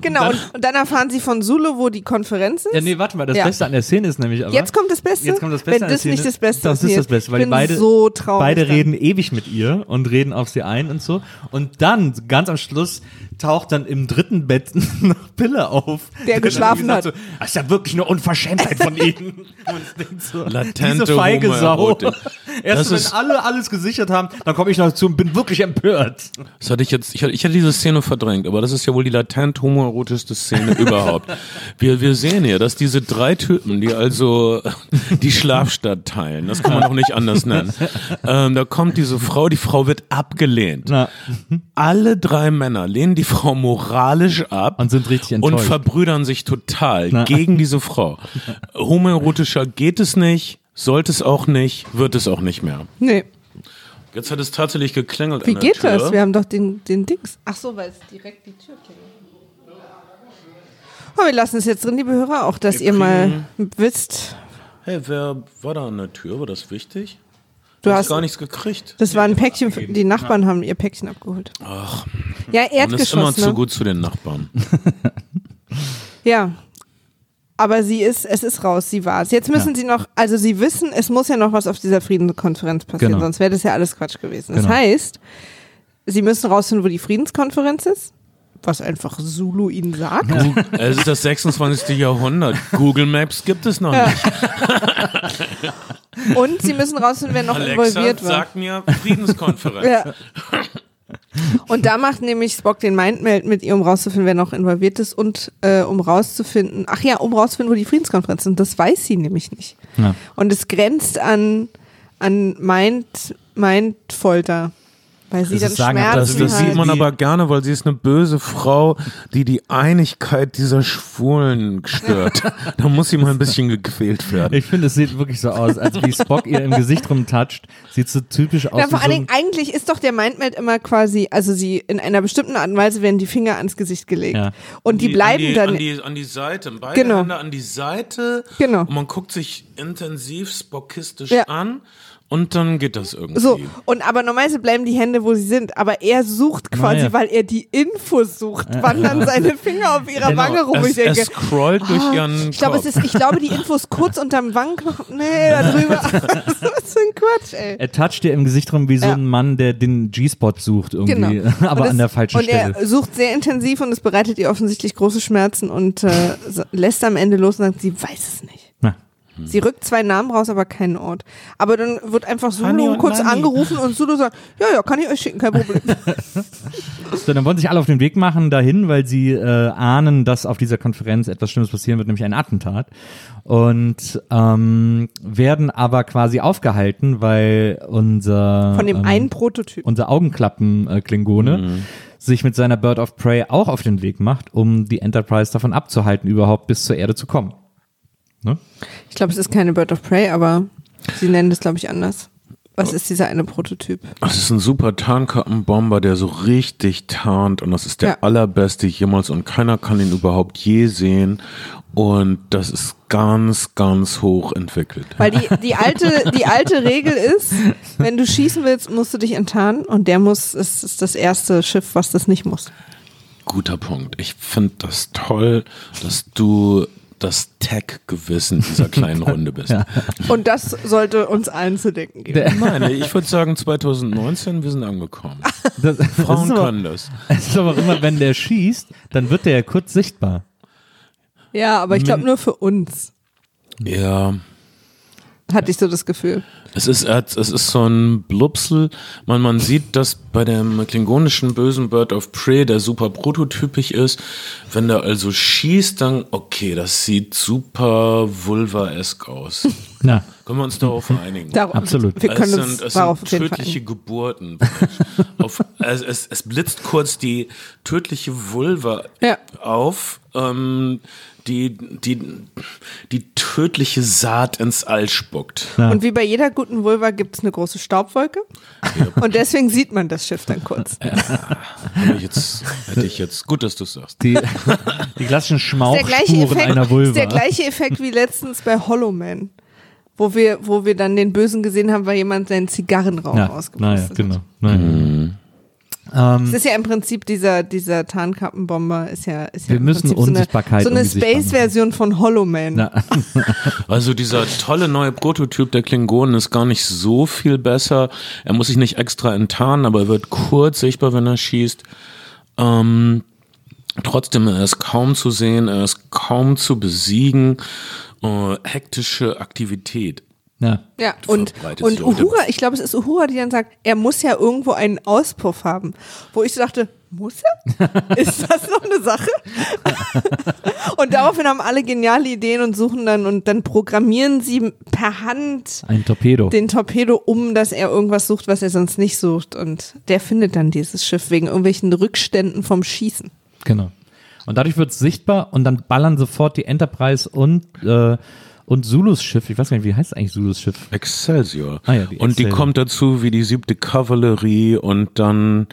genau, und, und dann erfahren sie von Sulu, wo die Konferenz ist. ja, nee, warte mal, das Ja. Beste an der Szene ist nämlich aber. Jetzt kommt das Beste. Jetzt kommt das Beste Wenn an der das nicht das Beste Das ist. ist das. Beste, weil die beide, so beide reden ewig mit ihr und reden auf sie ein und so. Und dann, ganz am Schluss, taucht dann im dritten Bett eine Pille auf. Der geschlafen hat. So, das ist ja wirklich eine Unverschämtheit von ihnen. So, Latente diese feige Sau. Erst Das wenn alle alles gesichert haben, dann komme ich noch dazu und bin wirklich empört. Das hatte ich jetzt, ich hatte, ich hatte diese Szene verdrängt, aber das ist ja wohl die latent homoerotischste Szene überhaupt. Wir, wir sehen ja, dass diese drei Typen, die also die Schlafstadt teilen, das kann man doch nicht anders nennen. Ähm, da kommt diese Frau, die Frau wird abgelehnt. Na, Alle drei Männer lehnen die Frau moralisch ab und sind richtig und enttäuscht. verbrüdern sich total Na. gegen diese Frau. Homoerotischer geht es nicht, sollte es auch nicht, wird es auch nicht mehr. Nee. Jetzt hat es tatsächlich geklingelt Wie an der geht Tür. das? Wir haben doch den, den Dings. Ach so, weil es direkt die Tür klingelt. Aber wir lassen es jetzt drin, liebe Hörer, auch, dass Wir ihr mal wisst, Hey, wer war da an der Tür? War das wichtig? du hast hast, gar nichts gekriegt. das war ein Päckchen, die Nachbarn haben ihr Päckchen abgeholt. Ach, Ja, man ist immer Erdgeschoss, zu ne? gut zu den Nachbarn. Ja. Aber sie ist, es ist raus, sie war es. Jetzt müssen Ja. sie noch, also sie wissen, es muss ja noch was auf dieser Friedenskonferenz passieren, Genau. sonst wäre das ja alles Quatsch gewesen. Das Genau. heißt, sie müssen rausfinden, wo die Friedenskonferenz ist, was einfach Zulu ihnen sagt. Es ist das 26. Jahrhundert. Google Maps gibt es noch nicht. Und sie müssen rausfinden, wer noch Alexa involviert war. sagt mir Friedenskonferenz. Und da macht nämlich Spock den Mindmeld mit ihr, um rauszufinden, wer noch involviert ist und äh, um rauszufinden, ach ja, um rauszufinden, wo die Friedenskonferenz ist. Und das weiß sie nämlich nicht. Ja. Und es grenzt an, an Mind, Mindfolter. Weil sie Das dann Schmerzen Das, das hat. sieht man Die- aber gerne, weil sie ist eine böse Frau, die die Einigkeit dieser Schwulen stört. da muss sie mal ein bisschen gequält werden. Ich finde, es sieht wirklich so aus, als wie Spock ihr im Gesicht rumtatscht. Sieht so typisch aus. Ja, wie vor so allen Dingen, eigentlich ist doch der Mindmeld immer quasi, also sie in einer bestimmten Art und Weise werden die Finger ans Gesicht gelegt. Ja. Und die, bleiben an die, dann. An die, an die Seite. Beide Genau. Hände an die Seite. Genau. Und man guckt sich intensiv spockistisch Ja. an. Und dann geht das irgendwie. So, und aber normalerweise bleiben die Hände, wo sie sind, aber er sucht quasi, Naja. weil er die Infos sucht, wandern seine Finger auf ihrer Genau. Wange rum. Es, ich denke, es scrollt durch ah, ihren ich glaube, es ist, ich glaube, die Infos kurz unterm Wangenknochen, nee, da drüber. Was für ein Quatsch, ey. er toucht ihr im Gesicht rum wie so Ja. ein Mann, der den G-Spot sucht irgendwie, Genau. aber Und an der falschen und Stelle. er sucht sehr intensiv und es bereitet ihr offensichtlich große Schmerzen und äh, lässt am Ende los und sagt, sie weiß es nicht. Na, Sie rückt zwei Namen raus, aber keinen Ort. Aber dann wird einfach Sulu kurz Nanny. angerufen und Sulu sagt, ja, ja, kann ich euch schicken, kein Problem. So, dann wollen sich alle auf den Weg machen dahin, weil sie äh, ahnen, dass auf dieser Konferenz etwas Schlimmes passieren wird, nämlich ein Attentat. Und ähm, werden aber quasi aufgehalten, weil unser Von dem ähm, einen Prototyp. unser Augenklappen-Klingone sich mit seiner Bird of Prey auch auf den Weg macht, um die Enterprise davon abzuhalten, überhaupt bis zur Erde zu kommen. Ne? Ich glaube, es ist keine Bird of Prey, aber sie nennen das, glaube ich, anders. Was ist dieser eine Prototyp? Das ist ein super Tarnkappenbomber, der so richtig tarnt und das ist der Ja. allerbeste jemals und keiner kann ihn überhaupt je sehen und das ist ganz, ganz hoch entwickelt. Weil die, die, alte, die alte Regel ist, wenn du schießen willst, musst du dich enttarnen und der muss, es ist das erste Schiff, was das nicht muss. Guter Punkt. Ich finde das toll, dass du das Tech-Gewissen dieser kleinen Runde bist. Und das sollte uns allen zu denken geben. Nein, ich würde sagen 2019, wir sind angekommen. Das, das, Frauen ist aber, können das. es ist aber immer, wenn der schießt, dann wird der ja kurz sichtbar. Ja, aber ich glaube nur für uns, Ja, hatte ich so das Gefühl. Es ist, es ist so ein Blupsel. Man, man sieht, dass bei dem klingonischen bösen Bird of Prey, der super prototypisch ist, wenn der also schießt, dann, okay, das sieht super vulva-esk aus. Na, Können wir uns darauf einigen? Darauf, Absolut. Wir können es uns sind, es darauf sind jeden Fall tödliche. Geburten. auf, es, es, es blitzt kurz die tödliche Vulva Ja. auf, ähm, die, die, die tödliche Saat ins All spuckt. Und wie bei jeder guten Vulva gibt es eine große Staubwolke. Und deswegen sieht man das Schiff dann kurz. Hätte ich jetzt, hätte ich jetzt, gut, dass du es sagst. die, die klassischen Schmauchspuren einer Vulva. ist der gleiche Effekt wie letztens bei Hollow Man. Wo wir, wo wir dann den Bösen gesehen haben, weil jemand seinen Zigarrenrauch ja, ausgepustet naja, hat. genau. Naja. Ähm, Es ist ja im Prinzip dieser, dieser Tarnkappenbomber ist ja, ist ja Wir müssen Prinzip so eine, Unsichtbarkeit so eine. Space-Version von Hollow Man. Also dieser tolle neue Prototyp der Klingonen ist gar nicht so viel besser. Er muss sich nicht extra enttarnen, aber er wird kurz sichtbar, wenn er schießt. Ähm, trotzdem, er ist kaum zu sehen, er ist kaum zu besiegen. Äh, hektische Aktivität. Ja. Ja, und, und Uhura, ich glaube, es ist Uhura, die dann sagt, er muss ja irgendwo einen Auspuff haben. Wo ich so dachte, muss er? Ist das noch eine Sache? und daraufhin haben alle geniale Ideen und suchen dann und dann programmieren sie per Hand Ein Torpedo. den Torpedo um, dass er irgendwas sucht, was er sonst nicht sucht. Und der findet dann dieses Schiff wegen irgendwelchen Rückständen vom Schießen. Genau. Und dadurch wird es sichtbar und dann ballern sofort die Enterprise und, äh, und Zulus Schiff, ich weiß gar nicht, wie heißt eigentlich Zulus Schiff? Excelsior. Ah ja, die und die Excelsior. kommt dazu wie die siebte Kavallerie und dann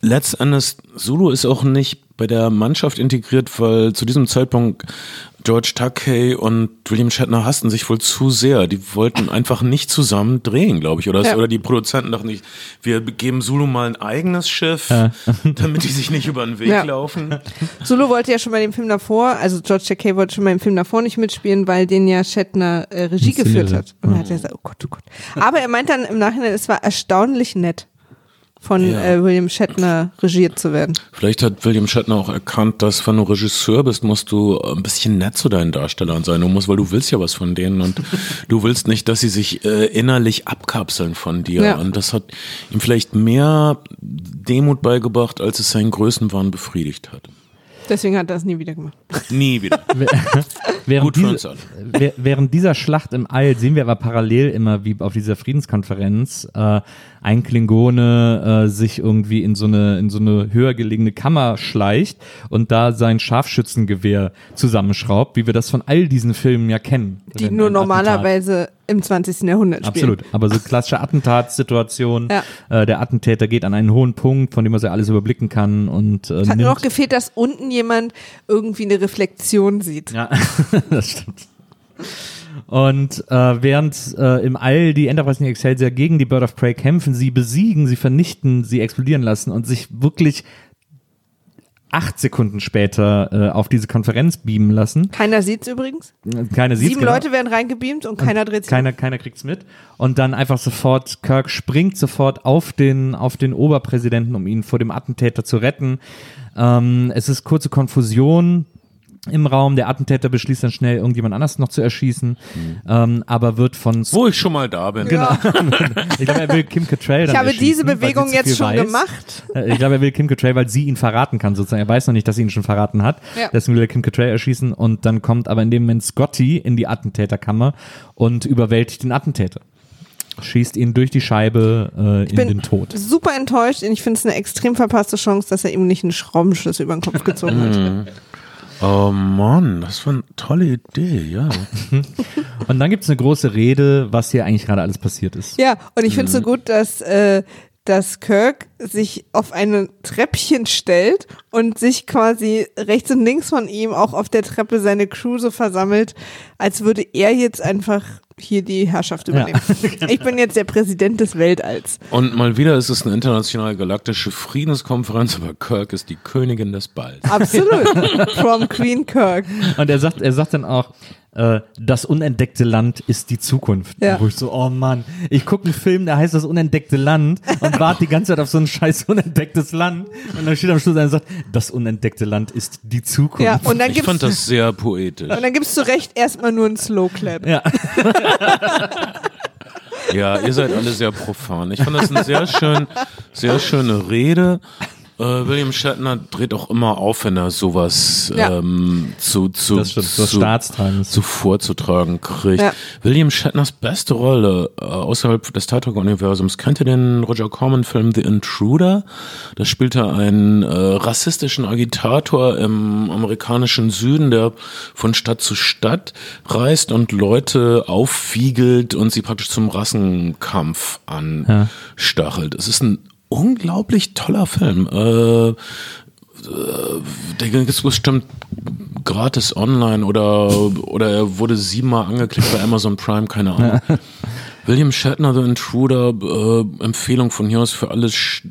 letztendlich, Zulu ist auch nicht bei der Mannschaft integriert, weil zu diesem Zeitpunkt George Takei und William Shatner hassten sich wohl zu sehr. Die wollten einfach nicht zusammen drehen, glaube ich. Oder, Ja. oder die Produzenten dachten nicht, wir geben Zulu mal ein eigenes Schiff, damit die sich nicht über den Weg Ja. laufen. Solo wollte ja schon bei dem Film davor, also George Takei wollte schon bei dem Film davor nicht mitspielen, weil den ja Shatner äh, Regie geführt hat. Und er hat ja gesagt, oh Gott, oh Gott. Aber er meint dann im Nachhinein, es war erstaunlich nett von Ja. äh, William Shatner regiert zu werden. Vielleicht hat William Shatner auch erkannt, dass wenn du Regisseur bist, musst du ein bisschen nett zu deinen Darstellern sein. Du musst, weil du willst ja was von denen und du willst nicht, dass sie sich äh, innerlich abkapseln von dir. Ja. Und das hat ihm vielleicht mehr Demut beigebracht, als es seinen Größenwahn befriedigt hat. Deswegen hat er das nie wieder gemacht. Nie wieder. Während, Gut für uns diese, während dieser Schlacht im All sehen wir aber parallel immer, wie auf dieser Friedenskonferenz äh, ein Klingone äh, sich irgendwie in so eine in so eine höher gelegene Kammer schleicht und da sein Scharfschützengewehr zusammenschraubt, wie wir das von all diesen Filmen ja kennen. Die Wenn nur Attentat- normalerweise im 20. Jahrhundert spielen. Absolut, aber so klassische Attentatssituation. Ja. Äh, der Attentäter geht an einen hohen Punkt, von dem er sich alles überblicken kann und äh, Es hat nimmt nur noch gefehlt, dass unten jemand irgendwie eine Reflexion sieht. Ja, das stimmt. Und äh, während äh, im All die Enterprise und die Excelsior gegen die Bird of Prey kämpfen, sie besiegen, sie vernichten, sie explodieren lassen und sich wirklich acht Sekunden später äh, auf diese Konferenz beamen lassen. Keiner sieht's übrigens. Keiner sieht Sieben Leute werden reingebeamt und keiner dreht sich. keiner, keiner kriegt's mit. Und dann einfach sofort, Kirk springt sofort auf den, auf den Oberpräsidenten, um ihn vor dem Attentäter zu retten. Ähm, es ist kurze Konfusion im Raum. Der Attentäter beschließt dann schnell, irgendjemand anders noch zu erschießen, ähm, aber wird von Wo ich schon mal da bin. Ja. ich glaube, er will Kim Cattrall dann Ich habe diese Bewegung jetzt schon weiß. gemacht. Äh, Ich glaube, er will Kim Cattrall, weil sie ihn verraten kann sozusagen. Er weiß noch nicht, dass sie ihn schon verraten hat. Ja. Deswegen will er Kim Cattrall erschießen und dann kommt aber in dem Moment Scotty in die Attentäterkammer und überwältigt den Attentäter. Schießt ihn durch die Scheibe äh, in bin den Tod. Super enttäuscht und ich finde es eine extrem verpasste Chance, dass er ihm nicht einen Schraubenschlüssel über den Kopf gezogen hat. Oh Mann, das war eine tolle Idee, ja. Und dann gibt's eine große Rede, was hier eigentlich gerade alles passiert ist. Ja, und ich finde es Mhm. so gut, dass, äh, dass Kirk sich auf ein Treppchen stellt und sich quasi rechts und links von ihm auch auf der Treppe seine Crew so versammelt, als würde er jetzt einfach hier die Herrschaft übernehmen. Ich bin jetzt der Präsident des Weltalls. Und mal wieder ist es eine international galaktische Friedenskonferenz, aber Kirk ist die Königin des Balls. Absolut. From Queen Kirk. Und er sagt, er sagt dann auch, äh, das unentdeckte Land ist die Zukunft. Ja. Wo ich so, oh Mann, ich gucke einen Film, der heißt das unentdeckte Land und warte die ganze Zeit auf so ein scheiß unentdecktes Land. Und dann steht am Schluss einer und sagt, das unentdeckte Land ist die Zukunft. Ja, und dann Ich fand das sehr poetisch. und dann gibt's zu Recht erstmal nur einen Slow Clap. Ja. Ja, ihr seid alle sehr profan. Ich fand das eine sehr schön, sehr schöne Rede. Äh, William Shatner dreht auch immer auf, wenn er sowas Ja. ähm, zu, zu, stimmt, so zu, zu vorzutragen kriegt. Ja. William Shatners beste Rolle äh, außerhalb des Star Trek-Universums. Kennt ihr den Roger Corman-Film The Intruder? Da spielt er einen äh, rassistischen Agitator im amerikanischen Süden, der von Stadt zu Stadt reist und Leute aufwiegelt und sie praktisch zum Rassenkampf anstachelt. Es ist ein unglaublich toller Film. Äh, der gibt es bestimmt gratis online oder, oder er wurde siebenmal angeklickt bei Amazon Prime, keine Ahnung. William Shatner, The Intruder, äh, Empfehlung von hier aus für alle Sch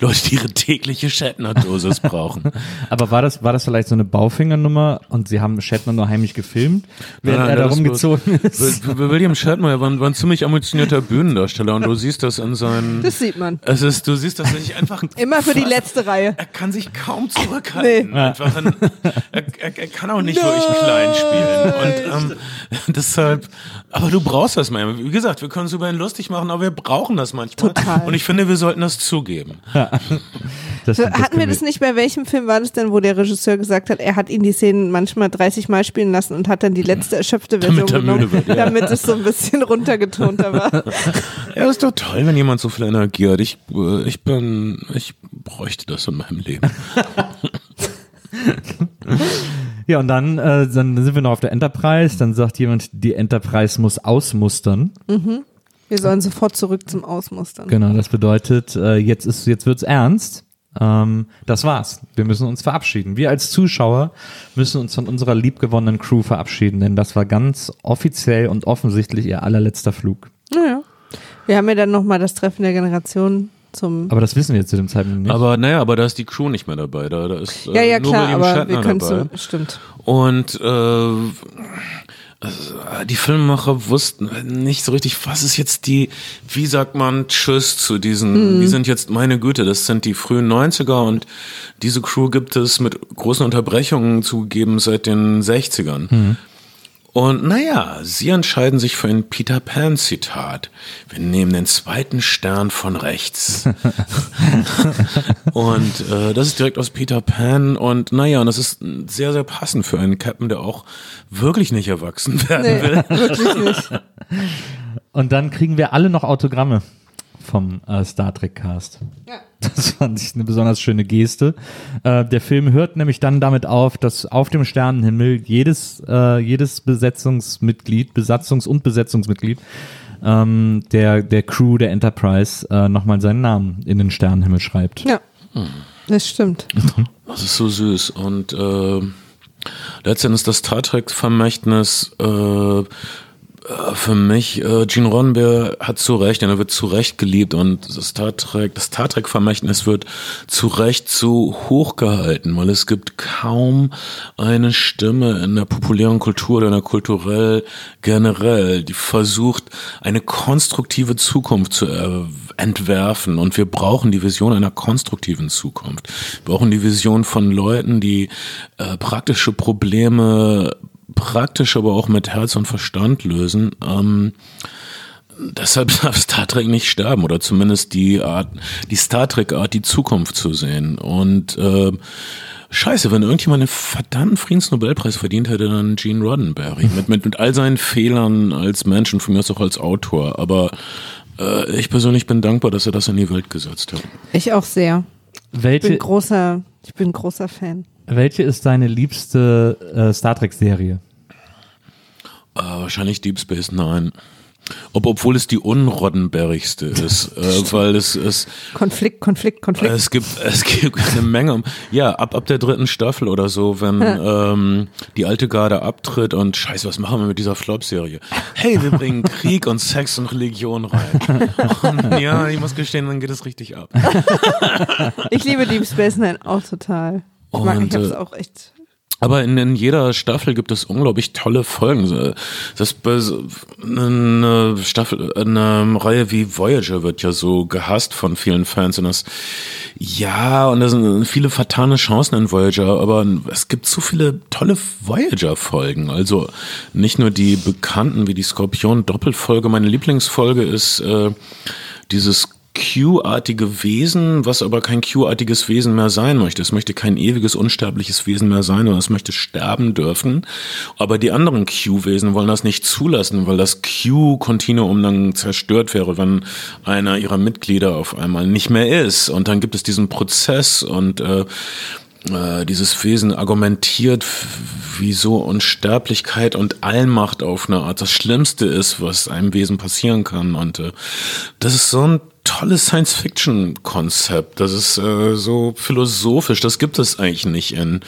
Leute, die ihre tägliche Shatner-Dosis brauchen. Aber war das, war das vielleicht so eine Baufingernummer und sie haben Shatner nur heimlich gefilmt, während Nein, er da das rumgezogen ist? Will- Will- William Shatner war, war ein ziemlich ambitionierter Bühnendarsteller und du siehst das in seinen. Das sieht man. Es ist, du siehst, dass er sich einfach Immer für die letzte Reihe. Er kann sich kaum zurückhalten. Nee. Einfach ein, er, er, er kann auch nicht wirklich klein spielen. Und ähm, deshalb, aber du brauchst das mal. Wie gesagt, wir können uns über ihn lustig machen, aber wir brauchen das manchmal. Total. Und ich finde, wir sollten das zugeben. Das, So, Hatten wir können das nicht bei welchem Film war das denn, wo der Regisseur gesagt hat, er hat ihn die Szenen manchmal 30 Mal spielen lassen und hat dann die letzte erschöpfte Version Damit genommen, wird, ja. damit es so ein bisschen runtergetonter war. Ja, ist doch toll, wenn jemand so viel Energie hat. Ich, äh, ich bin, ich bräuchte das in meinem Leben. Ja, und dann, äh, dann sind wir noch auf der Enterprise, dann sagt jemand, die Enterprise muss ausmustern. Wir sollen sofort zurück zum Ausmustern. Genau, das bedeutet, äh, jetzt ist, jetzt wird's ernst. Ähm, das war's. Wir müssen uns verabschieden. Wir als Zuschauer müssen uns von unserer liebgewonnenen Crew verabschieden, denn das war ganz offiziell und offensichtlich ihr allerletzter Flug. Naja. Wir haben ja dann nochmal das Treffen der Generation zum. Aber das wissen wir jetzt zu dem Zeitpunkt nicht. Aber naja, aber da ist die Crew nicht mehr dabei. Da, da ist äh, ja, ja, nur klar, aber Shatner wir können zum. Stimmt. Und äh, also, die Filmemacher wussten nicht so richtig, was ist jetzt die, wie sagt man Tschüss zu diesen, die sind jetzt, meine Güte, das sind die frühen 90er und diese Crew gibt es mit großen Unterbrechungen zugegeben seit den 60ern. Und naja, sie entscheiden sich für ein Peter Pan Zitat. Wir nehmen den zweiten Stern von rechts. und äh, das ist direkt aus Peter Pan. Und naja, und das ist sehr, sehr passend für einen Captain, der auch wirklich nicht erwachsen werden will. Nee, wirklich nicht. Und dann kriegen wir alle noch Autogramme vom äh, Star Trek Cast. Ja. Das fand ich eine besonders schöne Geste. Äh, der Film hört nämlich dann damit auf, dass auf dem Sternenhimmel jedes, äh, jedes Besetzungsmitglied, Besatzungs- und Besetzungsmitglied ähm, der, der Crew der Enterprise äh, nochmal seinen Namen in den Sternenhimmel schreibt. Ja. Das stimmt. Das ist so süß. Und äh, letztendlich das Star Trek-Vermächtnis äh, äh, für mich, äh, Gene Roddenberry hat zu Recht, er wird zu Recht geliebt und das Star Trek, das Star Trek Vermächtnis wird zu Recht so hoch gehalten, weil es gibt kaum eine Stimme in der populären Kultur oder in der kulturell generell, die versucht, eine konstruktive Zukunft zu äh, entwerfen und wir brauchen die Vision einer konstruktiven Zukunft. Wir brauchen die Vision von Leuten, die äh, praktische Probleme praktisch, aber auch mit Herz und Verstand lösen. Ähm, deshalb darf Star Trek nicht sterben oder zumindest die Art, die Star Trek Art, die Zukunft zu sehen. Und äh, Scheiße, wenn irgendjemand einen verdammten Friedensnobelpreis verdient hätte, dann Gene Roddenberry. Mit, mit, mit all seinen Fehlern als Mensch und von mir aus auch als Autor. Aber äh, ich persönlich bin dankbar, dass er das in die Welt gesetzt hat. Ich auch sehr. Ich bin Welche, großer, ich bin großer Fan. Welche ist deine liebste äh, Star Trek-Serie? Äh, wahrscheinlich Deep Space Nine. Ob, obwohl es die unroddenberrigste ist, äh, weil es ist, Konflikt, Konflikt, Konflikt. es gibt, es gibt eine Menge, ja, ab, ab der dritten Staffel oder so, wenn ähm, die alte Garde abtritt und scheiße, was machen wir mit dieser Flop-Serie? Hey, wir bringen Krieg und Sex und Religion rein. Und ja, ich muss gestehen, dann geht es richtig ab. Ich liebe Deep Space Nine auch total. Und, ich hab's äh, auch echt. Aber in, in jeder Staffel gibt es unglaublich tolle Folgen. Das eine Staffel, eine Reihe wie Voyager wird ja so gehasst von vielen Fans und das ja und da sind viele vertane Chancen in Voyager, aber es gibt so viele tolle Voyager Folgen. Also nicht nur die bekannten wie die Skorpion Doppelfolge. Meine Lieblingsfolge ist äh, dieses Q-artige Wesen, was aber kein Q-artiges Wesen mehr sein möchte. Es möchte kein ewiges, unsterbliches Wesen mehr sein, sondern es möchte sterben dürfen. Aber die anderen Q-Wesen wollen das nicht zulassen, weil das Q-Kontinuum dann zerstört wäre, wenn einer ihrer Mitglieder auf einmal nicht mehr ist. Und dann gibt es diesen Prozess und äh, äh, dieses Wesen argumentiert, wieso Unsterblichkeit und Allmacht auf eine Art das Schlimmste ist, was einem Wesen passieren kann. Und äh, das ist so ein tolles Science-Fiction-Konzept. Das ist äh, so philosophisch. Das gibt es eigentlich nicht in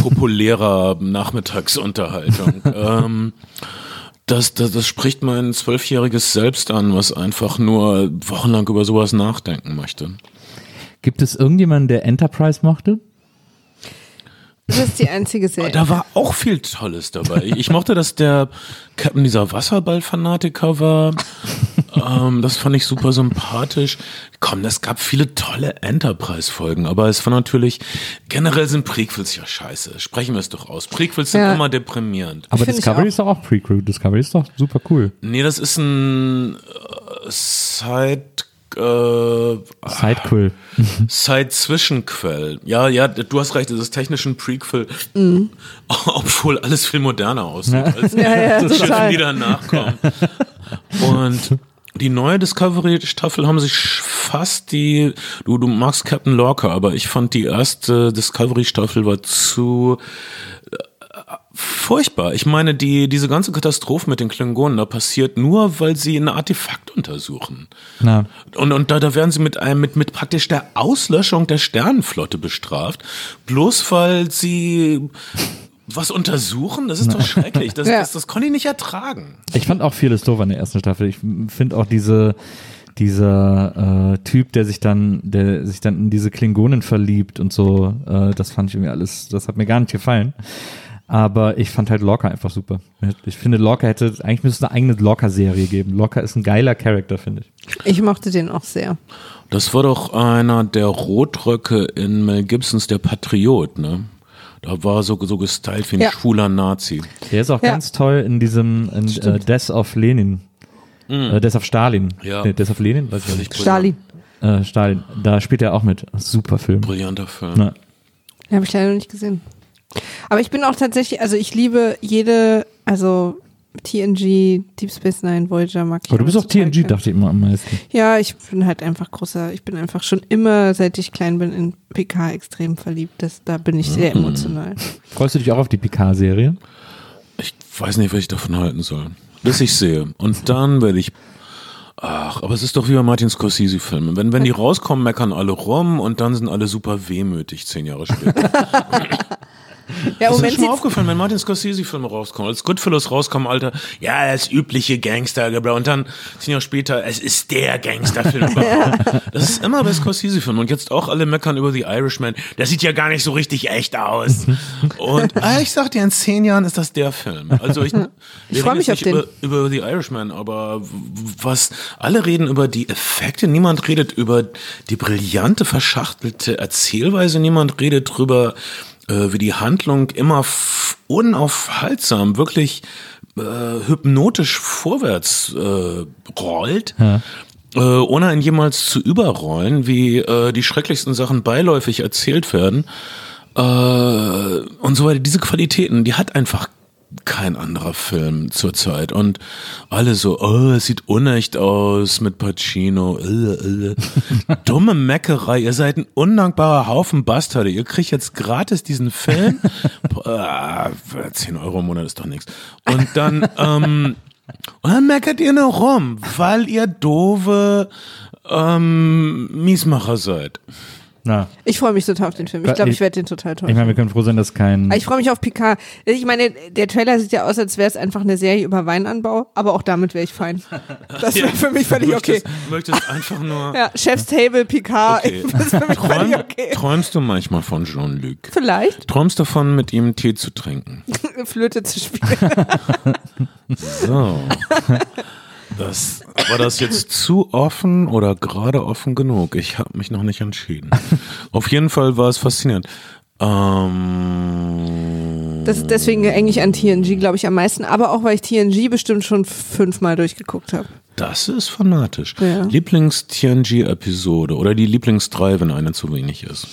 populärer Nachmittagsunterhaltung. ähm, das, das, das spricht mein zwölfjähriges Selbst an, was einfach nur wochenlang über sowas nachdenken möchte. Gibt es irgendjemanden, der Enterprise mochte? Das ist die einzige Serie. Da war auch viel Tolles dabei. Ich, mochte, dass der Captain dieser Wasserball-Fanatiker war. ähm, das fand ich super sympathisch. Komm, es gab viele tolle Enterprise-Folgen, aber es war natürlich, generell sind Prequels ja scheiße. Sprechen wir es doch aus. Prequels sind Ja. immer deprimierend. Aber Find Discovery ist doch auch Pre-Crew. Discovery ist doch super cool. Nee, das ist ein äh, Side, äh, Sidequill. Side-Zwischenquell. Ja, ja, du hast recht, es ist technisch ein Prequel, obwohl alles viel moderner aussieht, als Mhm. Ja, ja, die Schiffe total. wieder nachkommen. Und die neue Discovery-Staffel haben sich fast die, du, du magst Captain Lorca, aber ich fand die erste Discovery-Staffel war zu, furchtbar. Ich meine, die, diese ganze Katastrophe mit den Klingonen, da passiert nur, weil sie ein Artefakt untersuchen. Na, Und, und da, da werden sie mit einem, mit, mit praktisch der Auslöschung der Sternenflotte bestraft. Bloß weil sie was untersuchen, das ist doch schrecklich. Das, Ja. das, das konnte ich nicht ertragen. ich fand auch vieles doof an der ersten Staffel. Ich finde auch diese dieser äh, Typ, der sich dann, der sich dann in diese Klingonen verliebt und so, äh, das fand ich irgendwie alles, das hat mir gar nicht gefallen. Aber ich fand halt Lorca einfach super. Ich finde, Lorca hätte, eigentlich müsste es eine eigene Lorca-Serie geben. Lorca ist ein geiler Charakter, finde ich. Ich mochte den auch sehr. Das war doch einer der Rotröcke in Mel Gibsons Der Patriot, ne? Da war so, so gestylt wie ein Ja. schwuler Nazi. Der ist auch Ja. ganz toll in diesem in, äh, Death of Lenin. Äh, Death of Stalin. Ja. Nee, Death of Lenin? Weiß ich nicht. Stalin. Äh, Stalin. Da spielt er auch mit. Super Film. Brillanter Film. Na, Den habe ich leider noch nicht gesehen. Aber ich bin auch tatsächlich, also ich liebe jede, also TNG, Deep Space Nine, Voyager mag ich. aber du bist auch alles total TNG, gern. dachte ich immer am meisten. Ja, ich bin halt einfach großer, ich bin einfach schon immer, seit ich klein bin, in PK extrem verliebt. Das, da bin ich sehr emotional. Freust du dich auch auf die Picard-Serie? Ich weiß nicht, was ich davon halten soll. Bis ich sehe. Und dann werde ich. Ach, aber es ist doch wie bei Martin Scorsese-Filmen. Wenn, wenn die rauskommen, meckern alle rum und dann sind alle super wehmütig zehn Jahre später. Ja, Das ist schon mal aufgefallen, wenn Martin Scorsese-Filme rauskommen, als Goodfellas rauskommen, Alter, ja, das übliche Gangster, und dann zehn Jahre später, es ist der Gangsterfilm überhaupt. Das ist immer bei Scorsese-Filmen und jetzt auch alle meckern über The Irishman, der sieht ja gar nicht so richtig echt aus. Und ah, ich sag dir, in zehn Jahren ist das der Film. Also ich, wir freu reden mich auf nicht über, über The Irishman, aber was, alle reden über die Effekte, niemand redet über die brillante, verschachtelte Erzählweise, niemand redet drüber, äh, wie die Handlung immer unaufhaltsam, wirklich äh, hypnotisch vorwärts äh, rollt. Äh, ohne ihn jemals zu überrollen, wie äh, die schrecklichsten Sachen beiläufig erzählt werden äh, und so weiter. Diese Qualitäten, die hat einfach kein anderer Film zurzeit. Und alle so, oh, es sieht unecht aus mit Pacino. Äh, äh. Dumme Meckerei. Ihr seid ein undankbarer Haufen Bastarde. Ihr kriegt jetzt gratis diesen Film. Boah, 10 Euro im Monat ist doch nichts. Und dann, ähm, und dann meckert ihr nur rum, weil ihr doofe ähm, Miesmacher seid. Na, ich freue mich total auf den Film. Ich glaube, ich werde den total toll ich meine, wir können froh sein, dass kein. Ich freue mich auf Picard. Ich meine, der Trailer sieht ja aus, als wäre es einfach eine Serie über Weinanbau, aber auch damit wäre ich fein. Das wäre für mich völlig Du okay. möchtest, möchtest einfach nur. Ja, Chef's Table, Picard, Okay. das ist für mich Träum, okay. Träumst du manchmal von Jean-Luc? Vielleicht Träumst davon, mit ihm Tee zu trinken? Flöte zu spielen. So. Das, war das jetzt zu offen oder gerade offen genug? Ich habe mich noch nicht entschieden. Auf jeden Fall war es faszinierend. Ähm, Das ist deswegen eigentlich an TNG, glaube ich, am meisten, aber auch, weil ich TNG bestimmt schon fünfmal durchgeguckt habe. das ist fanatisch. Ja. Lieblings-TNG-Episode oder die Lieblings-3, wenn eine zu wenig ist.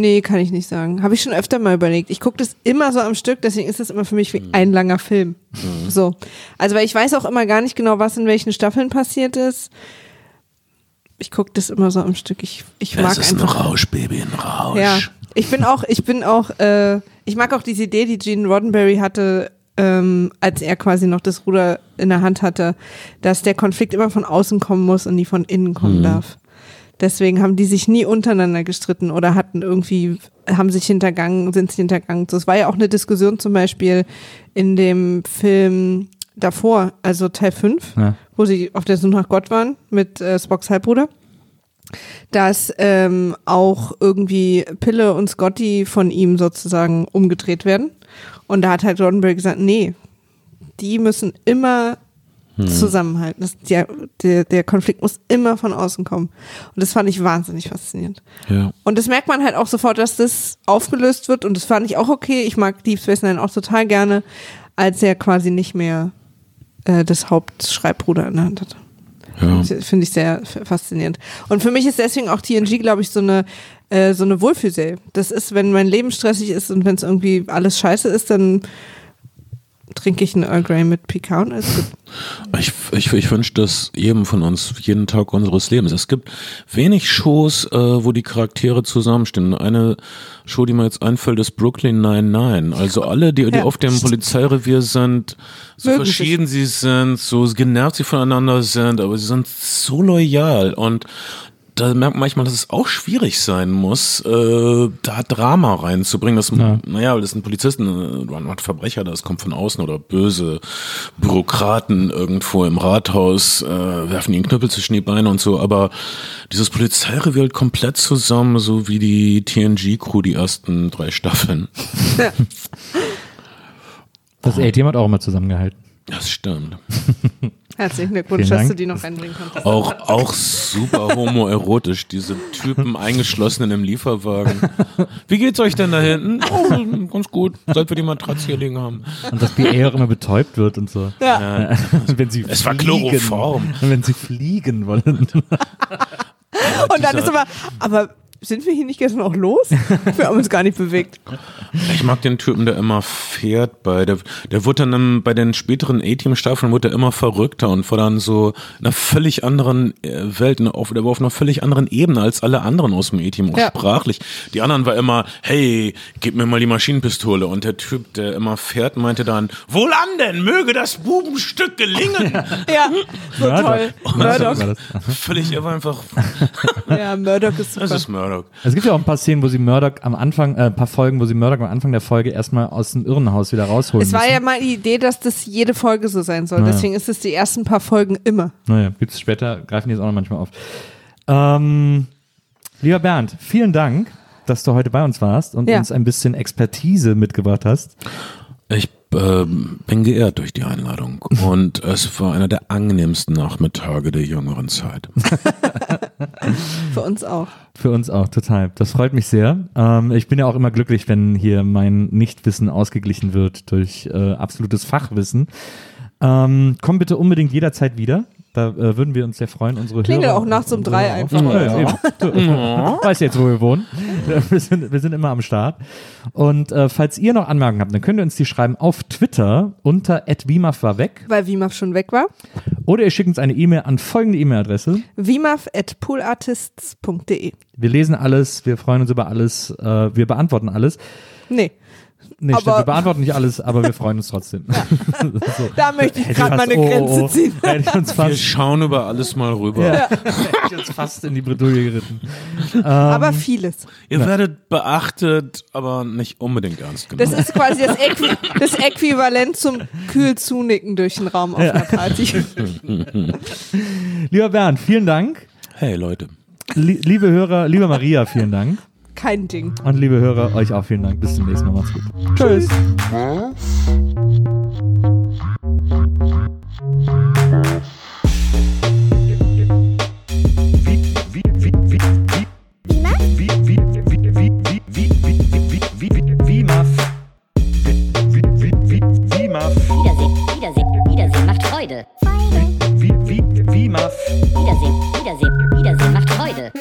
Nee, kann ich nicht sagen. Habe ich schon öfter mal überlegt. Ich gucke das immer so am Stück, deswegen ist das immer für mich wie ein langer Film. So. Also, weil ich weiß auch immer gar nicht genau, was in welchen Staffeln passiert ist. Ich gucke das immer so am Stück. Ich, ich mag es ist ein einfach. Rausch, Baby, ein Rausch. Ja, ich bin auch, ich bin auch, äh, ich mag auch diese Idee, die Gene Roddenberry hatte, ähm, als er quasi noch das Ruder in der Hand hatte, dass der Konflikt immer von außen kommen muss und nie von innen kommen darf. Deswegen haben die sich nie untereinander gestritten oder hatten irgendwie, haben sich hintergangen, sind sich hintergangen. So, es war ja auch eine Diskussion zum Beispiel in dem Film davor, also Teil 5, Ja. wo sie auf der Suche nach Gott waren mit äh, Spocks Halbbruder dass ähm, auch irgendwie Pille und Scotty von ihm sozusagen umgedreht werden. Und da hat halt Roddenberry gesagt, nee, die müssen immer zusammenhalten. Das, der, der, der Konflikt muss immer von außen kommen. Und das fand ich wahnsinnig faszinierend. Ja. Und das merkt man halt auch sofort, dass das aufgelöst wird. Und das fand ich auch okay. Ich mag Deep Space Nine auch total gerne, als er quasi nicht mehr äh, das Hauptschreibbruder in der Hand hatte. Ja. Finde ich sehr faszinierend. Und für mich ist deswegen auch TNG, glaube ich, so eine, äh, so eine Wohlfühlserie. Das ist, wenn mein Leben stressig ist und wenn es irgendwie alles scheiße ist, dann trinke ich einen Earl Grey mit Pecan alles gut. Ich, ich, ich wünsche das jedem von uns jeden Tag unseres Lebens. Es gibt wenig Shows, äh, wo die Charaktere zusammenstehen. Eine Show, die mir jetzt einfällt, ist Brooklyn Nine-Nine. Also alle, die, die Ja. auf dem Polizeirevier sind, so Mögen sich. verschieden sie sind, so genervt sie voneinander sind, aber sie sind so loyal und da merkt man manchmal, dass es auch schwierig sein muss, äh, da Drama reinzubringen. Das, Ja. Naja, weil das sind Polizisten, äh, man hat Verbrecher, das kommt von außen oder böse Bürokraten irgendwo im Rathaus, äh, werfen ihnen Knüppel zwischen die Beine und so. Aber dieses Polizeirevier hält komplett zusammen, so wie die TNG-Crew die ersten drei Staffeln. Das A-Team hat auch immer zusammengehalten. Das stimmt. Herzlichen Glückwunsch, dass du die noch reinbringen konntest. Auch, auch super homoerotisch, diese Typen eingeschlossen in einem Lieferwagen. Wie geht's euch denn da hinten? Oh, ganz gut, seit wir die Matratze hier liegen haben. Und dass BA auch immer betäubt wird und so. Ja. wenn sie Es war fliegen, Chloroform. Wenn sie fliegen wollen. Und dann ist aber, aber sind wir hier nicht gestern auch los? Wir haben uns gar nicht bewegt. Ich mag den Typen, der immer fährt bei der, der wurde dann bei den späteren A-Team-Staffeln wurde er immer verrückter und war dann so in einer völlig anderen äh, Welt, auf, der war auf einer völlig anderen Ebene als alle anderen aus dem A-Team, auch Ja. sprachlich. Die anderen war immer, hey, gib mir mal die Maschinenpistole und der Typ, der immer fährt, meinte dann, wohlan denn, möge das Bubenstück gelingen. Ja, so Murdoch. toll. Murdoch das. Völlig, er war einfach, Ja, Murdoch ist das super. ist Murdoch. Es gibt ja auch ein paar Szenen, wo sie Murdoch am Anfang, äh, ein paar Folgen, wo sie Murdoch am Anfang der Folge erstmal aus dem Irrenhaus wieder rausholen Es war müssen. ja mal die Idee, dass das jede Folge so sein soll. Naja. Deswegen ist es die ersten paar Folgen immer. Naja, gibt es später, greifen die jetzt auch noch manchmal auf. Ähm, lieber Bernd, vielen Dank, dass du heute bei uns warst und Ja. uns ein bisschen Expertise mitgebracht hast. Ich ähm, bin geehrt durch die Einladung und es war einer der angenehmsten Nachmittage der jüngeren Zeit. Für uns auch. Für uns auch, total. Das freut mich sehr. Ähm, ich bin ja auch immer glücklich, wenn hier mein Nichtwissen ausgeglichen wird durch äh, absolutes Fachwissen. Ähm, komm bitte unbedingt jederzeit wieder. Da äh, würden wir uns sehr freuen. Unsere Klingel Hörer, auch nachts um drei einfach. Ja, ja, Weißt jetzt, wo wir wohnen. Wir sind, wir sind immer am Start. Und äh, falls ihr noch Anmerkungen habt, dann könnt ihr uns die schreiben auf Twitter unter @wimaf war weg Weil Wimaf schon weg war. oder ihr schickt uns eine E-Mail an folgende E-Mail-Adresse. Wimaf at poolartists.de. Wir lesen alles, wir freuen uns über alles, äh, wir beantworten alles. Nee, Nee, stimmt, Aber- wir beantworten nicht alles, aber wir freuen uns trotzdem. so. da möchte ich gerade meine oh, Grenze oh, oh. ziehen. Hätte ich uns Wir schauen über alles mal rüber. ja. Hätte ich uns fast in die Bredouille geritten. Ähm, Aber vieles. Ihr werdet beachtet, aber nicht unbedingt ernst genommen. Das ist quasi das, Äqui das Äquivalent zum kühl zunicken durch den Raum auf einer Party. Lieber Bernd, vielen Dank. hey Leute. Lie- liebe Hörer, liebe Maria, vielen Dank. Kein Ding. Und liebe Hörer, euch auch vielen Dank. Bis zum nächsten Mal. Macht's gut. Tschüss. Wiedersehen, Wiedersehen, Wiedersehen macht Freude.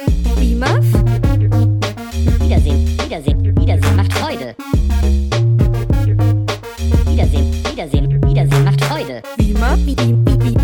up. Beep, beep, beep,